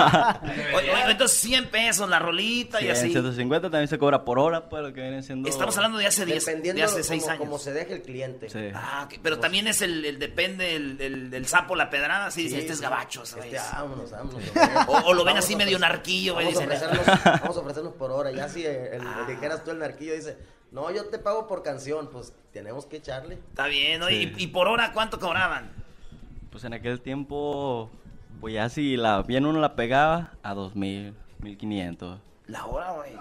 C: Oye, oye, entonces 100 pesos la rolita y
O: 100,
C: así.
O: 150 también se cobra por hora, pues lo que viene siendo.
C: Estamos hablando de hace 10,
M: Dependiendo
C: de hace
M: como-
C: 6 años.
M: como se deje el cliente.
O: Sí.
C: Ah, pero también es el, el depende el, el, el sapo, la pedrada, así dicen,
M: Sí,
C: este es
M: sí.
C: gabacho,
M: Este,
C: ¿sabes?
M: vámonos, vámonos.
C: O, o lo ven
M: Vamos
C: así
M: a
C: medio narquillo, güey,
M: Vamos a,
C: dicen.
M: ofrecernos, vamos a ofrecernos por hora. Ya si el, dijeras tú el narquillo, dice, no, yo te pago por canción, pues tenemos que echarle.
C: Está bien, ¿no?
O: Sí.
C: ¿Y, y por hora cuánto cobraban?
O: Pues en aquel tiempo, pues ya si la, bien uno la pegaba, a 2000, 1500.
C: La hora, güey.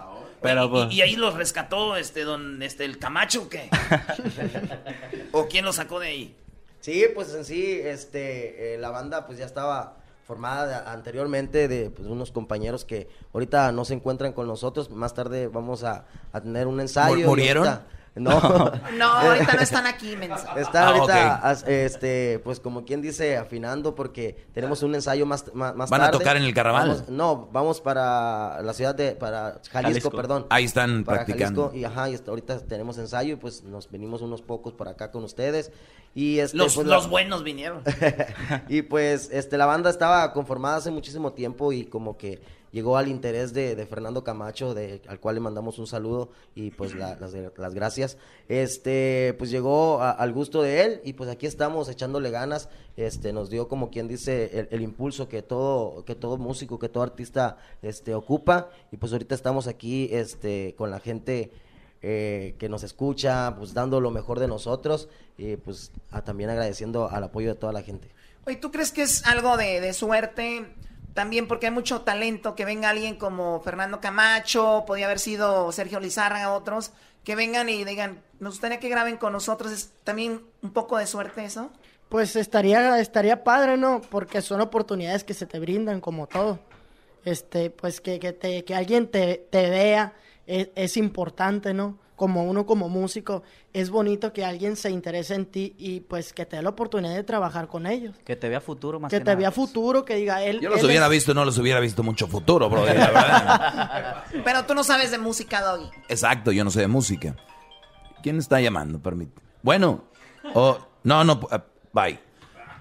O: Pero,
C: y,
O: pues-
C: y ahí los rescató este don este el Camacho o qué? ¿O quién lo sacó de ahí?
M: Sí, pues en sí, este, eh, la banda pues ya estaba formada de- anteriormente de pues, unos compañeros que ahorita no se encuentran con nosotros. Más tarde vamos a, a tener un ensayo. y
G: ¿Murieron?
M: ahorita- no.
E: No, ahorita no están aquí, mensa.
M: Está
G: Ah,
M: ahorita, as- este, pues como quien dice, afinando porque tenemos un ensayo más, más, más
G: ¿Van a tocar en el Carnaval?
M: Vamos- no, vamos para la ciudad de, para Jalisco,
G: Jalisco.
M: perdón.
G: Ahí están
M: Para
G: practicando.
M: Jalisco, y ajá, y hasta ahorita tenemos ensayo y pues nos venimos unos pocos por acá con ustedes. Y este,
C: Los,
M: pues, la-
C: los buenos vinieron.
M: y pues este la banda estaba conformada hace muchísimo tiempo y como que llegó al interés de, de Fernando Camacho, de, al cual le mandamos un saludo y pues la- las, gracias. Este, pues llegó a- al gusto de él y pues aquí estamos echándole ganas. Este, nos dio como quien dice el, impulso que todo, que todo músico, que todo artista este, ocupa. Y pues ahorita estamos aquí este, con la gente eh, que nos escucha, pues dando lo mejor de nosotros y pues también agradeciendo al apoyo de toda la gente.
E: Oye, ¿tú crees que es algo de, de suerte? También porque hay mucho talento, que venga alguien como Fernando Camacho, podía haber sido Sergio Lizárraga, otros, que vengan y digan, nos gustaría que graben con nosotros, ¿es también un poco de suerte eso?
P: Pues estaría, estaría padre, ¿no? Porque son oportunidades que se te brindan como todo. Este, pues que, que, te, que alguien te, te vea es, es importante, ¿no? Como uno como músico, es bonito que alguien se interese en ti y pues que te dé la oportunidad de trabajar con ellos.
N: Que te vea futuro más
P: Que
N: que,
P: te
N: nada.
P: vea futuro, que diga él.
G: Yo los
P: él
G: hubiera
P: es-
G: visto, no los hubiera visto mucho futuro, bro. La verdad.
E: Pero tú no sabes de música, Doggy.
G: Exacto, yo no sé de música. ¿Quién está llamando? Permite. Bueno, o no, no, eh, bye.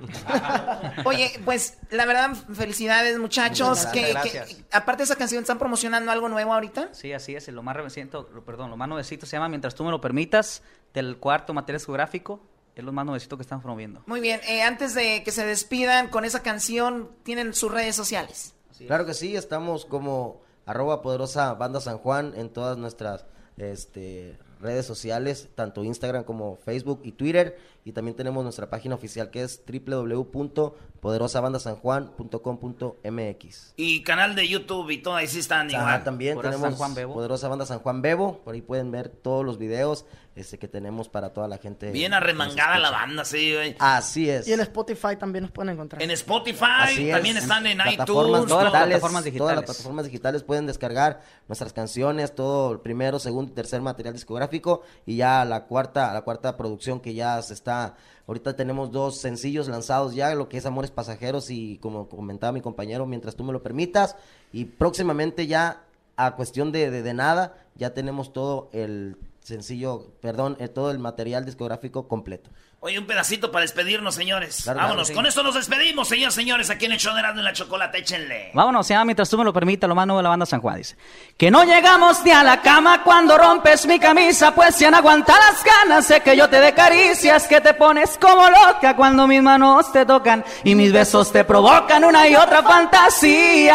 E: Oye, pues la verdad, felicidades muchachos.
N: Muchas
E: Que,
N: gracias.
E: que- aparte de esa canción, ¿están promocionando algo nuevo ahorita?
N: Sí, así es. Lo más reciente, perdón, lo más nuevecito se llama Mientras tú me lo permitas, del cuarto material geográfico. Es lo más nuevecito que están promoviendo.
E: Muy bien, eh, antes de que se despidan con esa canción, tienen sus redes sociales.
M: Claro que sí, estamos como arroba poderosa banda San Juan en todas nuestras este, redes sociales, tanto Instagram como Facebook y Twitter. Y también tenemos nuestra página oficial que es www.poderosabandasanjuan.com.mx.
C: Y canal de YouTube y todo, ahí sí están igual.
M: Ah, también
N: Poderosa
M: tenemos
N: San Juan Bebo.
M: Poderosa Banda San Juan Bebo, por ahí pueden ver todos los videos este, que tenemos para toda la gente.
C: Bien arremangada la banda, sí, güey.
M: Así es.
P: Y en Spotify también nos pueden encontrar.
C: En Spotify,
M: Así es.
C: también están en iTunes.
N: todas las plataformas digitales.
M: Todas las plataformas digitales pueden descargar nuestras canciones, todo el primero, segundo y tercer material discográfico y ya la cuarta, la cuarta producción que ya se está. Ahorita tenemos dos sencillos lanzados ya, lo que es Amores Pasajeros y como comentaba mi compañero, mientras tú me lo permitas. Y próximamente ya, a cuestión de, de, de nada, ya tenemos todo el sencillo, perdón, eh, todo el material discográfico completo.
C: Oye, un pedacito para despedirnos, señores.
M: Claro,
C: Vámonos.
M: claro, sí.
C: Con esto nos despedimos, señores, señores. Aquí en el show de Erasmo y la Chocolate, échenle.
N: Vámonos, llama Mientras tú me lo permitas, lo más nuevo de la banda San Juan. Dice que no llegamos ni a la cama cuando rompes mi camisa, pues si han aguanta las ganas, sé que yo te dé caricias, que te pones como loca cuando mis manos te tocan y mis besos te provocan una y otra fantasía.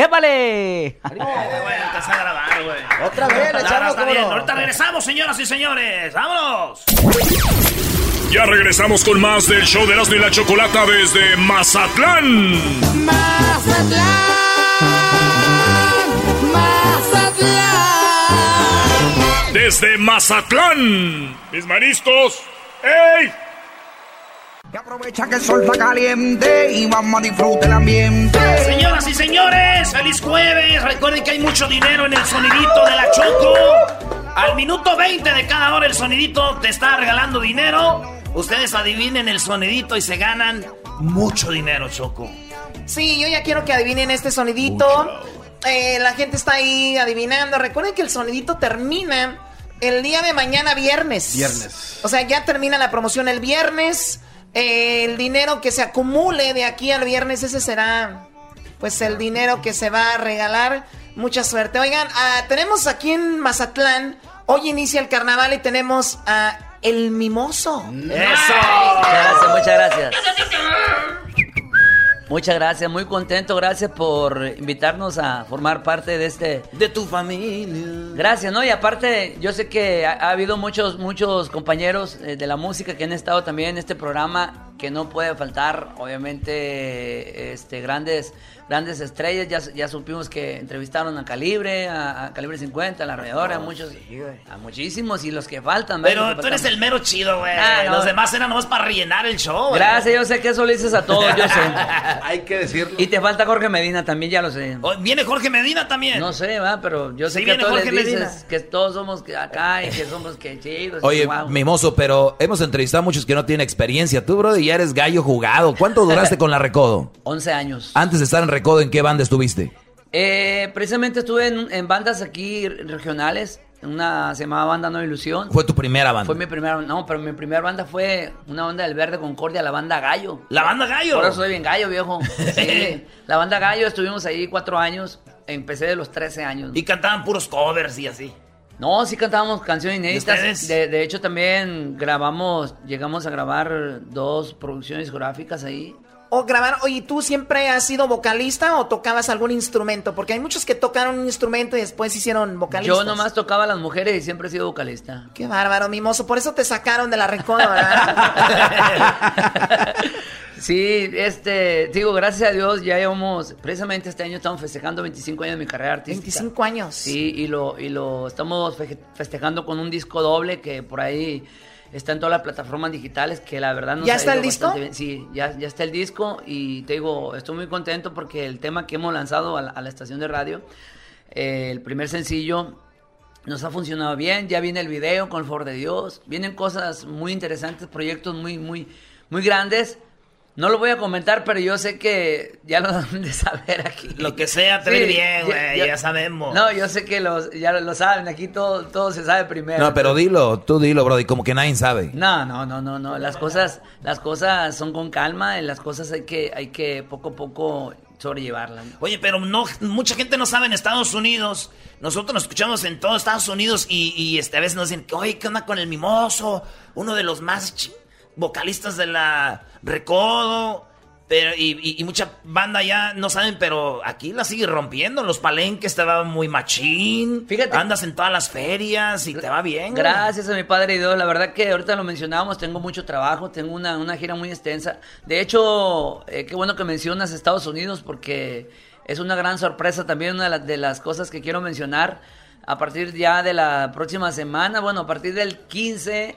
N: ¡Épale!
M: Otra vez.
C: Ahorita regresamos, señoras y señores. ¡Vámonos!
J: Ya regresamos con más del show de Erasmo y la Chocolata desde Mazatlán. Desde Mazatlán. Mis mariscos. ¡Ey!
B: Y aprovecha que el sol está caliente y vamos a disfrutar el ambiente.
C: Señoras y señores, feliz jueves. Recuerden que hay mucho dinero en el sonidito de la Choco. Al minuto 20 de cada hora el sonidito te está regalando dinero. Ustedes adivinen el sonidito y se ganan mucho dinero, Choco.
E: Sí, yo ya quiero que adivinen este sonidito. Eh, la gente está ahí adivinando. Recuerden que el sonidito termina el día de mañana, viernes.
H: Viernes.
E: O sea, ya termina la promoción el viernes. El dinero que se acumule de aquí al viernes, ese será pues el dinero que se va a regalar. Mucha suerte. Oigan, ah, tenemos aquí en Mazatlán, hoy inicia el carnaval y tenemos a El Mimoso.
C: ¡Eso!
Q: Muchas gracias, muy contento, gracias por invitarnos a formar parte de este...
C: De tu familia.
Q: Gracias, ¿no? Y aparte, yo sé que ha, ha habido muchos, muchos compañeros eh, de la música que han estado también en este programa que no puede faltar, obviamente, este, grandes, grandes estrellas. Ya, ya supimos que entrevistaron a Calibre, a, a Calibre 50, a la Arrolladora, a muchos, a muchísimos y los que faltan.
C: Pero
Q: que
C: tú eres el mero chido, güey.
Q: Ah, no.
C: Los demás eran nomás para rellenar el show. güey.
Q: Gracias, yo sé que eso lo dices a todos, yo sé.
F: Hay que decirlo.
Q: Y te falta Jorge Medina también, ya lo sé.
C: Oh, ¿Viene Jorge Medina también?
Q: No sé, va, pero yo sé
C: Sí
Q: que a todos
C: Jorge
Q: les dices
C: Medina.
Q: que todos somos que acá y que somos que chidos.
G: Oye,
Q: wow.
G: mimoso, pero hemos entrevistado a muchos que no tienen experiencia. Tú, bro, ya eres gallo jugado. ¿Cuánto duraste con la Recodo?
Q: 11 años.
G: Antes de estar en Recodo, ¿en qué banda estuviste?
Q: Eh, precisamente estuve en, en bandas aquí regionales. Una se llamaba Banda No Ilusión.
G: Fue tu primera banda.
Q: Fue mi primera, no, pero mi primera banda fue una banda del Verde Concordia, la banda Gallo.
C: ¿La banda Gallo?
Q: Por eso soy bien gallo, viejo. Sí, la banda Gallo, estuvimos ahí cuatro años. Empecé de los 13 años.
C: Y cantaban puros covers y así.
Q: No, sí cantábamos canciones
C: ¿Y
Q: inéditas. De, de hecho, también grabamos, llegamos a grabar dos producciones discográficas ahí.
E: O grabar, oye, ¿tú siempre has sido vocalista o tocabas algún instrumento? Porque hay muchos que tocaron un instrumento y después hicieron vocalistas.
Q: Yo nomás tocaba a las mujeres y siempre he sido vocalista.
E: Qué bárbaro, mimoso. Por eso te sacaron de la recoda, ¿verdad?
Q: Sí, este, digo, gracias a Dios ya llevamos, precisamente este año estamos festejando 25 años de mi carrera artística.
E: 25 años.
Q: Sí, y lo, y lo estamos fe- festejando con un disco doble que por ahí está en todas las plataformas digitales, que la verdad nos
E: ¿Ya
Q: ha
E: está
Q: ido
E: el disco?
Q: bien. Sí, ya, ya está el disco y te digo, estoy muy contento porque el tema que hemos lanzado a la, a la estación de radio, eh, el primer sencillo, nos ha funcionado bien, ya viene el video con el favor de Dios, vienen cosas muy interesantes, proyectos muy, muy, muy grandes. No lo voy a comentar, pero yo sé que ya lo dan de saber aquí.
C: Lo que sea, te
Q: Sí,
C: bien,
Q: ya-
C: güey.
Q: ya-
C: Ya, sabemos.
Q: No, yo sé que los, ya lo saben, aquí todo, todo se sabe primero.
G: No, pero dilo, tú dilo, bro, y como que nadie sabe.
Q: No, no, no, no, no. Las cosas, las cosas son con calma, y las cosas hay que, hay que poco a poco sobrellevarlas.
C: Oye, pero no, mucha gente no sabe en Estados Unidos. Nosotros nos escuchamos en todo Estados Unidos y, y, este, a veces nos dicen, oye, ¿qué onda con el mimoso? Uno de los más chi- vocalistas de la Recodo. Pero, y, y- y mucha banda ya no saben, pero aquí la sigue rompiendo. Los palenques te va muy machín.
Q: Fíjate.
C: Andas en todas las ferias y te va bien. güey.
Q: Gracias a mi padre Dios, la verdad que ahorita lo mencionábamos, tengo mucho trabajo, tengo una, una gira muy extensa. De hecho, eh, qué bueno que mencionas Estados Unidos porque es una gran sorpresa también, una de, las- de las cosas que quiero mencionar. A partir ya de la próxima semana, bueno, a partir del 15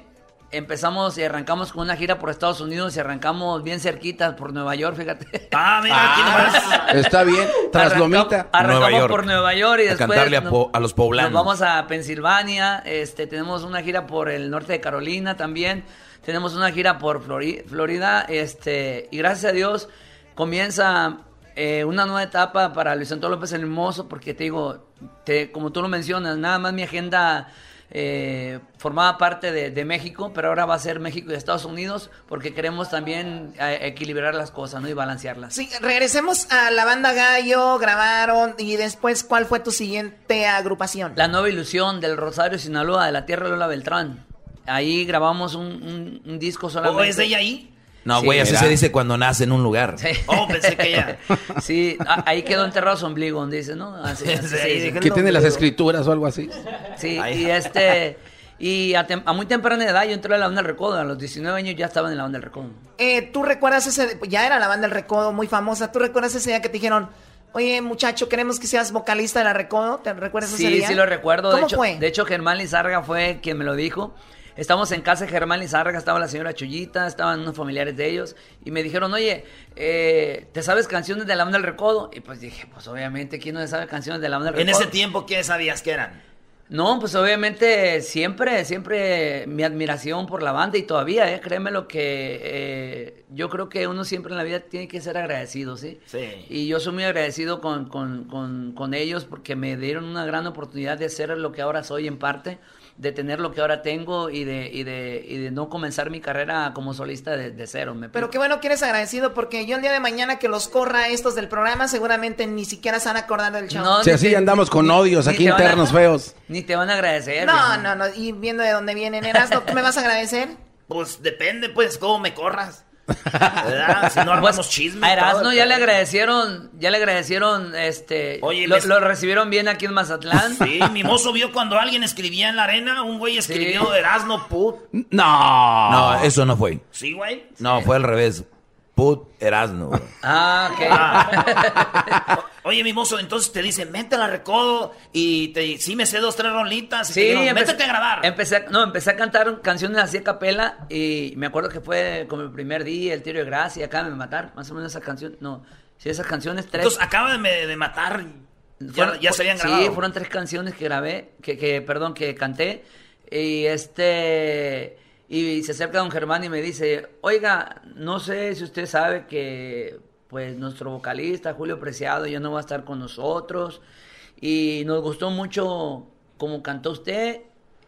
Q: empezamos y arrancamos con una gira por Estados Unidos y arrancamos bien cerquita por Nueva York, fíjate.
C: Ah, mira, aquí nomás.
F: Está bien, traslomita.
Q: Arrancamos
G: Nueva York.
Q: por Nueva York y
G: A
Q: después
G: cantarle a
Q: nos-
G: po- a los poblanos.
Q: Nos vamos a Pensilvania, este, tenemos una gira por el norte de Carolina también, tenemos una gira por Flori- Florida, este, y gracias a Dios comienza eh, una nueva etapa para Luis Antonio López el Hermoso, porque te digo, te, como tú lo mencionas, nada más mi agenda eh, formaba parte de, de México, pero ahora va a ser México y Estados Unidos, porque queremos también eh, equilibrar las cosas, ¿no? Y balancearlas.
E: Sí, regresemos a la banda Gallo, grabaron y después, ¿cuál fue tu siguiente agrupación?
Q: La nueva ilusión del Rosario Sinaloa, de la tierra Lola Beltrán. Ahí grabamos un, un- un disco solamente.
C: ¿O es de ella ahí?
G: No,
Q: Sí,
G: güey, así se dice cuando nace en un lugar.
Q: Sí.
C: Oh, pensé que ya.
Q: Sí, a- ahí quedó enterrado su ombligo, donde dice, ¿no? Así, así dice.
F: Que tiene las escrituras o algo así.
Q: Sí, y este... Y a, tem- a muy temprana edad yo entré a la banda del recodo. A los 19 años ya estaba en la banda del recodo.
E: Eh, ¿Tú recuerdas ese, ya era la banda del Recodo muy famosa, ¿tú recuerdas ese día que te dijeron, oye muchacho, queremos que seas vocalista de la Recodo? ¿Te recuerdas ese
Q: Sí,
E: día?
Q: sí lo recuerdo.
E: ¿Cómo
Q: de hecho,
E: fue?
Q: De hecho, Germán Lizarga fue quien me lo dijo. Estamos en casa de Germán Lizarga, estaba la señora Chuyita, estaban unos familiares de ellos, y me dijeron, oye, eh, ¿te sabes canciones de la banda del recodo? Y pues dije, pues obviamente, ¿quién no se sabe canciones de la banda del
C: En
Q: recodo?
C: ese tiempo, ¿qué sabías que eran?
Q: No, pues obviamente siempre, siempre mi admiración por la banda y todavía, eh, créeme lo que eh, yo creo que uno siempre en la vida tiene que ser agradecido, ¿sí?
C: Sí.
Q: Y yo soy muy agradecido con, con, con, con ellos porque me dieron una gran oportunidad de ser lo que ahora soy en parte, de tener lo que ahora tengo y de, y de, y de no comenzar mi carrera como solista de, de cero. Me
E: Pero qué bueno que eres agradecido porque yo el día de mañana que los corra estos del programa seguramente ni siquiera se van a acordar del show.
Q: No,
F: Si así
Q: te-
F: andamos con
Q: ni-
F: odios
Q: ni
F: aquí
Q: a-
F: internos feos.
Q: Ni te van a agradecer.
E: No, no, no, y viendo de dónde vienen, Erasmo, ¿tú me vas a agradecer?
C: Pues depende, pues, cómo me corras. ¿Verdad? Si no armamos
Q: Pues,
C: chisme.
Q: A
C: todo,
Q: Erasmo ya le agradecieron, ya le agradecieron, este,
C: Oye,
Q: lo,
C: me-
Q: lo recibieron bien aquí en Mazatlán.
C: Sí, mi mozo vio cuando alguien escribía en la arena, un güey escribió Erasmo Put.
F: No.
G: No, eso no fue.
C: Sí, güey.
G: No, fue al revés. Put Erasno. güey.
Q: Ah, ok.
C: Oye, mi mozo, entonces te dicen, vente a la recodo y te, sí me sé dos, tres rolitas. Y
Q: Sí,
C: te
Q: empecé-
C: métete a grabar.
Q: Empecé a- no, empecé a cantar canciones así a capela y me acuerdo que fue como el primer día, el tiro de gracia, acá me matar, más o menos esa canción, no, sí, esas canciones tres.
C: Entonces acaba de, de matar. Ya,
Q: Fueron-
C: ya se habían
Q: sí,
C: grabado.
Q: fueron tres canciones que grabé, que, que perdón, que canté. Y este y se acerca don Germán y me dice, oiga, no sé si usted sabe que pues nuestro vocalista Julio Preciado ya no va a estar con nosotros. Y nos gustó mucho como cantó usted.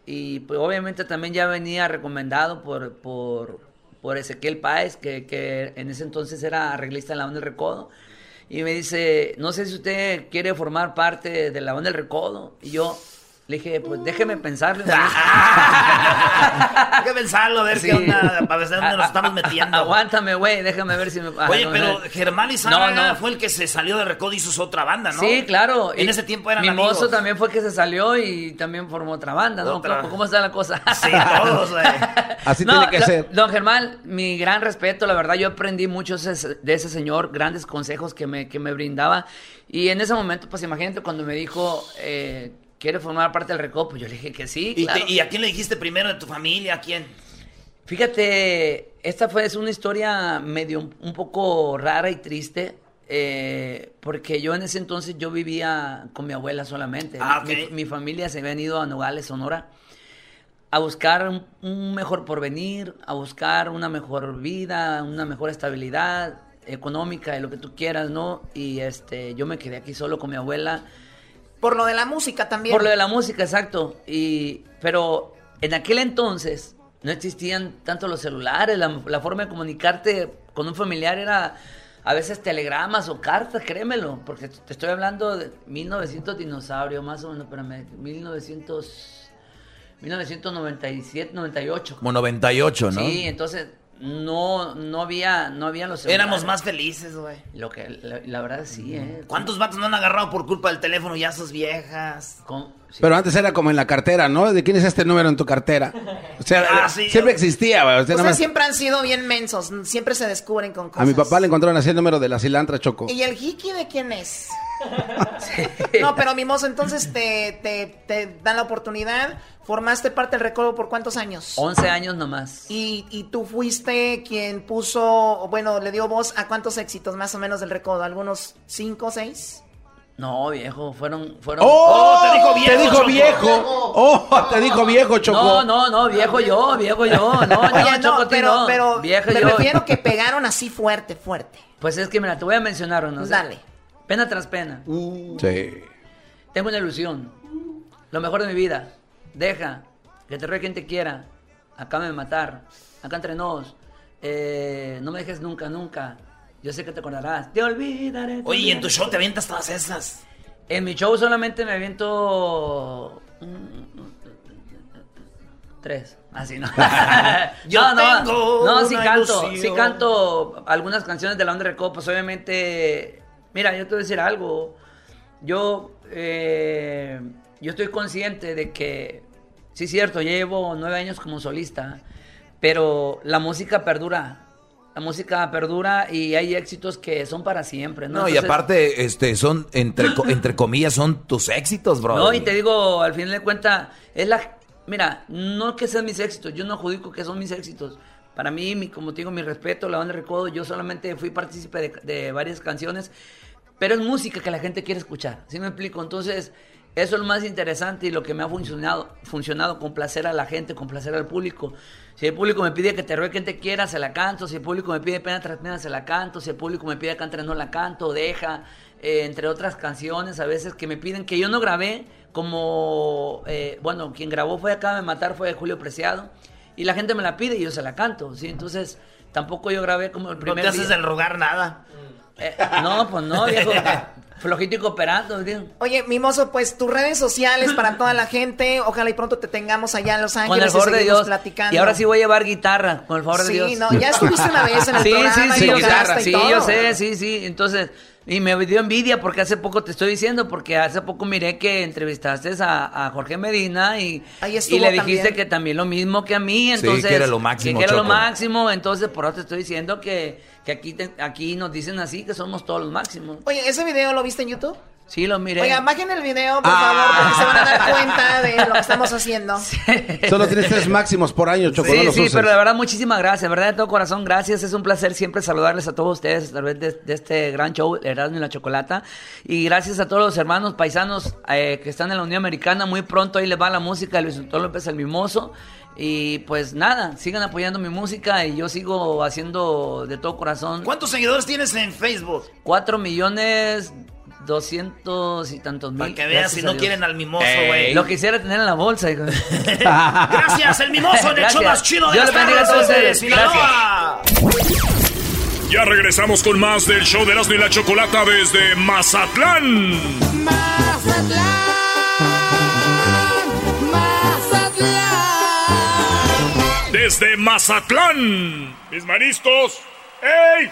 Q: Y pues obviamente también ya venía recomendado por, por, por Ezequiel Páez, que, que en ese entonces era arreglista en la banda del Recodo. Y me dice, no sé si usted quiere formar parte de la banda del Recodo. Y yo le dije, pues déjeme pensarlo.
C: Hay que pensarlo, a ver
Q: Sí.
C: qué onda, para ver dónde nos estamos metiendo.
Q: Aguántame, güey, déjame ver si me...
C: Oye,
Q: Ah, no,
C: pero
Q: no.
C: Germán y
Q: No, no.
C: fue el que se salió de Recodo y hizo su otra banda, ¿no?
Q: Sí, claro.
C: En
Q: Y
C: ese tiempo eran
Q: Mi
C: amigos.
Q: mozo también fue que se salió y también formó otra banda, ¿no?
C: Otra.
Q: ¿Cómo, cómo está la cosa?
C: Sí, todos, güey.
F: Así
Q: No,
F: tiene que
Q: lo-
F: ser.
Q: Don Germán, mi gran respeto, la verdad, yo aprendí mucho ese- de ese señor, grandes consejos que me, que me brindaba. Y en ese momento, pues imagínate cuando me dijo, eh, ¿quiere formar parte del recodo? Pues yo le dije que sí.
C: ¿Y,
Q: claro.
C: te- ¿Y a quién le dijiste primero de tu familia? ¿A quién?
Q: Fíjate, esta fue es una historia medio un, poco rara y triste. eh, porque yo en ese entonces yo vivía con mi abuela solamente.
C: Ah,
Q: mi,
C: ok.
Q: mi familia se había ido a Nogales, Sonora, a buscar un, un mejor porvenir, a buscar una mejor vida, una mejor estabilidad económica, de lo que tú quieras, ¿no? Y este, yo me quedé aquí solo con mi abuela.
E: Por lo de la música también.
Q: Por lo de la música, exacto. Y, pero en aquel entonces no existían tanto los celulares, la, la forma de comunicarte con un familiar era a veces telegramas o cartas, créemelo, porque te estoy hablando de 1900 dinosaurio, más o menos, espérame, 1900, 1997, 98.
G: Como 98, ¿no?
Q: Sí, entonces no, no había, no había los
C: Éramos
Q: celulares.
C: más felices, güey.
Q: Lo que, la, la verdad sí, ¿eh?
C: ¿Cuántos vatos no han agarrado por culpa del teléfono ya sus viejas?
F: Pero antes era como en la cartera, ¿no? ¿De quién es este número en tu cartera? O sea,
C: Ah, sí.
F: siempre existía, güey. O sea, nada
E: Ustedes
F: más-
E: siempre han sido bien mensos, siempre se descubren con cosas.
F: A mi papá le encontraron así el número de la cilantra, Choco.
E: ¿Y el hiki de quién es? No, pero mimoso, entonces te, te, te dan la oportunidad. ¿Formaste parte del recodo por cuántos años?
Q: 11 años nomás.
E: Y, y tú fuiste quien puso, bueno, le dio voz a cuántos éxitos más o menos del recodo, algunos cinco, seis.
Q: No, viejo, fueron... fueron...
F: ¡Oh! te dijo viejo. Te dijo viejo. ¡Oh! Te dijo viejo, Choco.
Q: No, no, no, viejo yo, viejo yo. No,
E: Oye,
Q: no,
E: no,
Q: Chocotín,
E: pero,
Q: no.
E: pero
Q: viejo
E: me
Q: yo.
E: refiero que pegaron así fuerte, fuerte.
Q: Pues es que, mira, te voy a mencionar unos.
E: Dale.
Q: Pena tras pena.
F: Sí.
Q: Tengo una ilusión. Lo mejor de mi vida. Deja. Que te ruegue quien te quiera. Acábame de matar. Acá entre nos. Eh, no me dejes nunca, nunca. Yo sé que te acordarás. Te olvidaré. te
C: Oye, ¿y en tu show te avientas todas esas?
Q: En mi show solamente me aviento. Tres. Así no.
C: Yo
Q: no, no,
C: tengo
Q: no, sí
C: una
Q: canto.
C: ilusión.
Q: Sí canto algunas canciones de la onda de Recodo. Pues obviamente. Mira, yo te voy a decir algo. Yo. eh, yo estoy consciente de que. Sí, es cierto, llevo nueve años como solista. Pero la música perdura. La música perdura y hay éxitos que son para siempre, ¿no?
G: No, y aparte, este, son, entre, entre comillas, son tus éxitos, bro.
Q: No, y te digo, al final de cuentas, es la... Mira, no que sean mis éxitos, yo no adjudico que son mis éxitos. Para mí, mi, como te digo, mi respeto, la banda Recodo, yo solamente fui partícipe de, de varias canciones, pero es música que la gente quiere escuchar, ¿sí me explico? Entonces, eso es lo más interesante y lo que me ha funcionado, funcionado, complacer a la gente, complacer al público. Si el público me pide que te ruegue quien te quiera, se la canto. Si el público me pide pena tras pena, se la canto. Si el público me pide cantar, no la canto, deja. eh, entre otras canciones, a veces que me piden que yo no grabé, como, eh, bueno, quien grabó fue acá de matar fue Julio Preciado. Y la gente me la pide y yo se la canto, ¿sí? Entonces, tampoco yo grabé como el
C: No
Q: primer
C: te haces
Q: día.
C: el rogar nada.
Q: Eh, no, pues no, viejo. Flojito y cooperando.
E: Oye, Mimoso, pues tus redes sociales para toda la gente. Ojalá y pronto te tengamos allá en Los
Q: Con el
E: Ángeles y
Q: favor de Dios.
E: platicando.
Q: Y ahora sí voy a llevar guitarra, con el favor de
E: Sí,
Q: Dios.
E: no, ya estuviste una vez en el
Q: sí,
E: programa
Q: Sí, sí, guitarra,
E: y
Q: sí,
E: todo.
Q: yo sé, sí, sí. Entonces, y me dio envidia porque hace poco te estoy diciendo, porque hace poco miré que entrevistaste a, a Jorge Medina y,
E: Ahí
Q: y le dijiste
E: también.
Q: que también lo mismo que a mí.
G: Sí,
Q: Entonces,
G: que era lo máximo,
Q: Que, era lo máximo. Entonces, por eso te estoy diciendo que, que aquí, te- aquí nos dicen así, que somos todos los máximos.
E: Oye, ¿ese video lo viste en YouTube?
Q: Sí, lo miré.
E: Oiga, bajen el video, por
F: Ah.
E: favor, porque se van a dar cuenta de lo que estamos haciendo.
F: Solo tienes tres máximos por año, Choco, no
Q: Sí,
F: los
Q: sí,
F: uses.
Q: pero la verdad, muchísimas gracias. De verdad, de todo corazón, gracias. Es un placer siempre saludarles a todos ustedes a través de, de este gran show, Erasmo y la Chocolata. Y gracias a todos los hermanos paisanos eh, que están en la Unión Americana. Muy pronto ahí les va la música de Luis Antonio López el Mimoso. Y pues nada, sigan apoyando mi música y yo sigo haciendo de todo corazón.
C: ¿Cuántos seguidores tienes en Facebook?
Q: Cuatro millones doscientos y tantos mil.
C: Para que veas si no
Q: Dios.
C: quieren al mimoso,
Q: Ey.
C: güey.
Q: Lo quisiera tener en la bolsa. hijo.
C: Gracias, el mimoso en el show más chido de
Q: Dios
C: las
Q: bendiga a ustedes.
C: Sinaloa.
J: Ya regresamos con más del show de Erasmo y la Chocolata desde Mazatlán. Desde Mazatlán. Mis manistos. ¡Ey!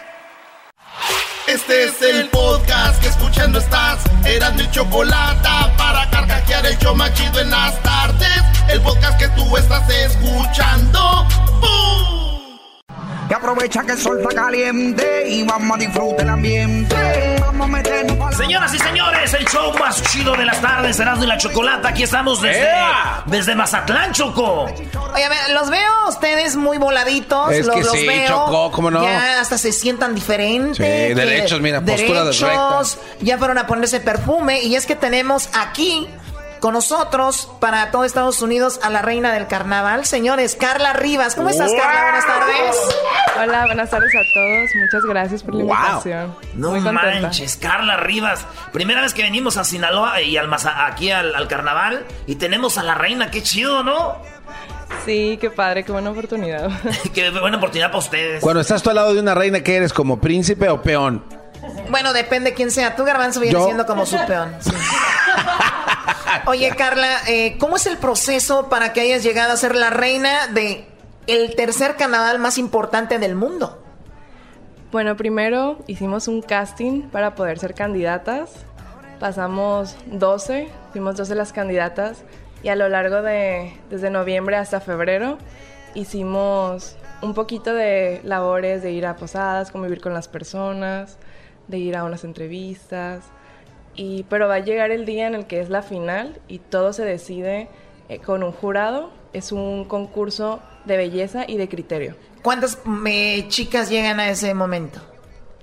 A: Este es el podcast que escuchando estás. Eran mi chocolate para carcajear el show machido en las tardes. El podcast que tú estás escuchando. ¡Bum!
B: Y aprovecha que el sol está caliente y vamos a disfrutar el ambiente. Vamos a meternos
C: Señoras y señores, el show más chido de las tardes, Erasmo y la Chocolata. Aquí estamos desde,
E: ¡Ea!
C: desde Mazatlán, Choco.
E: Oye, a ver, los veo a ustedes muy voladitos.
F: Es
E: los,
F: que
E: los
F: sí,
E: veo.
F: Chocó, ¿cómo no?
E: Ya hasta se sientan diferentes.
F: Sí, derechos, mira, postura
E: derechos, Ya fueron a ponerse perfume. Y es que tenemos aquí con nosotros para todo Estados Unidos a la reina del carnaval. Señores, Carla Rivas. ¿Cómo estás, Carla? Buenas tardes.
I: Hola, buenas tardes a todos. Muchas gracias por la invitación.
C: No
I: Muy
C: manches, Carla Rivas. Primera vez que venimos a Sinaloa y al aquí al, al carnaval y tenemos a la reina. Qué chido, ¿no?
I: Sí, qué padre, qué buena oportunidad.
C: Qué buena oportunidad para ustedes.
F: Cuando estás tú al lado de una reina, ¿qué eres? ¿Como príncipe o peón?
E: Bueno, depende quién sea. Tú, Garbanzo, vienes
F: Yo-
E: siendo como su peón. Sí. Oye, Carla, eh, ¿cómo es el proceso para que hayas llegado a ser la reina de el tercer carnaval más importante del mundo?
I: Bueno, primero hicimos un casting para poder ser candidatas. Pasamos 12, fuimos 12 las candidatas y a lo largo de, desde noviembre hasta febrero, hicimos un poquito de labores de ir a posadas, convivir con las personas, de ir a unas entrevistas. Y, pero va a llegar el día en el que es la final y todo se decide eh, con un jurado. Es un concurso de belleza y de criterio.
E: ¿Cuántas eh, chicas llegan a ese momento?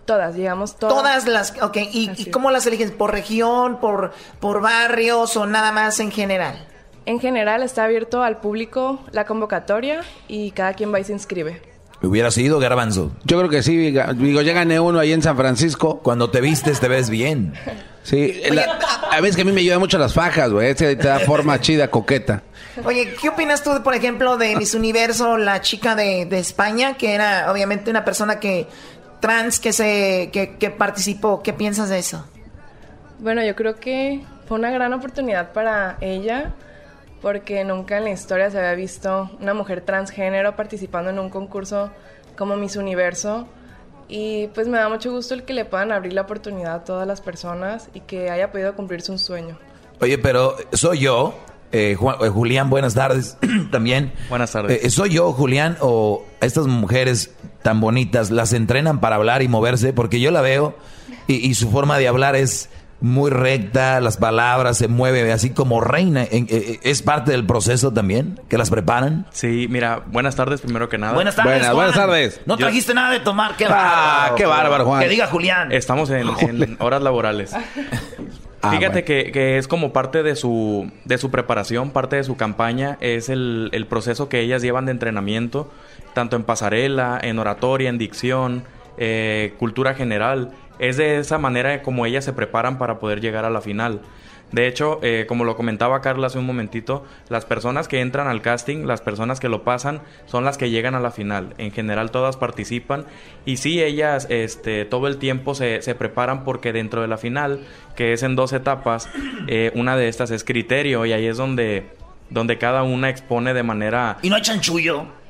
I: Todas, llegamos todas.
E: Todas las, ok, ¿y, y cómo las eligen? ¿Por región, por, por barrios o nada más en general?
I: En general está abierto al público la convocatoria y cada quien va y se inscribe.
G: Hubiera sido garbanzo.
F: Yo creo que sí, digo, ya gané uno ahí en San Francisco.
G: Cuando te vistes te ves bien.
F: Sí, la- a veces que a mí me ayudan mucho las fajas, güey. Te da forma chida, coqueta.
E: Oye, ¿qué opinas tú, por ejemplo, de Miss Universo, la chica de, de España, que era obviamente una persona que trans que se que, que participó? ¿Qué piensas de eso?
I: Bueno, yo creo que fue una gran oportunidad para ella porque nunca en la historia se había visto una mujer transgénero participando en un concurso como Miss Universo. Y pues me da mucho gusto el que le puedan abrir la oportunidad a todas las personas y que haya podido cumplirse un sueño.
G: Oye, pero soy yo, eh, Juan- eh, Julián, buenas tardes también.
R: Buenas tardes.
G: Eh, ¿Soy yo, Julián, o estas mujeres tan bonitas las entrenan para hablar y moverse? Porque yo la veo y, y su forma de hablar es muy recta, las palabras se mueve así como reina. En- eh, ¿Es parte del proceso también que las preparan?
R: Sí, mira, buenas tardes primero que nada.
C: Buenas tardes, Juan. No
R: Yo-
C: trajiste nada de tomar, qué
R: Ah,
C: bárbaro.
R: qué bárbaro, Juan.
C: Que diga Julián.
R: Estamos en, en horas laborales. Fíjate que, que es como parte de su, de su preparación, parte de su campaña, es el, el proceso que ellas llevan de entrenamiento, tanto en pasarela, en oratoria, en dicción, eh, cultura general. Es de esa manera como ellas se preparan para poder llegar a la final. De hecho, eh, como lo comentaba Carla hace un momentito, las personas que entran al casting, las personas que lo pasan, son las que llegan a la final. En general todas participan y sí, ellas este, todo el tiempo se, se preparan porque dentro de la final, que es en dos etapas, eh, una de estas es criterio y ahí es donde, donde cada una expone de manera...
C: ¿Y no hay chanchullo?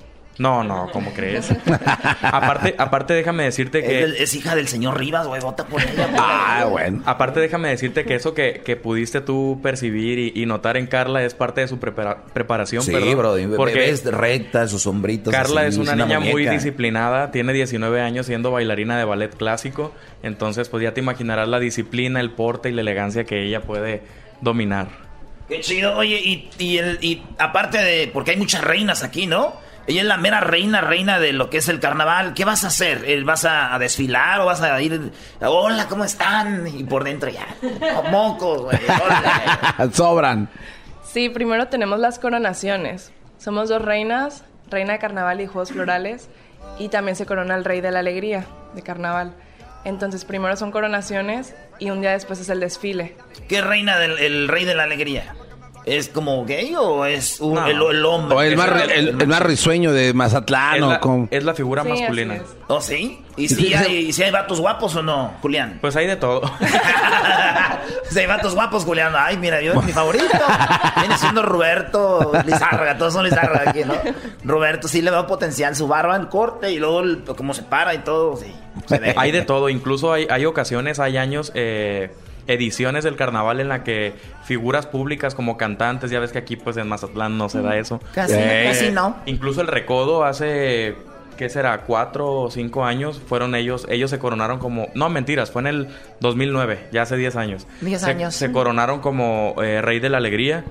R: No, no, ¿cómo crees? aparte, aparte déjame decirte que...
C: Es, es hija del señor Rivas, güey, vota por ella. güey.
F: Ah, bueno.
R: Aparte déjame decirte que eso que, que pudiste tú percibir y, y notar en Carla es parte de su prepara- preparación,
G: Sí,
R: perdón.
G: bro.
R: porque
G: Porque es recta, sus sombritos.
R: Carla
G: así,
R: es una niña muy disciplinada, tiene 19 años siendo bailarina de ballet clásico, entonces pues ya te imaginarás la disciplina, el porte y la elegancia que ella puede dominar.
C: Qué chido. Oye, y, y, el- y aparte de. Porque hay muchas reinas aquí, ¿no? Ella es la mera reina, reina de lo que es el carnaval. ¿Qué vas a hacer? ¿Eh, ¿Vas a, a desfilar o vas a ir? Hola, ¿cómo están? Y por dentro ya. Mocos, güey.
F: Sobran.
S: Sí, primero tenemos las coronaciones. Somos dos reinas, reina de carnaval y juegos florales, y también se corona el rey de la alegría de carnaval. Entonces primero son coronaciones y un día después es el desfile.
C: ¿Qué reina del el rey de la alegría? ¿Es como gay o es un-
R: No.
C: el, el hombre?
F: O el más, ri- el, el más risueño de Mazatlán
R: Es
F: o
R: la,
F: con...
R: es la figura
S: Sí,
R: masculina.
S: es.
C: ¿Oh, sí? ¿Y si hay, y si hay vatos guapos o no, Julián?
R: Pues hay de todo.
C: Si hay vatos guapos, Julián. Ay, mira, yo mi favorito. Viene siendo Roberto Lizárraga. Todos son Lizárraga aquí, ¿no? Roberto sí le veo potencial. Su barba en corte y luego el- como se para y todo. Sí, se ve.
R: hay de todo, incluso hay, hay ocasiones, hay años, eh, ediciones del carnaval en la que figuras públicas como cantantes, ya ves que aquí pues en Mazatlán no se da eso.
E: Casi,
R: Eh,
E: casi no.
R: Incluso el recodo hace, ¿qué será? Cuatro o cinco años fueron ellos, ellos se coronaron como, no mentiras, fue en el 2009, ya hace 10 años.
E: 10
R: Se-
E: años.
R: Se coronaron como eh, rey de la alegría.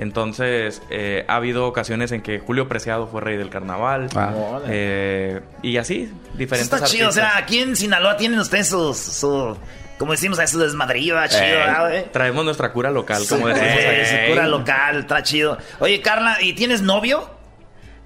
R: Entonces, eh, ha habido ocasiones en que Julio Preciado fue rey del carnaval.
F: Ah.
R: eh, y así,
C: Eso
R: diferentes
C: está chido. O sea, aquí en Sinaloa tienen ustedes su, su como decimos, su desmadrillo, ah, chido,
R: Eh,
C: ¿verdad, güey?
R: traemos nuestra cura local, como decimos
C: eh, cura local, está chido. Oye, Carla, ¿y tienes novio?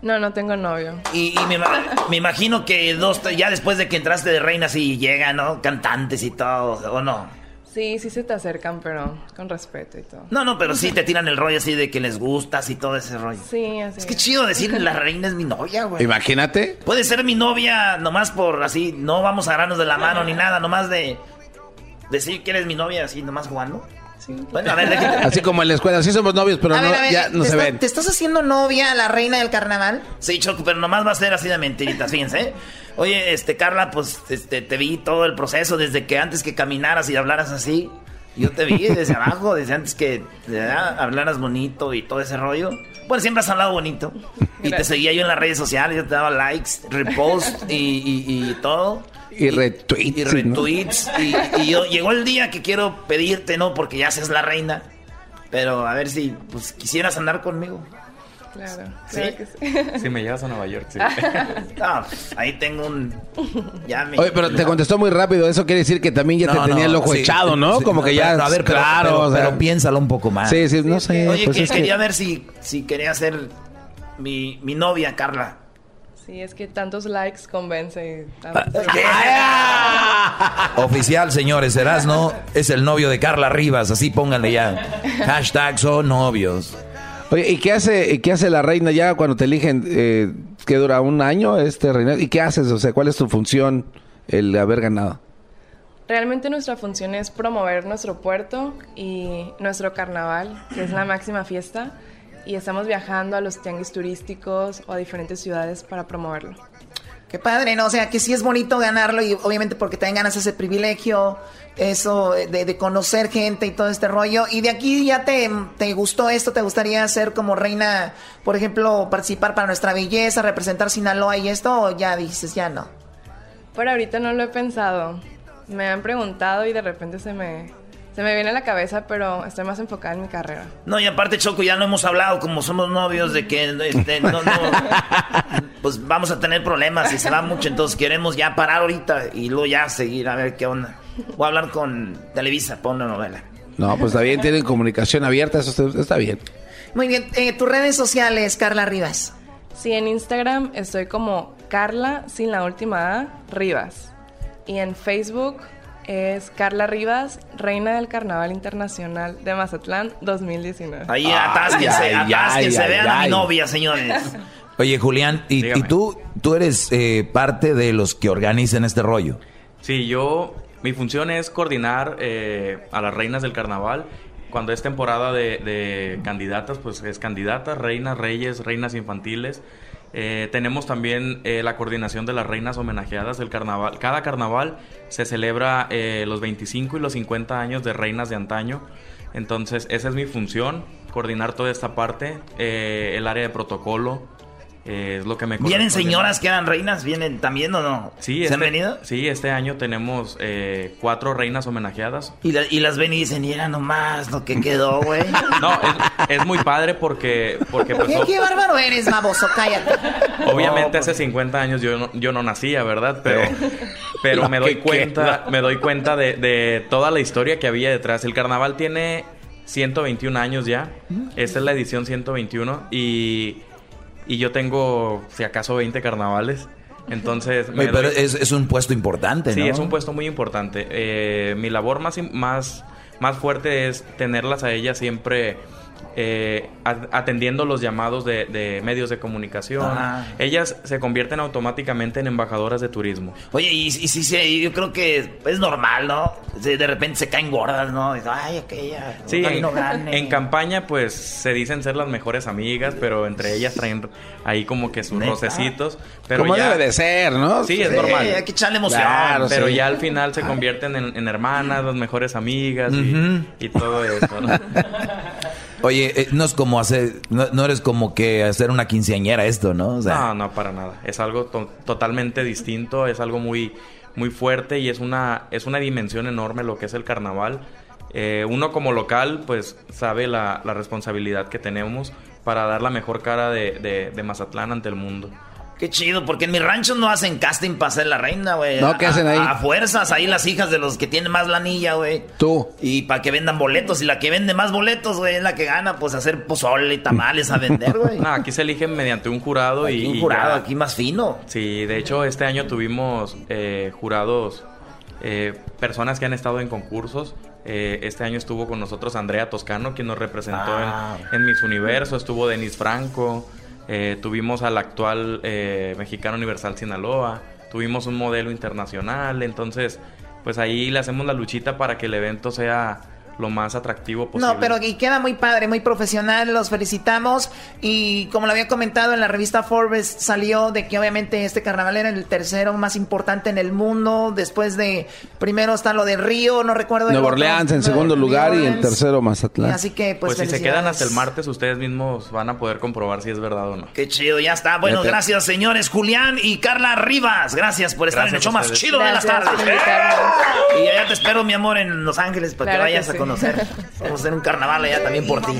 S: No, no tengo novio.
C: Y, y me, ima- me imagino que dos, ya después de que entraste de reina, sí llegan, ¿no? Cantantes y todo, ¿o no?
S: Sí, sí se te acercan, pero con respeto y todo.
C: No, no, pero sí te tiran el rollo así de que les gustas y todo ese rollo.
S: Sí, así
C: Es que chido decir la reina es mi novia, güey.
F: Imagínate.
C: Puede ser mi novia nomás por así, no vamos a agarrarnos de la mano ni nada, nomás de decir que eres mi novia así, nomás jugando. Bueno, a ver.
F: Así como en la escuela, sí somos novios, pero
E: a
F: no,
E: ver, ver,
F: ya no
E: ¿te,
F: se
E: está-
F: ven.
E: ¿te estás haciendo novia a la reina del carnaval?
C: Sí, Choco, pero nomás va a ser así de mentiritas, fíjense. ¿eh? Oye, este, Carla, pues este, te vi todo el proceso desde que antes que caminaras y hablaras así. Yo te vi desde abajo, desde antes que ¿verdad? hablaras bonito y todo ese rollo. Bueno, siempre has hablado bonito. Y te seguía yo en las redes sociales, yo te daba likes, repost y, y- y todo.
F: Y retweets.
C: Y
F: ¿no?
C: retweets. Y, y yo, llegó el día que quiero pedirte, ¿no? Porque ya seas la reina. Pero a ver si pues, quisieras andar conmigo.
S: Claro,
C: ¿Sí?
S: claro que sí.
R: Si me llevas a Nueva York, sí.
C: Ah, pues, ahí tengo un. Ya me.
F: Oye, pero te contestó muy rápido. Eso quiere decir que también ya
G: No,
F: te tenía
G: no,
F: el ojo
G: sí,
F: echado, ¿no?
G: sí,
F: Como que ya.
G: pero, a ver, pero-
F: claro.
G: pero,
F: o sea,
G: pero piénsalo un poco más.
F: Sí, sí, no sé.
C: Oye,
F: pues
C: que
F: es que-
C: quería ver si, si quería ser mi, mi novia, Carla.
S: Sí, es que tantos likes convence.
G: Oficial, señores, Erasno es el novio de Carla Rivas, así pónganle ya. Hashtag son novios.
F: Oye, ¿y qué hace, y qué hace la reina ya cuando te eligen? Eh, ¿Qué dura un año este reina? ¿Y qué haces? O sea, ¿cuál es tu función el haber ganado?
S: Realmente nuestra función es promover nuestro puerto y nuestro carnaval, que es la máxima fiesta, y estamos viajando a los tianguis turísticos o a diferentes ciudades para promoverlo.
E: Qué padre, ¿no? O sea, que sí es bonito ganarlo y obviamente porque también ganas ese privilegio, eso de, de conocer gente y todo este rollo. Y de aquí ya te, te gustó esto, te gustaría ser como reina, por ejemplo, participar para nuestra belleza, representar Sinaloa y esto, o ya dices, ya no.
S: Por ahorita no lo he pensado. Me han preguntado y de repente se me, se me viene a la cabeza, pero estoy más enfocada en mi carrera.
C: No, y aparte, Choco, ya no hemos hablado, como somos novios, de que este, no, no, pues vamos a tener problemas y se va mucho, entonces queremos ya parar ahorita y luego ya seguir a ver qué onda. Voy a hablar con Televisa, pon una novela.
F: No, pues está bien, tienen comunicación abierta, eso está, está bien.
E: Muy bien, eh, tus redes sociales, Carla Rivas.
S: Sí, en Instagram estoy como Carla sin la última A Rivas. Y en Facebook es Carla Rivas, Reina del Carnaval Internacional de Mazatlán 2019.
C: Ahí atásquense, atásquense,
G: ay,
C: vean a mi novia, señores.
G: Oye, Julián, ¿y, y tú, tú eres eh, parte de los que organizan este rollo?
R: Sí, yo, mi función es coordinar eh, a las reinas del carnaval. Cuando es temporada de, de candidatas, pues es candidatas, reinas, reyes, reinas infantiles. Eh, tenemos también eh, la coordinación de las reinas homenajeadas del carnaval. Cada carnaval se celebra eh, los 25 y los 50 años de reinas de antaño. Entonces, esa es mi función, coordinar toda esta parte, el área de protocolo. Eh, es lo que me
C: ¿Vienen señoras que eran reinas? ¿Vienen también o no?
R: Sí,
C: ¿Se
R: este,
C: han venido?
R: Sí, este año tenemos eh, cuatro reinas homenajeadas.
C: Y, la- y las ven y dicen, y era nomás lo que quedó, güey.
R: No, es, es muy padre porque, porque pues,
E: ¿Qué, qué bárbaro eres, baboso? Cállate.
R: obviamente hace 50 años yo no, yo no nacía, ¿verdad? Pero, pero me doy
F: que
R: cuenta,
F: queda.
R: me doy cuenta de, de toda la historia que había detrás. El carnaval tiene 121 años ya. Esta es la edición 121 y, y yo tengo, si acaso, 20 carnavales. Entonces, me
G: pero
R: doy-
G: es, es un puesto importante,
R: Sí,
G: ¿no?
R: es un puesto muy importante. Eh, mi labor más, más, más fuerte es tenerlas a ellas siempre eh, atendiendo los llamados de, de medios de comunicación.
C: Ah.
R: Ellas se convierten automáticamente en embajadoras de turismo.
C: Oye, y, y sí, sí, yo creo que es normal, ¿no? De repente se caen gordas, ¿no? Ay, aquella.
R: Sí,
C: ojalá y
R: en,
C: no gane".
R: en campaña pues se dicen ser las mejores amigas, pero entre ellas traen ahí como que sus
F: ¿Neta?
R: rocecitos. Pero
F: Como
R: ya-
F: debe de ser, ¿no?
R: Sí, es
F: Sí,
R: normal.
F: hay que echarle emoción.
R: Claro, pero
F: sí.
R: ya al final se convierten en, en hermanas, las mejores amigas y-
G: Ujú.
R: y, todo eso. ¿no?
G: Oye, eh, no es como hacer, no, no eres como que hacer una quinceañera esto, ¿no?
R: No, no, para nada. Es algo to- totalmente distinto, es algo muy, muy fuerte y es una, es una dimensión enorme lo que es el carnaval. Eh, uno como local, pues sabe la, responsabilidad que tenemos para dar la mejor cara de- de Mazatlán ante el mundo.
C: Qué chido, porque en mi rancho no hacen casting para ser la reina, güey.
F: No, ¿qué hacen ahí?
C: A, fuerzas, ahí las hijas de los que tienen más lanilla, güey.
F: Tú.
C: Y para que vendan boletos. Y la que vende más boletos, güey, es la que gana, pues hacer pozole y tamales a vender, güey.
R: No, aquí se eligen mediante un jurado y...
C: un jurado, aquí más fino.
R: Sí, de hecho este año tuvimos eh, jurados, eh, personas que han estado en concursos. Eh, este año estuvo con nosotros Andrea Toscano, quien nos representó
C: Ah.
R: en, en Miss Universo. Estuvo Denis Franco. Eh, tuvimos al actual eh, mexicano Universal Sinaloa. Tuvimos un modelo internacional. Entonces, pues ahí le hacemos la luchita para que el evento sea lo más atractivo posible.
E: No, pero y queda muy padre, muy profesional, los felicitamos. Y como lo había comentado en la revista Forbes, salió de que obviamente este carnaval era el tercero más importante en el mundo. Después de, primero está lo de Río, no recuerdo.
F: Nueva
E: otro.
F: Orleans en segundo lugar y en tercero Mazatlán.
E: Así que, pues,
R: Pues si se quedan hasta el martes, ustedes mismos van a poder comprobar si es verdad o no.
C: Qué chido, ya está. Bueno,
R: Ya te-
C: gracias, señores. Julián y Carla Rivas. Gracias por estar en el
R: Gracias
C: show más chido de las
S: Gracias
C: tardes. Y allá te espero, mi amor, en Los Ángeles para
S: Claro
C: que
S: que
C: vayas a. conocer. Vamos a hacer un carnaval allá también por ti.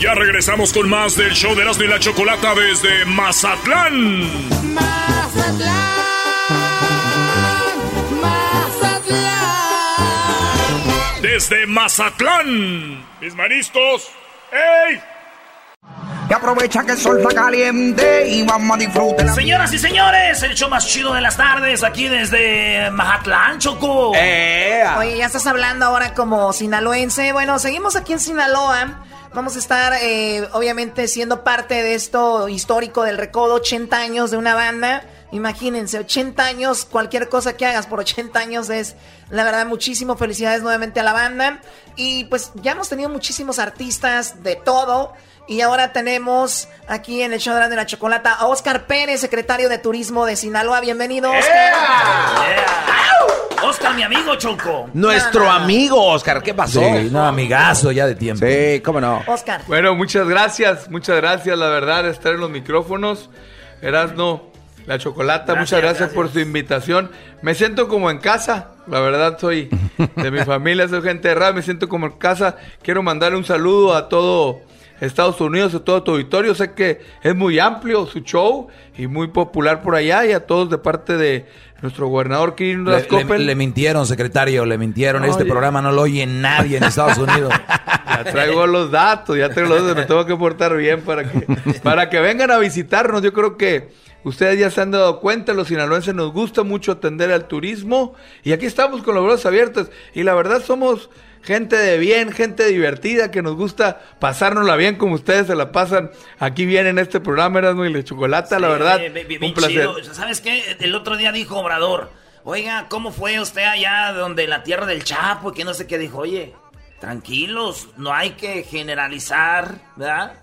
J: Ya regresamos con más del show de Erasmo y la Chocolata desde Mazatlán. Desde Mazatlán. Mis maniscos. ¡Ey!
B: Y aprovecha que el sol está caliente y vamos a disfrutar.
C: Señoras y señores, el show más chido de las tardes aquí desde Mazatlán, Choco.
E: Oye, ya estás hablando ahora como sinaloense. Bueno, seguimos aquí en Sinaloa. Vamos a estar, eh, obviamente, siendo parte de esto histórico del recodo, 80 años de una banda. Imagínense, 80 años, cualquier cosa que hagas por 80 años es, la verdad, muchísimo felicidades nuevamente a la banda. Y pues ya hemos tenido muchísimos artistas de todo. Y ahora tenemos aquí en el show de la chocolata a Oscar Pérez, secretario de Turismo de Sinaloa. Bienvenido, Oscar.
C: Oscar, mi amigo, Choco.
F: Nuestro amigo Oscar, ¿qué pasó?
G: Sí, no, amigazo ya de tiempo.
F: Sí, cómo no.
E: Oscar.
T: Bueno, muchas gracias, muchas gracias, la verdad, estar en los micrófonos. Erasno, la chocolata,
C: Gracias,
T: muchas gracias,
C: gracias.
T: por su invitación. Me siento como en casa, la verdad, soy de mi familia, soy gente de radio, me siento como en casa. Quiero mandarle un saludo a todo Estados Unidos, a todo tu auditorio. Sé que es muy amplio su show y muy popular por allá y a todos de parte de nuestro gobernador Kirin
G: Le, le- le mintieron, secretario, le mintieron. Este programa no lo oye nadie en Estados Unidos.
T: Ya traigo los datos, ya traigo los datos, me tengo que portar bien para que, para que vengan a visitarnos. Yo creo que Ustedes ya se han dado cuenta, los sinaloenses nos gusta mucho atender al turismo y aquí estamos con los brazos abiertos y la verdad somos gente de bien, gente divertida que nos gusta pasárnosla bien como ustedes se la pasan aquí bien en este programa Erasmo y la Chocolata, la
C: Sí,
T: verdad,
C: bien- bien
T: un placer.
C: chido. ¿Sabes qué? El otro día dijo Obrador, oiga, ¿cómo fue usted allá donde la tierra del Chapo? Que no sé qué dijo, oye, tranquilos, no hay que generalizar, ¿verdad?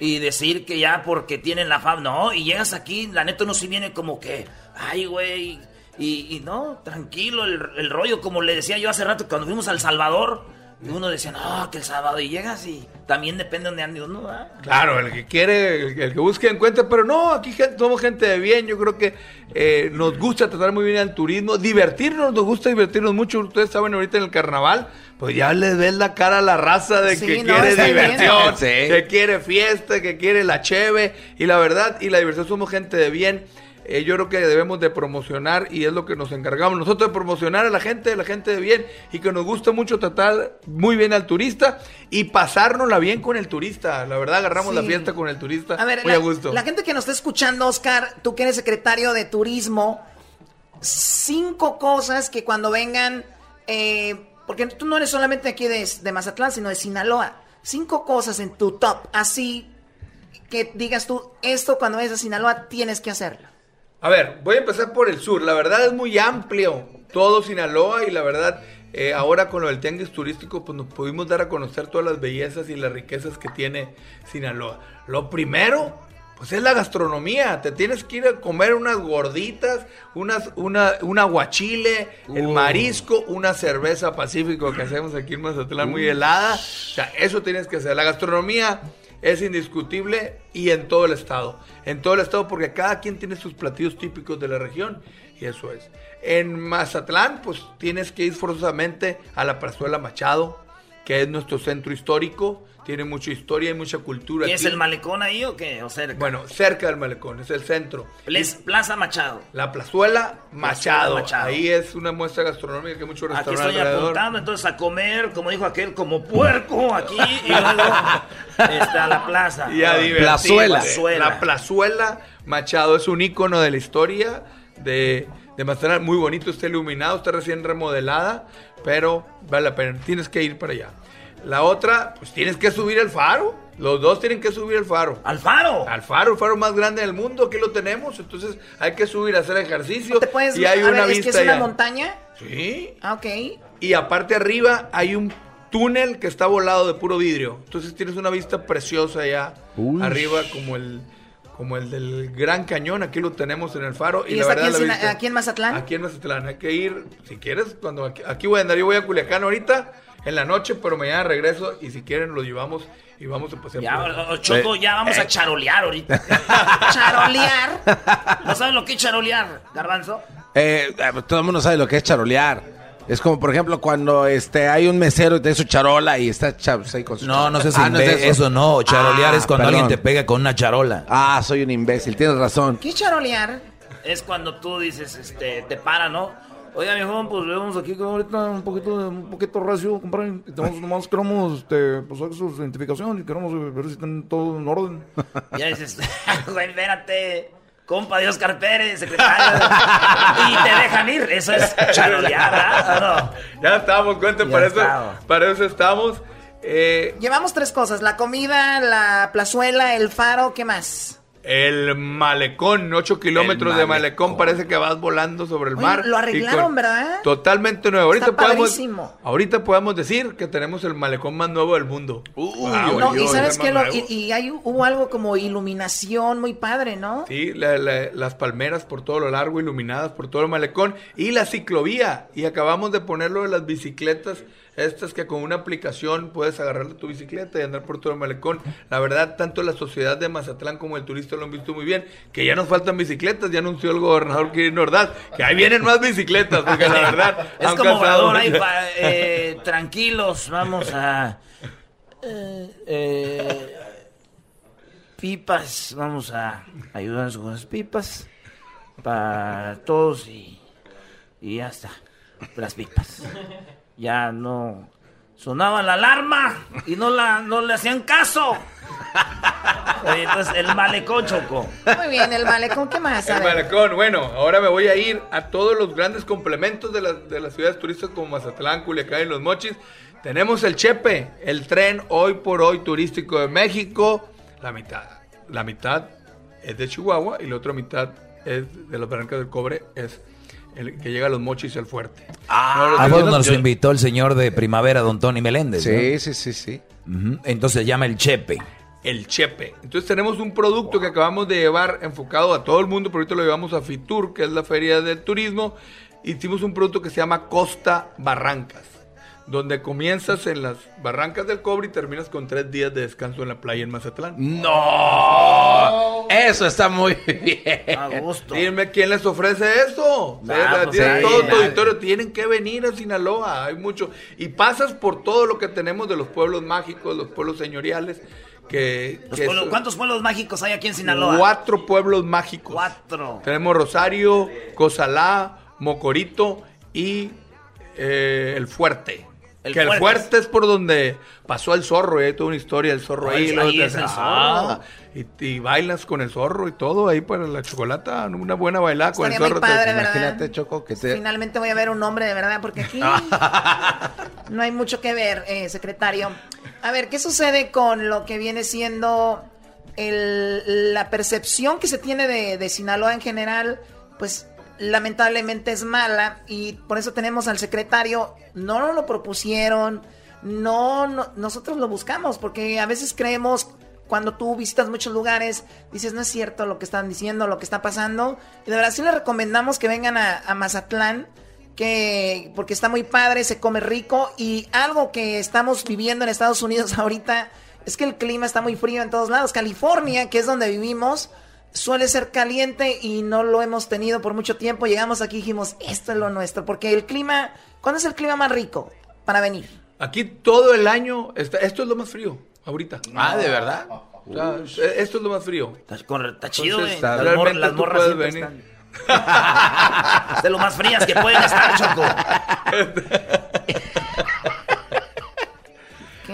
C: Y decir que ya porque tienen la fama, no, y llegas aquí, la neta uno sí viene como que, ay, güey, y, y no, tranquilo, el, el rollo, como le decía yo hace rato, cuando fuimos al Salvador, y uno decía, no, que el Salvador, y llegas y también depende de donde andes, ¿no? ¿verdad?
T: Claro, el que quiere, el, el que busque encuentra, pero no, aquí somos gente de bien, yo creo que eh, nos gusta tratar muy bien al turismo, divertirnos, nos gusta divertirnos mucho, ustedes saben ahorita en el carnaval, pues ya les ves la cara a la raza de
E: Sí,
T: que
E: no,
T: quiere diversión,
F: Sí.
T: que quiere fiesta, que quiere la cheve, y la verdad, y la diversión somos gente de bien. Eh, yo creo que debemos de promocionar y es lo que nos encargamos nosotros de promocionar a la gente, a la gente de bien y que nos gusta mucho tratar muy bien al turista y pasárnosla bien con el turista. La verdad, agarramos la fiesta con el turista
E: A ver,
T: muy
E: la,
T: a gusto.
E: la gente que nos está escuchando, Oscar, tú que eres secretario de turismo, cinco cosas que cuando vengan, eh, porque tú no eres solamente aquí de, de Mazatlán, sino de Sinaloa, cinco cosas en tu top, así que digas tú, esto cuando vayas a Sinaloa tienes que hacerlo.
T: A ver, voy a empezar por el sur. La verdad es muy amplio todo Sinaloa y la verdad eh, ahora con lo del tianguis turístico pues nos pudimos dar a conocer todas las bellezas y las riquezas que tiene Sinaloa. Lo primero pues es la gastronomía. Te tienes que ir a comer unas gorditas, unas, una, un aguachile, el
F: Uh.
T: marisco, una cerveza pacífico que hacemos aquí en Mazatlán muy helada. O sea, eso tienes que hacer. La gastronomía es indiscutible y en todo el estado. En todo el estado porque cada quien tiene sus platillos típicos de la región y eso es. En Mazatlán pues tienes que ir forzosamente a la Plazuela Machado, que es nuestro centro histórico. Tiene mucha historia y mucha cultura.
C: ¿Qué es
T: aquí.
C: el malecón ahí o qué? ¿O cerca?
T: Bueno, cerca del malecón, es el centro.
C: Es Plaza Machado.
T: La plazuela Machado.
C: Machado.
T: Ahí es una muestra gastronómica que hay muchos
C: Aquí
T: restaurantes
C: estoy
T: alrededor.
C: apuntando entonces a comer, como dijo aquel, como puerco aquí y luego está la plaza.
T: Y a divertirse.
C: Plazuela.
T: La plazuela Machado es un icono de la historia de, de Mazatlán. Muy bonito, está iluminado, está recién remodelada, pero vale la pena. Tienes que ir para allá. La otra, pues tienes que subir el faro. Los dos tienen que subir el faro.
C: ¿Al faro?
T: Al faro, el faro más grande del mundo. Aquí lo tenemos. Entonces hay que subir a hacer ejercicio.
E: Puedes-
T: y hay
E: a ver,
T: una
E: es
T: vista
E: que es una montaña.
T: Sí.
E: Ah, ok.
T: Y aparte arriba hay un túnel que está volado de puro vidrio. Entonces tienes una vista preciosa allá
F: Uy.
T: arriba como el como el del Gran Cañón. Aquí lo tenemos en el faro. Y,
E: ¿Y
T: la
E: está aquí
T: verdad
E: en,
T: la vista-
E: aquí en Mazatlán?
T: Aquí en Mazatlán. Hay que ir, si quieres, cuando aquí, aquí voy a andar. Yo voy a Culiacán ahorita en la noche, pero mañana regreso y si quieren lo llevamos y vamos a pasear.
C: Ya,
T: por-
C: o- o Choco, ya vamos
T: Eh,
C: a charolear ahorita.
E: ¿Charolear?
C: ¿No saben lo que es charolear, Garbanzo?
F: Eh, eh, todo el mundo sabe lo que es charolear. Es como, por ejemplo, cuando este hay un mesero y tiene su charola y está cha- pues, ahí con su
G: No, no seas
F: Ah, es
G: imbe- eso. no. Charolear
F: Ah,
G: es cuando
F: perdón.
G: alguien te pega con una charola.
F: Ah, soy un imbécil, tienes razón.
E: ¿Qué es charolear?
C: Es cuando tú dices, este, te para, ¿no? Oiga, viejo, pues vemos aquí que ahorita un poquito, un poquito recio, compadre. Y tenemos, nomás queremos, este, pues, hacer su identificación y queremos ver si están todo en orden. Ya dices, güey, espérate, compa de Oscar Pérez, secretario. y te dejan ir, eso es. ¿O no?
T: Ya estábamos, cuenta,
C: Ya
T: para eso,
C: estamos.
T: para eso estamos. Eh,
E: Llevamos tres cosas, la comida, la plazuela, el faro, ¿qué más?
T: El malecón, 8 kilómetros de malecón, parece que vas volando sobre el
E: Oye,
T: mar.
E: lo arreglaron,
T: con-
E: ¿verdad?
T: Totalmente nuevo. Ahorita
E: Está
T: podemos,
E: padrísimo.
T: ahorita podemos decir que tenemos el malecón más nuevo del mundo. Ah,
E: no, y sabes que y, y hay, hubo algo como iluminación muy padre, ¿no?
T: Sí, la- la- las palmeras por todo lo largo, iluminadas por todo el malecón. Y la ciclovía. Y acabamos de ponerlo de las bicicletas. Estas que con una aplicación puedes agarrarle tu bicicleta y andar por todo el malecón. La verdad, tanto la sociedad de Mazatlán como el turista lo han visto muy bien. Que ya nos faltan bicicletas. Ya anunció el gobernador Kirin Ordaz que ahí vienen más bicicletas. Porque la verdad.
C: Es como Obrador ahí, eh, tranquilos, vamos a... eh, eh, pipas, vamos a ayudarnos con las pipas para todos y, y ya está, las pipas. Ya no sonaba la alarma y no, la, no le hacían caso. Oye, entonces, el malecón, Choco.
E: Muy bien, el malecón, ¿qué más? A
T: El
E: ver.
T: malecón, bueno, ahora me voy a ir a todos los grandes complementos de, la- de las ciudades turísticas como Mazatlán, Culiacán y Los Mochis. Tenemos el Chepe, el tren hoy por hoy turístico de México. La mitad, la mitad es de Chihuahua y la otra mitad es de las Barrancas del Cobre, es el que llega a Los Mochis el Fuerte.
G: Ah,
T: No,
G: fue
T: yo-
G: donde nos
T: yo-
G: invitó el señor de Primavera, don Tony Meléndez.
F: Sí,
G: ¿no?
F: sí, sí, sí.
G: Entonces se llama el Chepe.
T: el Chepe. Entonces tenemos un producto que acabamos de llevar enfocado a todo el mundo, pero ahorita lo llevamos a Fitur, que es la feria del turismo. Hicimos un producto que se llama Costa Barrancas, donde comienzas en las barrancas del cobre y terminas con tres días de descanso en la playa en Mazatlán.
F: ¡No! Eso está muy bien.
C: A gusto.
T: Dime quién les ofrece eso.
C: Nah, pues
T: todo tu auditorio, tienen que venir a Sinaloa, hay mucho. Y pasas por todo lo que tenemos de los pueblos mágicos, los pueblos señoriales, que...
C: Los
T: que
C: pueblos-
T: eso-
C: ¿Cuántos pueblos mágicos hay aquí en Sinaloa?
T: Cuatro pueblos mágicos.
C: Cuatro.
T: Tenemos Rosario, Cozalá, Mocorito y eh, El Fuerte.
C: El
T: que el
C: Fuerte.
T: es por donde pasó el zorro, y hay toda una historia del zorro
C: Ahí-
T: ahí. luego
C: ahí
T: te-
C: es el
T: Ah, y, y bailas con el zorro y todo ahí para la chocolata, una buena bailada con el zorro.
F: Imagínate, Choco, que te...
E: Finalmente voy a ver un hombre de verdad, porque aquí no hay mucho que ver, eh, secretario. A ver, ¿qué sucede con lo que viene siendo el- la percepción que se tiene de, de Sinaloa en general? Pues lamentablemente es mala y por eso tenemos al secretario, no nos lo propusieron, no, no nosotros lo buscamos, porque a veces creemos cuando tú visitas muchos lugares, dices, no es cierto lo que están diciendo, lo que está pasando. Y de verdad sí les recomendamos que vengan a, a Mazatlán, que, porque está muy padre, se come rico. Y algo que estamos viviendo en Estados Unidos ahorita es que el clima está muy frío en todos lados. California, que es donde vivimos, suele ser caliente y no lo hemos tenido por mucho tiempo. Llegamos aquí y dijimos, esto es lo nuestro, porque el clima, ¿cuándo es el clima más rico para venir?
T: Aquí todo el año, está, esto es lo más frío, ahorita.
F: Ah, ¿de verdad?
T: O sea, eh, esto es lo más frío.
C: Está, con- está chido,
T: Entonces,
C: güey. Las,
T: realmente
C: mor- las morras
T: venir.
C: están. De lo más frías que pueden estar, Choco.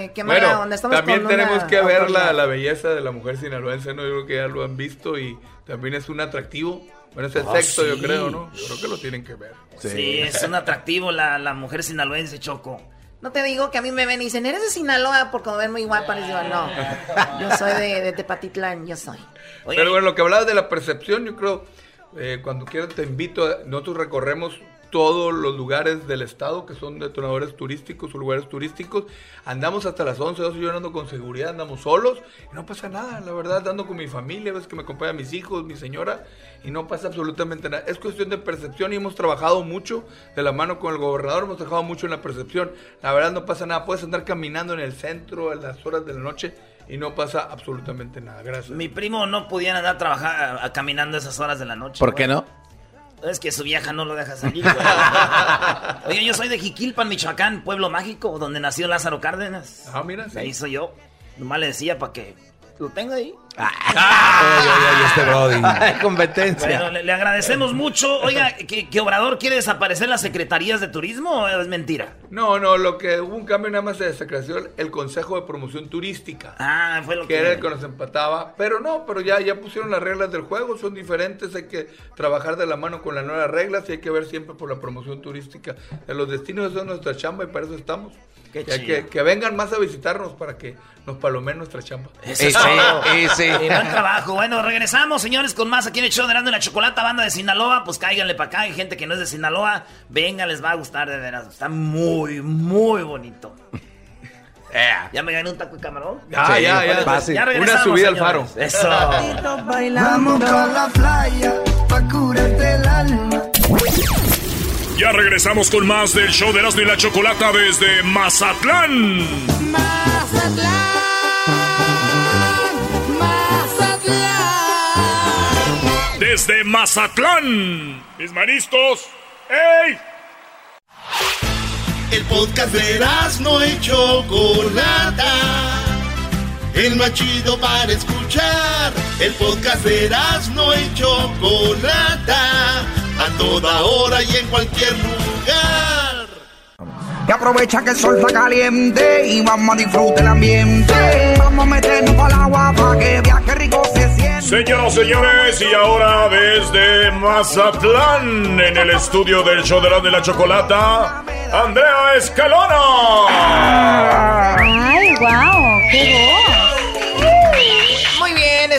E: Qué, qué mala
T: Bueno,
E: onda. Estamos
T: también
E: con
T: tenemos
E: una
T: que ver la, la belleza de la mujer sinaloense, ¿no? Yo creo que ya lo han visto y también es un atractivo. Bueno, es el
C: Ah,
T: sexo,
C: sí.
T: yo creo, ¿no? Yo creo que lo tienen que ver.
C: Sí, es un atractivo la, la mujer sinaloense, Choco.
E: No te digo que a mí me ven y dicen, ¿eres de Sinaloa? Porque me ven muy guapa. Les digo, no. Yo soy de, de Tepatitlán, yo soy.
T: Pero bueno, lo que hablabas de la percepción, yo creo, eh, cuando quieras te invito, a- nosotros recorremos todos los lugares del estado que son detonadores turísticos o lugares turísticos. Andamos hasta las 11, 12, yo ando con seguridad, andamos solos y no pasa nada, la verdad, ando con mi familia, ves que me acompañan mis hijos, mi señora y no pasa absolutamente nada. Es cuestión de percepción y hemos trabajado mucho de la mano con el gobernador, hemos trabajado mucho en la percepción. La verdad no pasa nada, puedes andar caminando en el centro a las horas de la noche y no pasa absolutamente nada. Gracias.
C: Mi primo no podía andar trabajar, a- caminando esas horas de la noche.
F: ¿Por qué no?
C: Es que su vieja no lo deja salir, güey. Oye, yo soy de Jiquilpan, Michoacán, pueblo mágico, donde nació Lázaro Cárdenas.
T: Ah, mira,
C: Ahí soy yo. Nomás le decía para que lo tenga ahí.
G: este Brody.
F: Competencia.
C: Bueno, le, le agradecemos mucho. Oiga, ¿que, que Obrador quiere desaparecer las secretarías de turismo o es mentira?
T: No, no, lo que hubo un cambio nada más se el, el Consejo de Promoción Turística.
C: Ah, fue lo
T: que
C: que...
T: era el que nos empataba, pero no, pero ya, ya pusieron las reglas del juego, son diferentes, hay que trabajar de la mano con las nuevas reglas y hay que ver siempre por la promoción turística de los destinos, eso es nuestra chamba y para eso estamos.
C: Qué chido.
T: que, que vengan más a visitarnos para que nos palomen nuestra chamba.
C: Ese es todo. Y buen trabajo. Bueno, regresamos, señores, con más aquí en el show de la Chocolata, banda de Sinaloa. Pues cáiganle para acá. Hay gente que no es de Sinaloa. Venga, les va a gustar de veras. Está muy, muy bonito. ¿Ya me gané un taco de camarón?
T: Ya, Sí, ya, ya. Fácil.
C: ya
T: Una subida al faro.
C: Eso.
B: Bailamos pa' la playa, pa' curarte el alma.
J: Ya regresamos con más del show de Erasmo y la Chocolata desde Mazatlán. Desde Mazatlán. Mis manistos. ¡Ey!
A: El podcast de no y Chocolata. El más chido para escuchar. El podcast de no y Chocolata. A toda hora y en cualquier lugar.
B: Y aprovecha que el sol está caliente y vamos a disfrutar el ambiente. Vamos a meternos el agua para que viaje rico
J: Señoras, señores, y ahora desde Mazatlán, en el estudio del show de la, de la chocolata, Andrea Escalona.
U: Ay, wow, qué voz.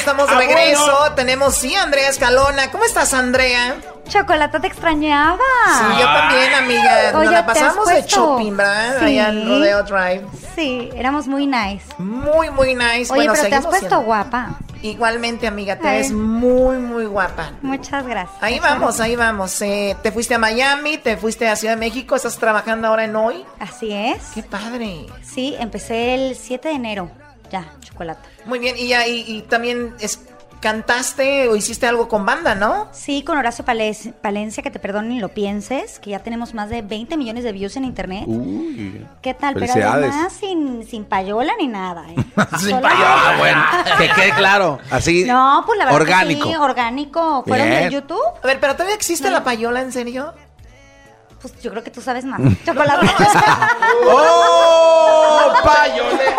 E: Estamos de
U: Ah,
E: regreso.
U: bueno.
E: Tenemos, sí, Andrea Escalona. ¿Cómo estás, Andrea?
U: Chocolata te extrañaba.
E: Sí, yo también, amiga. Nos
U: Oye,
E: la
U: ¿te has
E: pasamos de shopping, ¿verdad? Allá en. Rodeo Drive.
U: Sí, éramos muy nice.
E: Muy, muy nice.
U: Oye,
E: Bueno,
U: pero te has puesto
E: siendo.
U: guapa.
E: Igualmente, amiga, te
U: Ay.
E: ves muy, muy guapa.
U: Muchas gracias.
E: Ahí vamos, ahí vamos. Eh, te fuiste a Miami, te fuiste a Ciudad de México, estás trabajando ahora en hoy.
U: Así es.
E: Qué padre.
U: Sí, empecé el 7 de enero. Ya, chocolate.
E: Muy bien, y, ya- y, y también es, cantaste o hiciste algo con banda, ¿no?
U: Sí, con Horacio Pales- Palencia, que te perdonen y lo pienses, que ya tenemos más de 20 millones de views en internet.
F: Uy.
U: ¿Qué tal? Pero además sin, sin payola ni nada. ¿eh?
F: Sin
U: Solo-
F: payola, bueno. Que quede claro. Así.
U: No, pues la verdad que
F: Orgánico.
U: sí, orgánico. ¿Fueron
F: Bien.
U: de YouTube?
E: A ver, pero todavía existe la payola, ¿en serio?
U: Pues yo creo que tú sabes más. Chocolate.
F: ¡Oh! ¡Payole!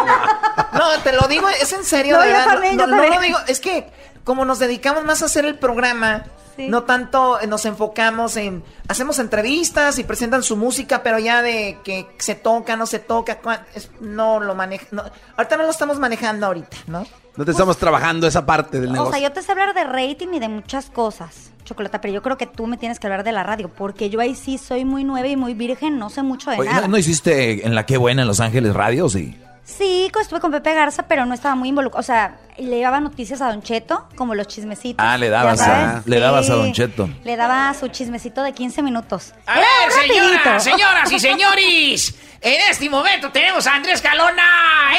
E: No, te lo digo, es en serio,
U: No,
E: de
U: yo
E: verdad.
U: también,
E: no,
U: yo
E: no
U: también.
E: lo digo, es que como nos dedicamos más a hacer el programa, no tanto eh, nos enfocamos en hacemos entrevistas y presentan su música, pero ya de que se toca, no se toca, no lo maneja, no, ahorita no lo estamos manejando ahorita, ¿no?
F: No te estamos trabajando esa parte del
U: O
F: negocio.
U: sea, yo te sé hablar de rating y de muchas cosas, Chocolata, pero yo creo que tú me tienes que hablar de la radio, porque yo ahí sí soy muy nueva y muy virgen, no sé mucho de
G: Oye,
U: nada.
G: ¿no, no hiciste en la Qué Buena en Los Ángeles Radio? Sí.
U: Sí, estuve con Pepe Garza, pero no estaba muy involucrado. O sea, le daba noticias a Don Cheto, como los chismecitos.
G: Ah, le
U: ¿ya
G: dabas, a, le dabas a. Don Cheto.
U: Le daba su chismecito de 15 minutos.
V: A
U: Era
V: ver, señoras y señores, en este momento tenemos a Andrés Calona.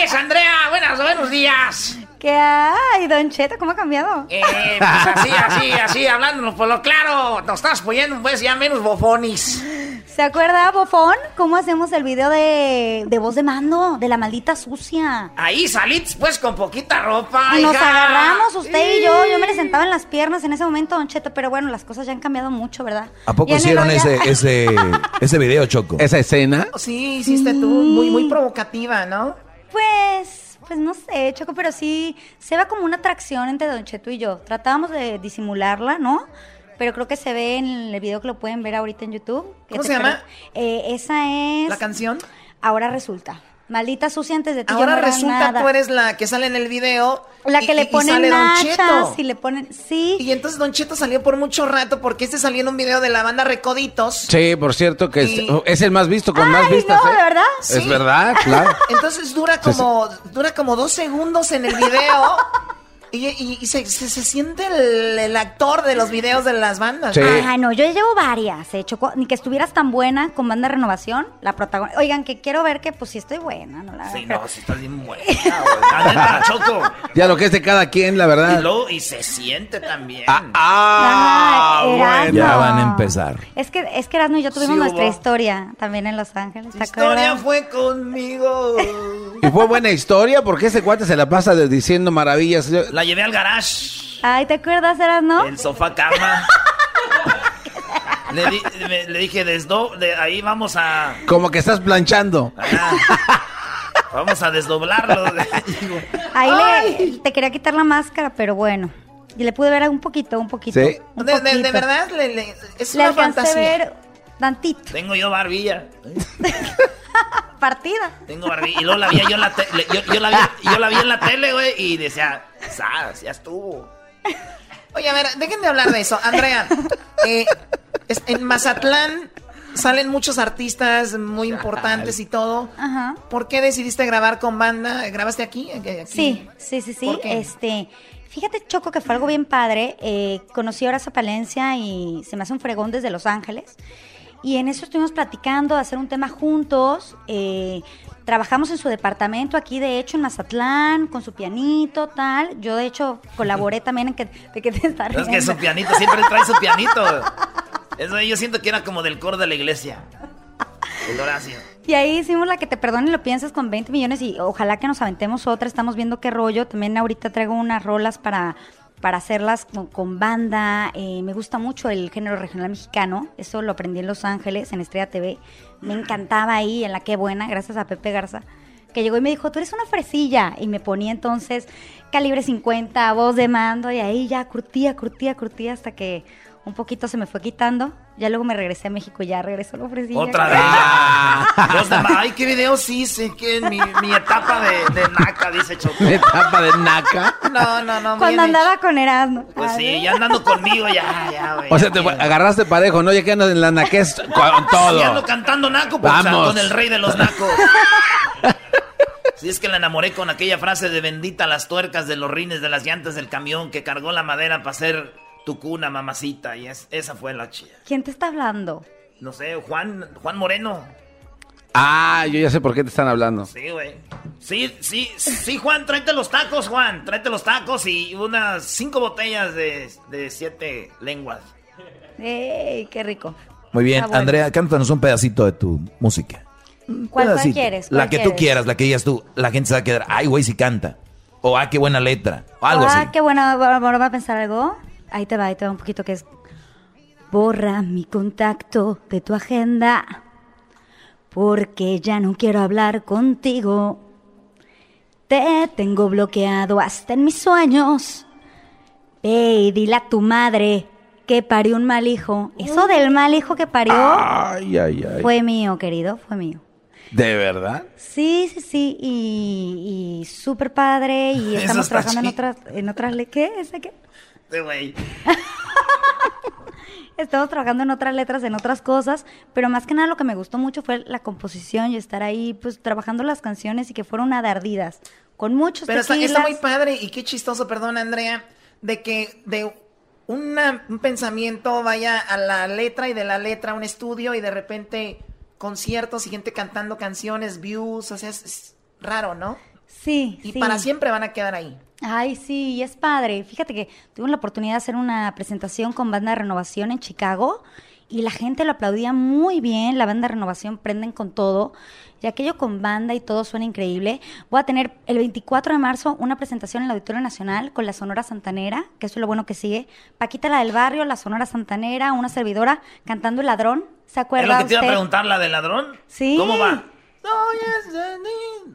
V: Es Andrea, buenas, buenos días.
U: ¿Qué hay, Don Cheto? ¿Cómo ha cambiado?
V: Eh, pues así, así, así, hablándonos por lo claro, nos estás poniendo pues ya menos bofonis.
U: ¿Se acuerda, Bofón? ¿Cómo hacemos el video de, de voz de mando? De la maldita sucia.
V: Ahí salís pues con poquita ropa,
U: Y nos
V: hija.
U: agarramos usted y yo. Yo me le sentaba en las piernas en ese momento, Don Cheto, pero bueno, las cosas ya han cambiado mucho, ¿verdad?
G: ¿A poco hicieron ese, ese, ese video, Choco?
F: ¿Esa escena?
E: Sí, hiciste tú, muy, muy provocativa, ¿no?
U: Pues, pues no sé, Choco, pero sí se ve como una atracción entre Don Cheto y yo. Tratábamos de disimularla, ¿no? Pero creo que se ve en el video que lo pueden ver ahorita en YouTube.
E: ¿Cómo se llama?
U: Eh, esa es...
E: ¿La canción?
U: Ahora resulta. Maldita sucia antes de ti. yo
E: Ahora
U: no
E: resulta
U: nada.
E: tú eres la que sale en el video.
U: La que le
E: y-
U: ponen nachas y le ponen... Sí.
E: Y entonces Don Cheto salió por mucho rato porque este salió en un video de la banda Recoditos.
F: Sí, por cierto, que es,
E: Y-
F: es el más visto, con más
U: Ay,
F: vistas.
U: no,
F: ¿eh?
U: ¿de verdad?
F: Es verdad, claro.
E: Entonces dura
F: Sí, sí.
E: como, dura como dos segundos en el video. Y, y- y se, se- se siente el, el actor de los videos de las bandas.
U: Ay, no, yo llevo varias, eh, Choco. Ni que estuvieras tan buena con Banda Renovación, la protagonista. Oigan, que quiero ver que pues sí estoy buena, ¿no? La
C: Sí, no, si estás bien buena, güey. La Choco.
F: Ya lo que es de cada quien, la
C: Y,
F: verdad.
C: y se siente también.
F: Ah,
U: Ay, Erasmo.
G: Ya van a empezar.
U: Es que, es que Erasmo y yo tuvimos
C: Sí,
U: nuestra historia también en Los Ángeles, ¿te
E: historia fue conmigo.
F: Y fue buena historia porque ese cuate se la pasa de- diciendo maravillas.
C: La llevé al garage,
U: Ay, ¿te acuerdas, Erasmo?
C: el sofá cama. le, di- me- le dije, desdo, de ahí vamos a,
F: Como que estás planchando.
C: vamos a desdoblarlo.
U: Ahí le, te quería quitar la máscara, pero bueno. Y le pude ver un poquito, un poquito.
F: Sí.
U: un
E: De, de- de
U: poquito.
E: verdad, le- le- es
U: Le
E: una fantasía.
U: ver tantito,
C: Tengo yo barbilla.
U: partida.
C: Tengo barbilla. Y luego la vi yo en la tele. Yo, yo la vi, yo la vi en la tele, güey. Y decía, "Sas, ya estuvo.
E: Oye, a ver, dejen de hablar de eso. Andrea, eh, es- en Mazatlán salen muchos artistas muy importantes y todo.
U: Ajá.
E: ¿Por qué decidiste grabar con banda? ¿Grabaste aquí? Aquí- aquí?
U: Sí, sí, sí, sí.
E: ¿Por qué?
U: Este, fíjate, Choco, que fue algo bien padre. Eh, conocí ahora a Palencia y se me hace un fregón desde Los Ángeles. Y en eso estuvimos platicando de hacer un tema juntos. eh, trabajamos en su departamento aquí, de hecho, en Mazatlán, con su pianito, tal. Yo, de hecho, colaboré también en que, de que te está
C: Es que
U: riendo.
C: su pianito, siempre trae su pianito. Eso yo siento que era como del coro de la iglesia. El Horacio.
U: Y ahí hicimos la que te perdone y lo piensas con 20 millones y ojalá que nos aventemos otra. Estamos viendo qué rollo. También ahorita traigo unas rolas para, para hacerlas con, con banda. Eh, me gusta mucho el género regional mexicano. Eso lo aprendí en Los Ángeles, en Estrella TV. Me encantaba ahí, en la que buena, gracias a Pepe Garza. que llegó y me dijo, tú eres una fresilla. Y me ponía entonces calibre 50, voz de mando, y ahí ya curtía, curtía, curtía hasta que un poquito se me fue quitando. Ya luego me regresé a México y ya regresó la fresilla.
C: Otra vez. Los demás, Ay, qué videos hice, que mi, mi etapa de, de naca, dice Choco.
F: ¿Etapa de naca?
E: No, no, no.
U: Cuando andaba con Erasmo.
C: Pues sí, ya andando conmigo, ya, ya, güey.
F: O sea, te agarraste parejo, ¿no? Ya que andas en la naquez con todo.
C: Sí, ando cantando naco, pues,
F: Vamos.
C: con el rey de los nacos. Si es que la enamoré con aquella frase de bendita las tuercas de los rines de las llantas del camión que cargó la madera para hacer tu cuna, mamacita. Y es, esa fue la chida.
U: ¿Quién te está hablando?
C: No sé, Juan, Juan Moreno.
F: Ah, yo ya sé por qué te están hablando.
C: Sí, güey. Sí, sí, sí, Juan, tráete los tacos, Juan. Tráete los tacos y unas cinco botellas de, de siete lenguas.
U: ¡Ey, qué rico!
G: Muy bien,
U: Ah, bueno.
G: Andrea, cántanos un pedacito de tu música.
U: ¿Cuál, cuál
G: Pedacito.
U: quieres?
G: La
U: ¿Cuál
G: que tú
U: quieres?
G: quieras, la que digas tú. La gente se va a quedar, ay, güey, si canta. O, ah, qué buena letra. O algo
U: ah,
G: así.
U: qué bueno. Ahora va a pensar algo. Ahí te va, ahí te va un poquito que es. Borra mi contacto de tu agenda. Porque ya no quiero hablar contigo. Te tengo bloqueado hasta en mis sueños. Ve y dile a tu madre que parió un mal hijo. Eso del mal hijo que parió
F: Ay, ay, ay.
U: fue mío, querido, fue mío.
F: ¿De verdad?
U: Sí, sí, sí, y, y súper padre, y estamos trabajando en otras, en otras, le- ¿qué? ¿Ese qué?
C: Sí, güey.
U: Estamos trabajando en otras letras, en otras cosas, pero más que nada lo que me gustó mucho fue la composición y estar ahí, pues, trabajando las canciones y que fueron adardidas, con muchos
E: Pero está, está muy padre y qué chistoso, perdón, Andrea, de que de una- un pensamiento vaya a la letra y de la letra a un estudio y de repente conciertos y gente cantando canciones, views, o sea, es, es raro, ¿no?
U: Sí,
E: Y
U: sí.
E: para siempre van a quedar ahí.
U: Ay, sí, y es padre. Fíjate que tuvimos la oportunidad de hacer una presentación con Banda de Renovación en Chicago y la gente lo aplaudía muy bien. La Banda de Renovación prenden con todo. Y aquello con banda y todo suena increíble. Voy a tener el 24 de marzo una presentación en el Auditorio Nacional con la Sonora Santanera, que eso es lo bueno que sigue. Paquita la del barrio, la Sonora Santanera, una servidora cantando El Ladrón. ¿Se
C: ¿Es
U: acuerda
C: lo que te iba a preguntar, la del ladrón?
U: Sí.
C: ¿Cómo va?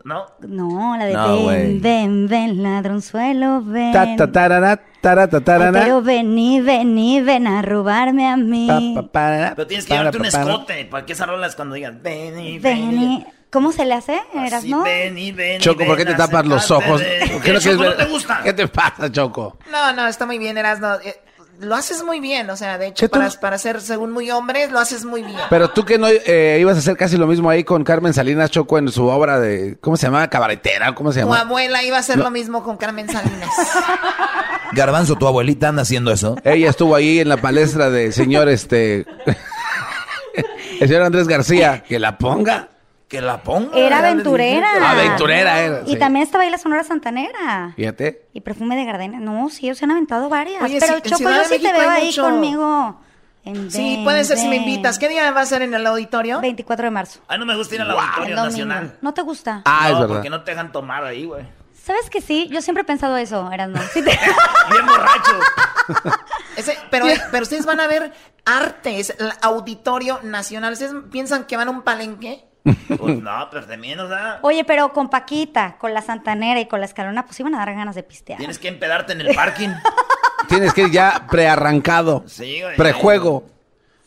C: No.
U: No, la de
F: No,
U: ven, ven, ven, ladronzuelo, ven.
F: Ta, ta, tarara, tara, ta,
U: Ay,
F: tarara.
U: pero vení, vení, ven a robarme a mí.
F: Pa, pa, para,
C: Pero tienes que
F: para,
C: llevarte un
F: para.
C: escote. ¿Para qué esas rolas cuando digas vení,
U: Vení. ¿Cómo se le hace? ¿Eras,
C: Así,
U: no?
C: vení, vení.
F: Choco, ¿por qué te tapas los ojos? ¿Por
C: ¿Qué,
F: no
C: Choco,
F: quieres
C: no te gusta?
F: ¿Qué te pasa, Choco?
E: No, no, está muy bien, Erasno. Eh, lo haces muy bien, o sea, de hecho, para, para ser según muy hombre, lo haces muy bien.
F: Pero tú que no eh, ibas a hacer casi lo mismo ahí con Carmen Salinas Choco en su obra de, ¿cómo se llama? Cabaretera, ¿cómo se
E: Tu
F: llama?
E: abuela iba a hacer
F: No.
E: lo mismo con Carmen Salinas.
G: Garbanzo, tu abuelita anda haciendo eso.
F: Ella estuvo ahí en la palestra del señor, este, el señor Andrés García, que la ponga.
G: Que la ponga.
U: Era aventurera.
F: Aventurera era,
U: Y
F: sí.
U: también estaba ahí la Sonora Santanera.
F: Fíjate.
U: Y perfume de gardenia. No, sí, ellos se han aventado varias.
E: Oye,
U: pero
E: en
U: Choco, yo sí te veo ahí
E: mucho-
U: conmigo. en
E: Sí, puede ser si me invitas. ¿Qué día va a ser en el auditorio?
U: 24 de marzo.
C: Ay, no me gusta ir al Auditorio. Nacional.
U: ¿No te gusta?
F: Ah, es
C: no,
F: verdad.
C: porque no te dejan tomar ahí, güey.
U: ¿Sabes que sí? Yo siempre he pensado eso, Erasmo. Sí te-
C: Bien borracho.
E: Ese- pero, pero ustedes van a ver arte, es el Auditorio Nacional. ¿Ustedes piensan que van a un palenque?
C: Pues no, pero también, o sea,
U: Oye, pero con Paquita, con la Santanera y con la Escalona, pues iban a dar ganas de pistear.
C: tienes que empedarte en el parking.
F: Tienes que ir ya prearrancado.
C: Sí, güey.
F: Prejuego.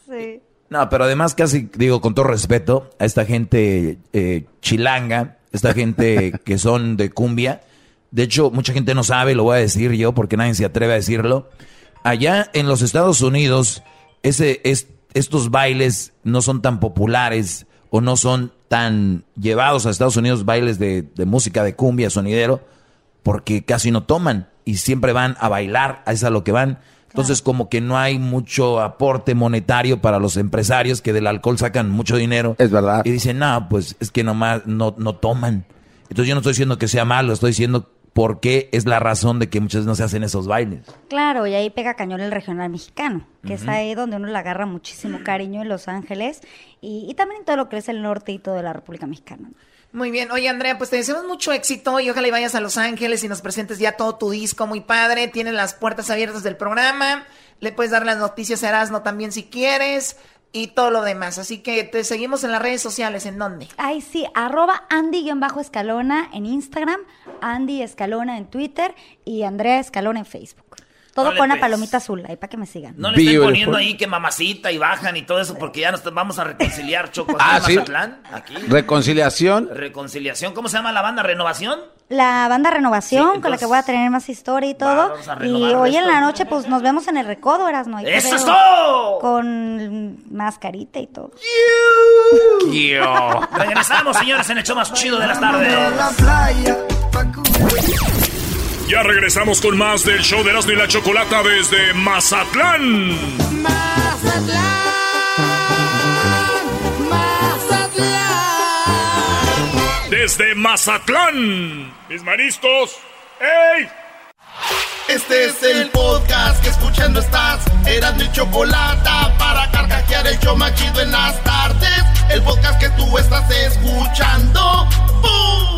U: Sí.
G: No, pero además casi, digo, con todo respeto, a esta gente eh, chilanga, esta gente que son de cumbia, de hecho, mucha gente no sabe, lo voy a decir yo porque nadie se atreve a decirlo. Allá en los Estados Unidos, ese, es, estos bailes no son tan populares o no son tan llevados a Estados Unidos, bailes de, de música de cumbia, sonidero, porque casi no toman y siempre van a bailar, a eso es a lo que van. Entonces, como que no hay mucho aporte monetario para los empresarios que del alcohol sacan mucho dinero.
F: Es verdad.
G: Y dicen, no, pues es que nomás no, no toman. Entonces, yo no estoy diciendo que sea malo, estoy diciendo por qué es la razón de que muchas veces no se hacen esos bailes.
U: Claro, y ahí pega cañón el regional mexicano, que es
G: Ujú.
U: ahí donde uno le agarra muchísimo cariño en Los Ángeles y, y también en todo lo que es el norte y toda la República Mexicana.
E: Muy bien. Oye, Andrea, pues te deseamos mucho éxito y ojalá y vayas a Los Ángeles y nos presentes ya todo tu disco muy padre. Tienes las puertas abiertas del programa. Le puedes dar las noticias a Erasmo también si quieres. Y todo lo demás. Así que te seguimos en las redes sociales. ¿En dónde?
U: Ay, sí, arroba Andy-Escalona en Instagram, Andy Escalona en Twitter y Andrea Escalona en Facebook. Todo con una
C: pues.
U: palomita azul, ahí para que me sigan.
C: No le estén poniendo ahí que mamacita y bajan y todo eso porque ya nos vamos a reconciliar, Choco. aquí
F: Ah,
C: en
F: ¿sí?
C: Mazatlán, aquí.
F: Reconciliación.
C: Reconciliación. ¿Cómo se llama la banda? ¿Renovación?
U: La banda Renovación,
C: Sí,
U: con la que voy a tener más historia y todo.
C: vamos a
U: y hoy en
C: esto.
U: la noche, pues nos vemos en el recodo, Erasmo. ahí te
C: ¡Eso es todo!
U: Con mascarita y todo.
C: Regresamos, señores, en el show más chido de las tardes.
J: Ya regresamos con más del show de Erasmo y la Chocolata desde Mazatlán. Desde Mazatlán. Mis maristos. ¡Ey!
A: Este es el podcast que escuchando estás. Eran mi chocolate para carcajear el show más chido en las tardes. El podcast que tú estás escuchando. ¡Bum!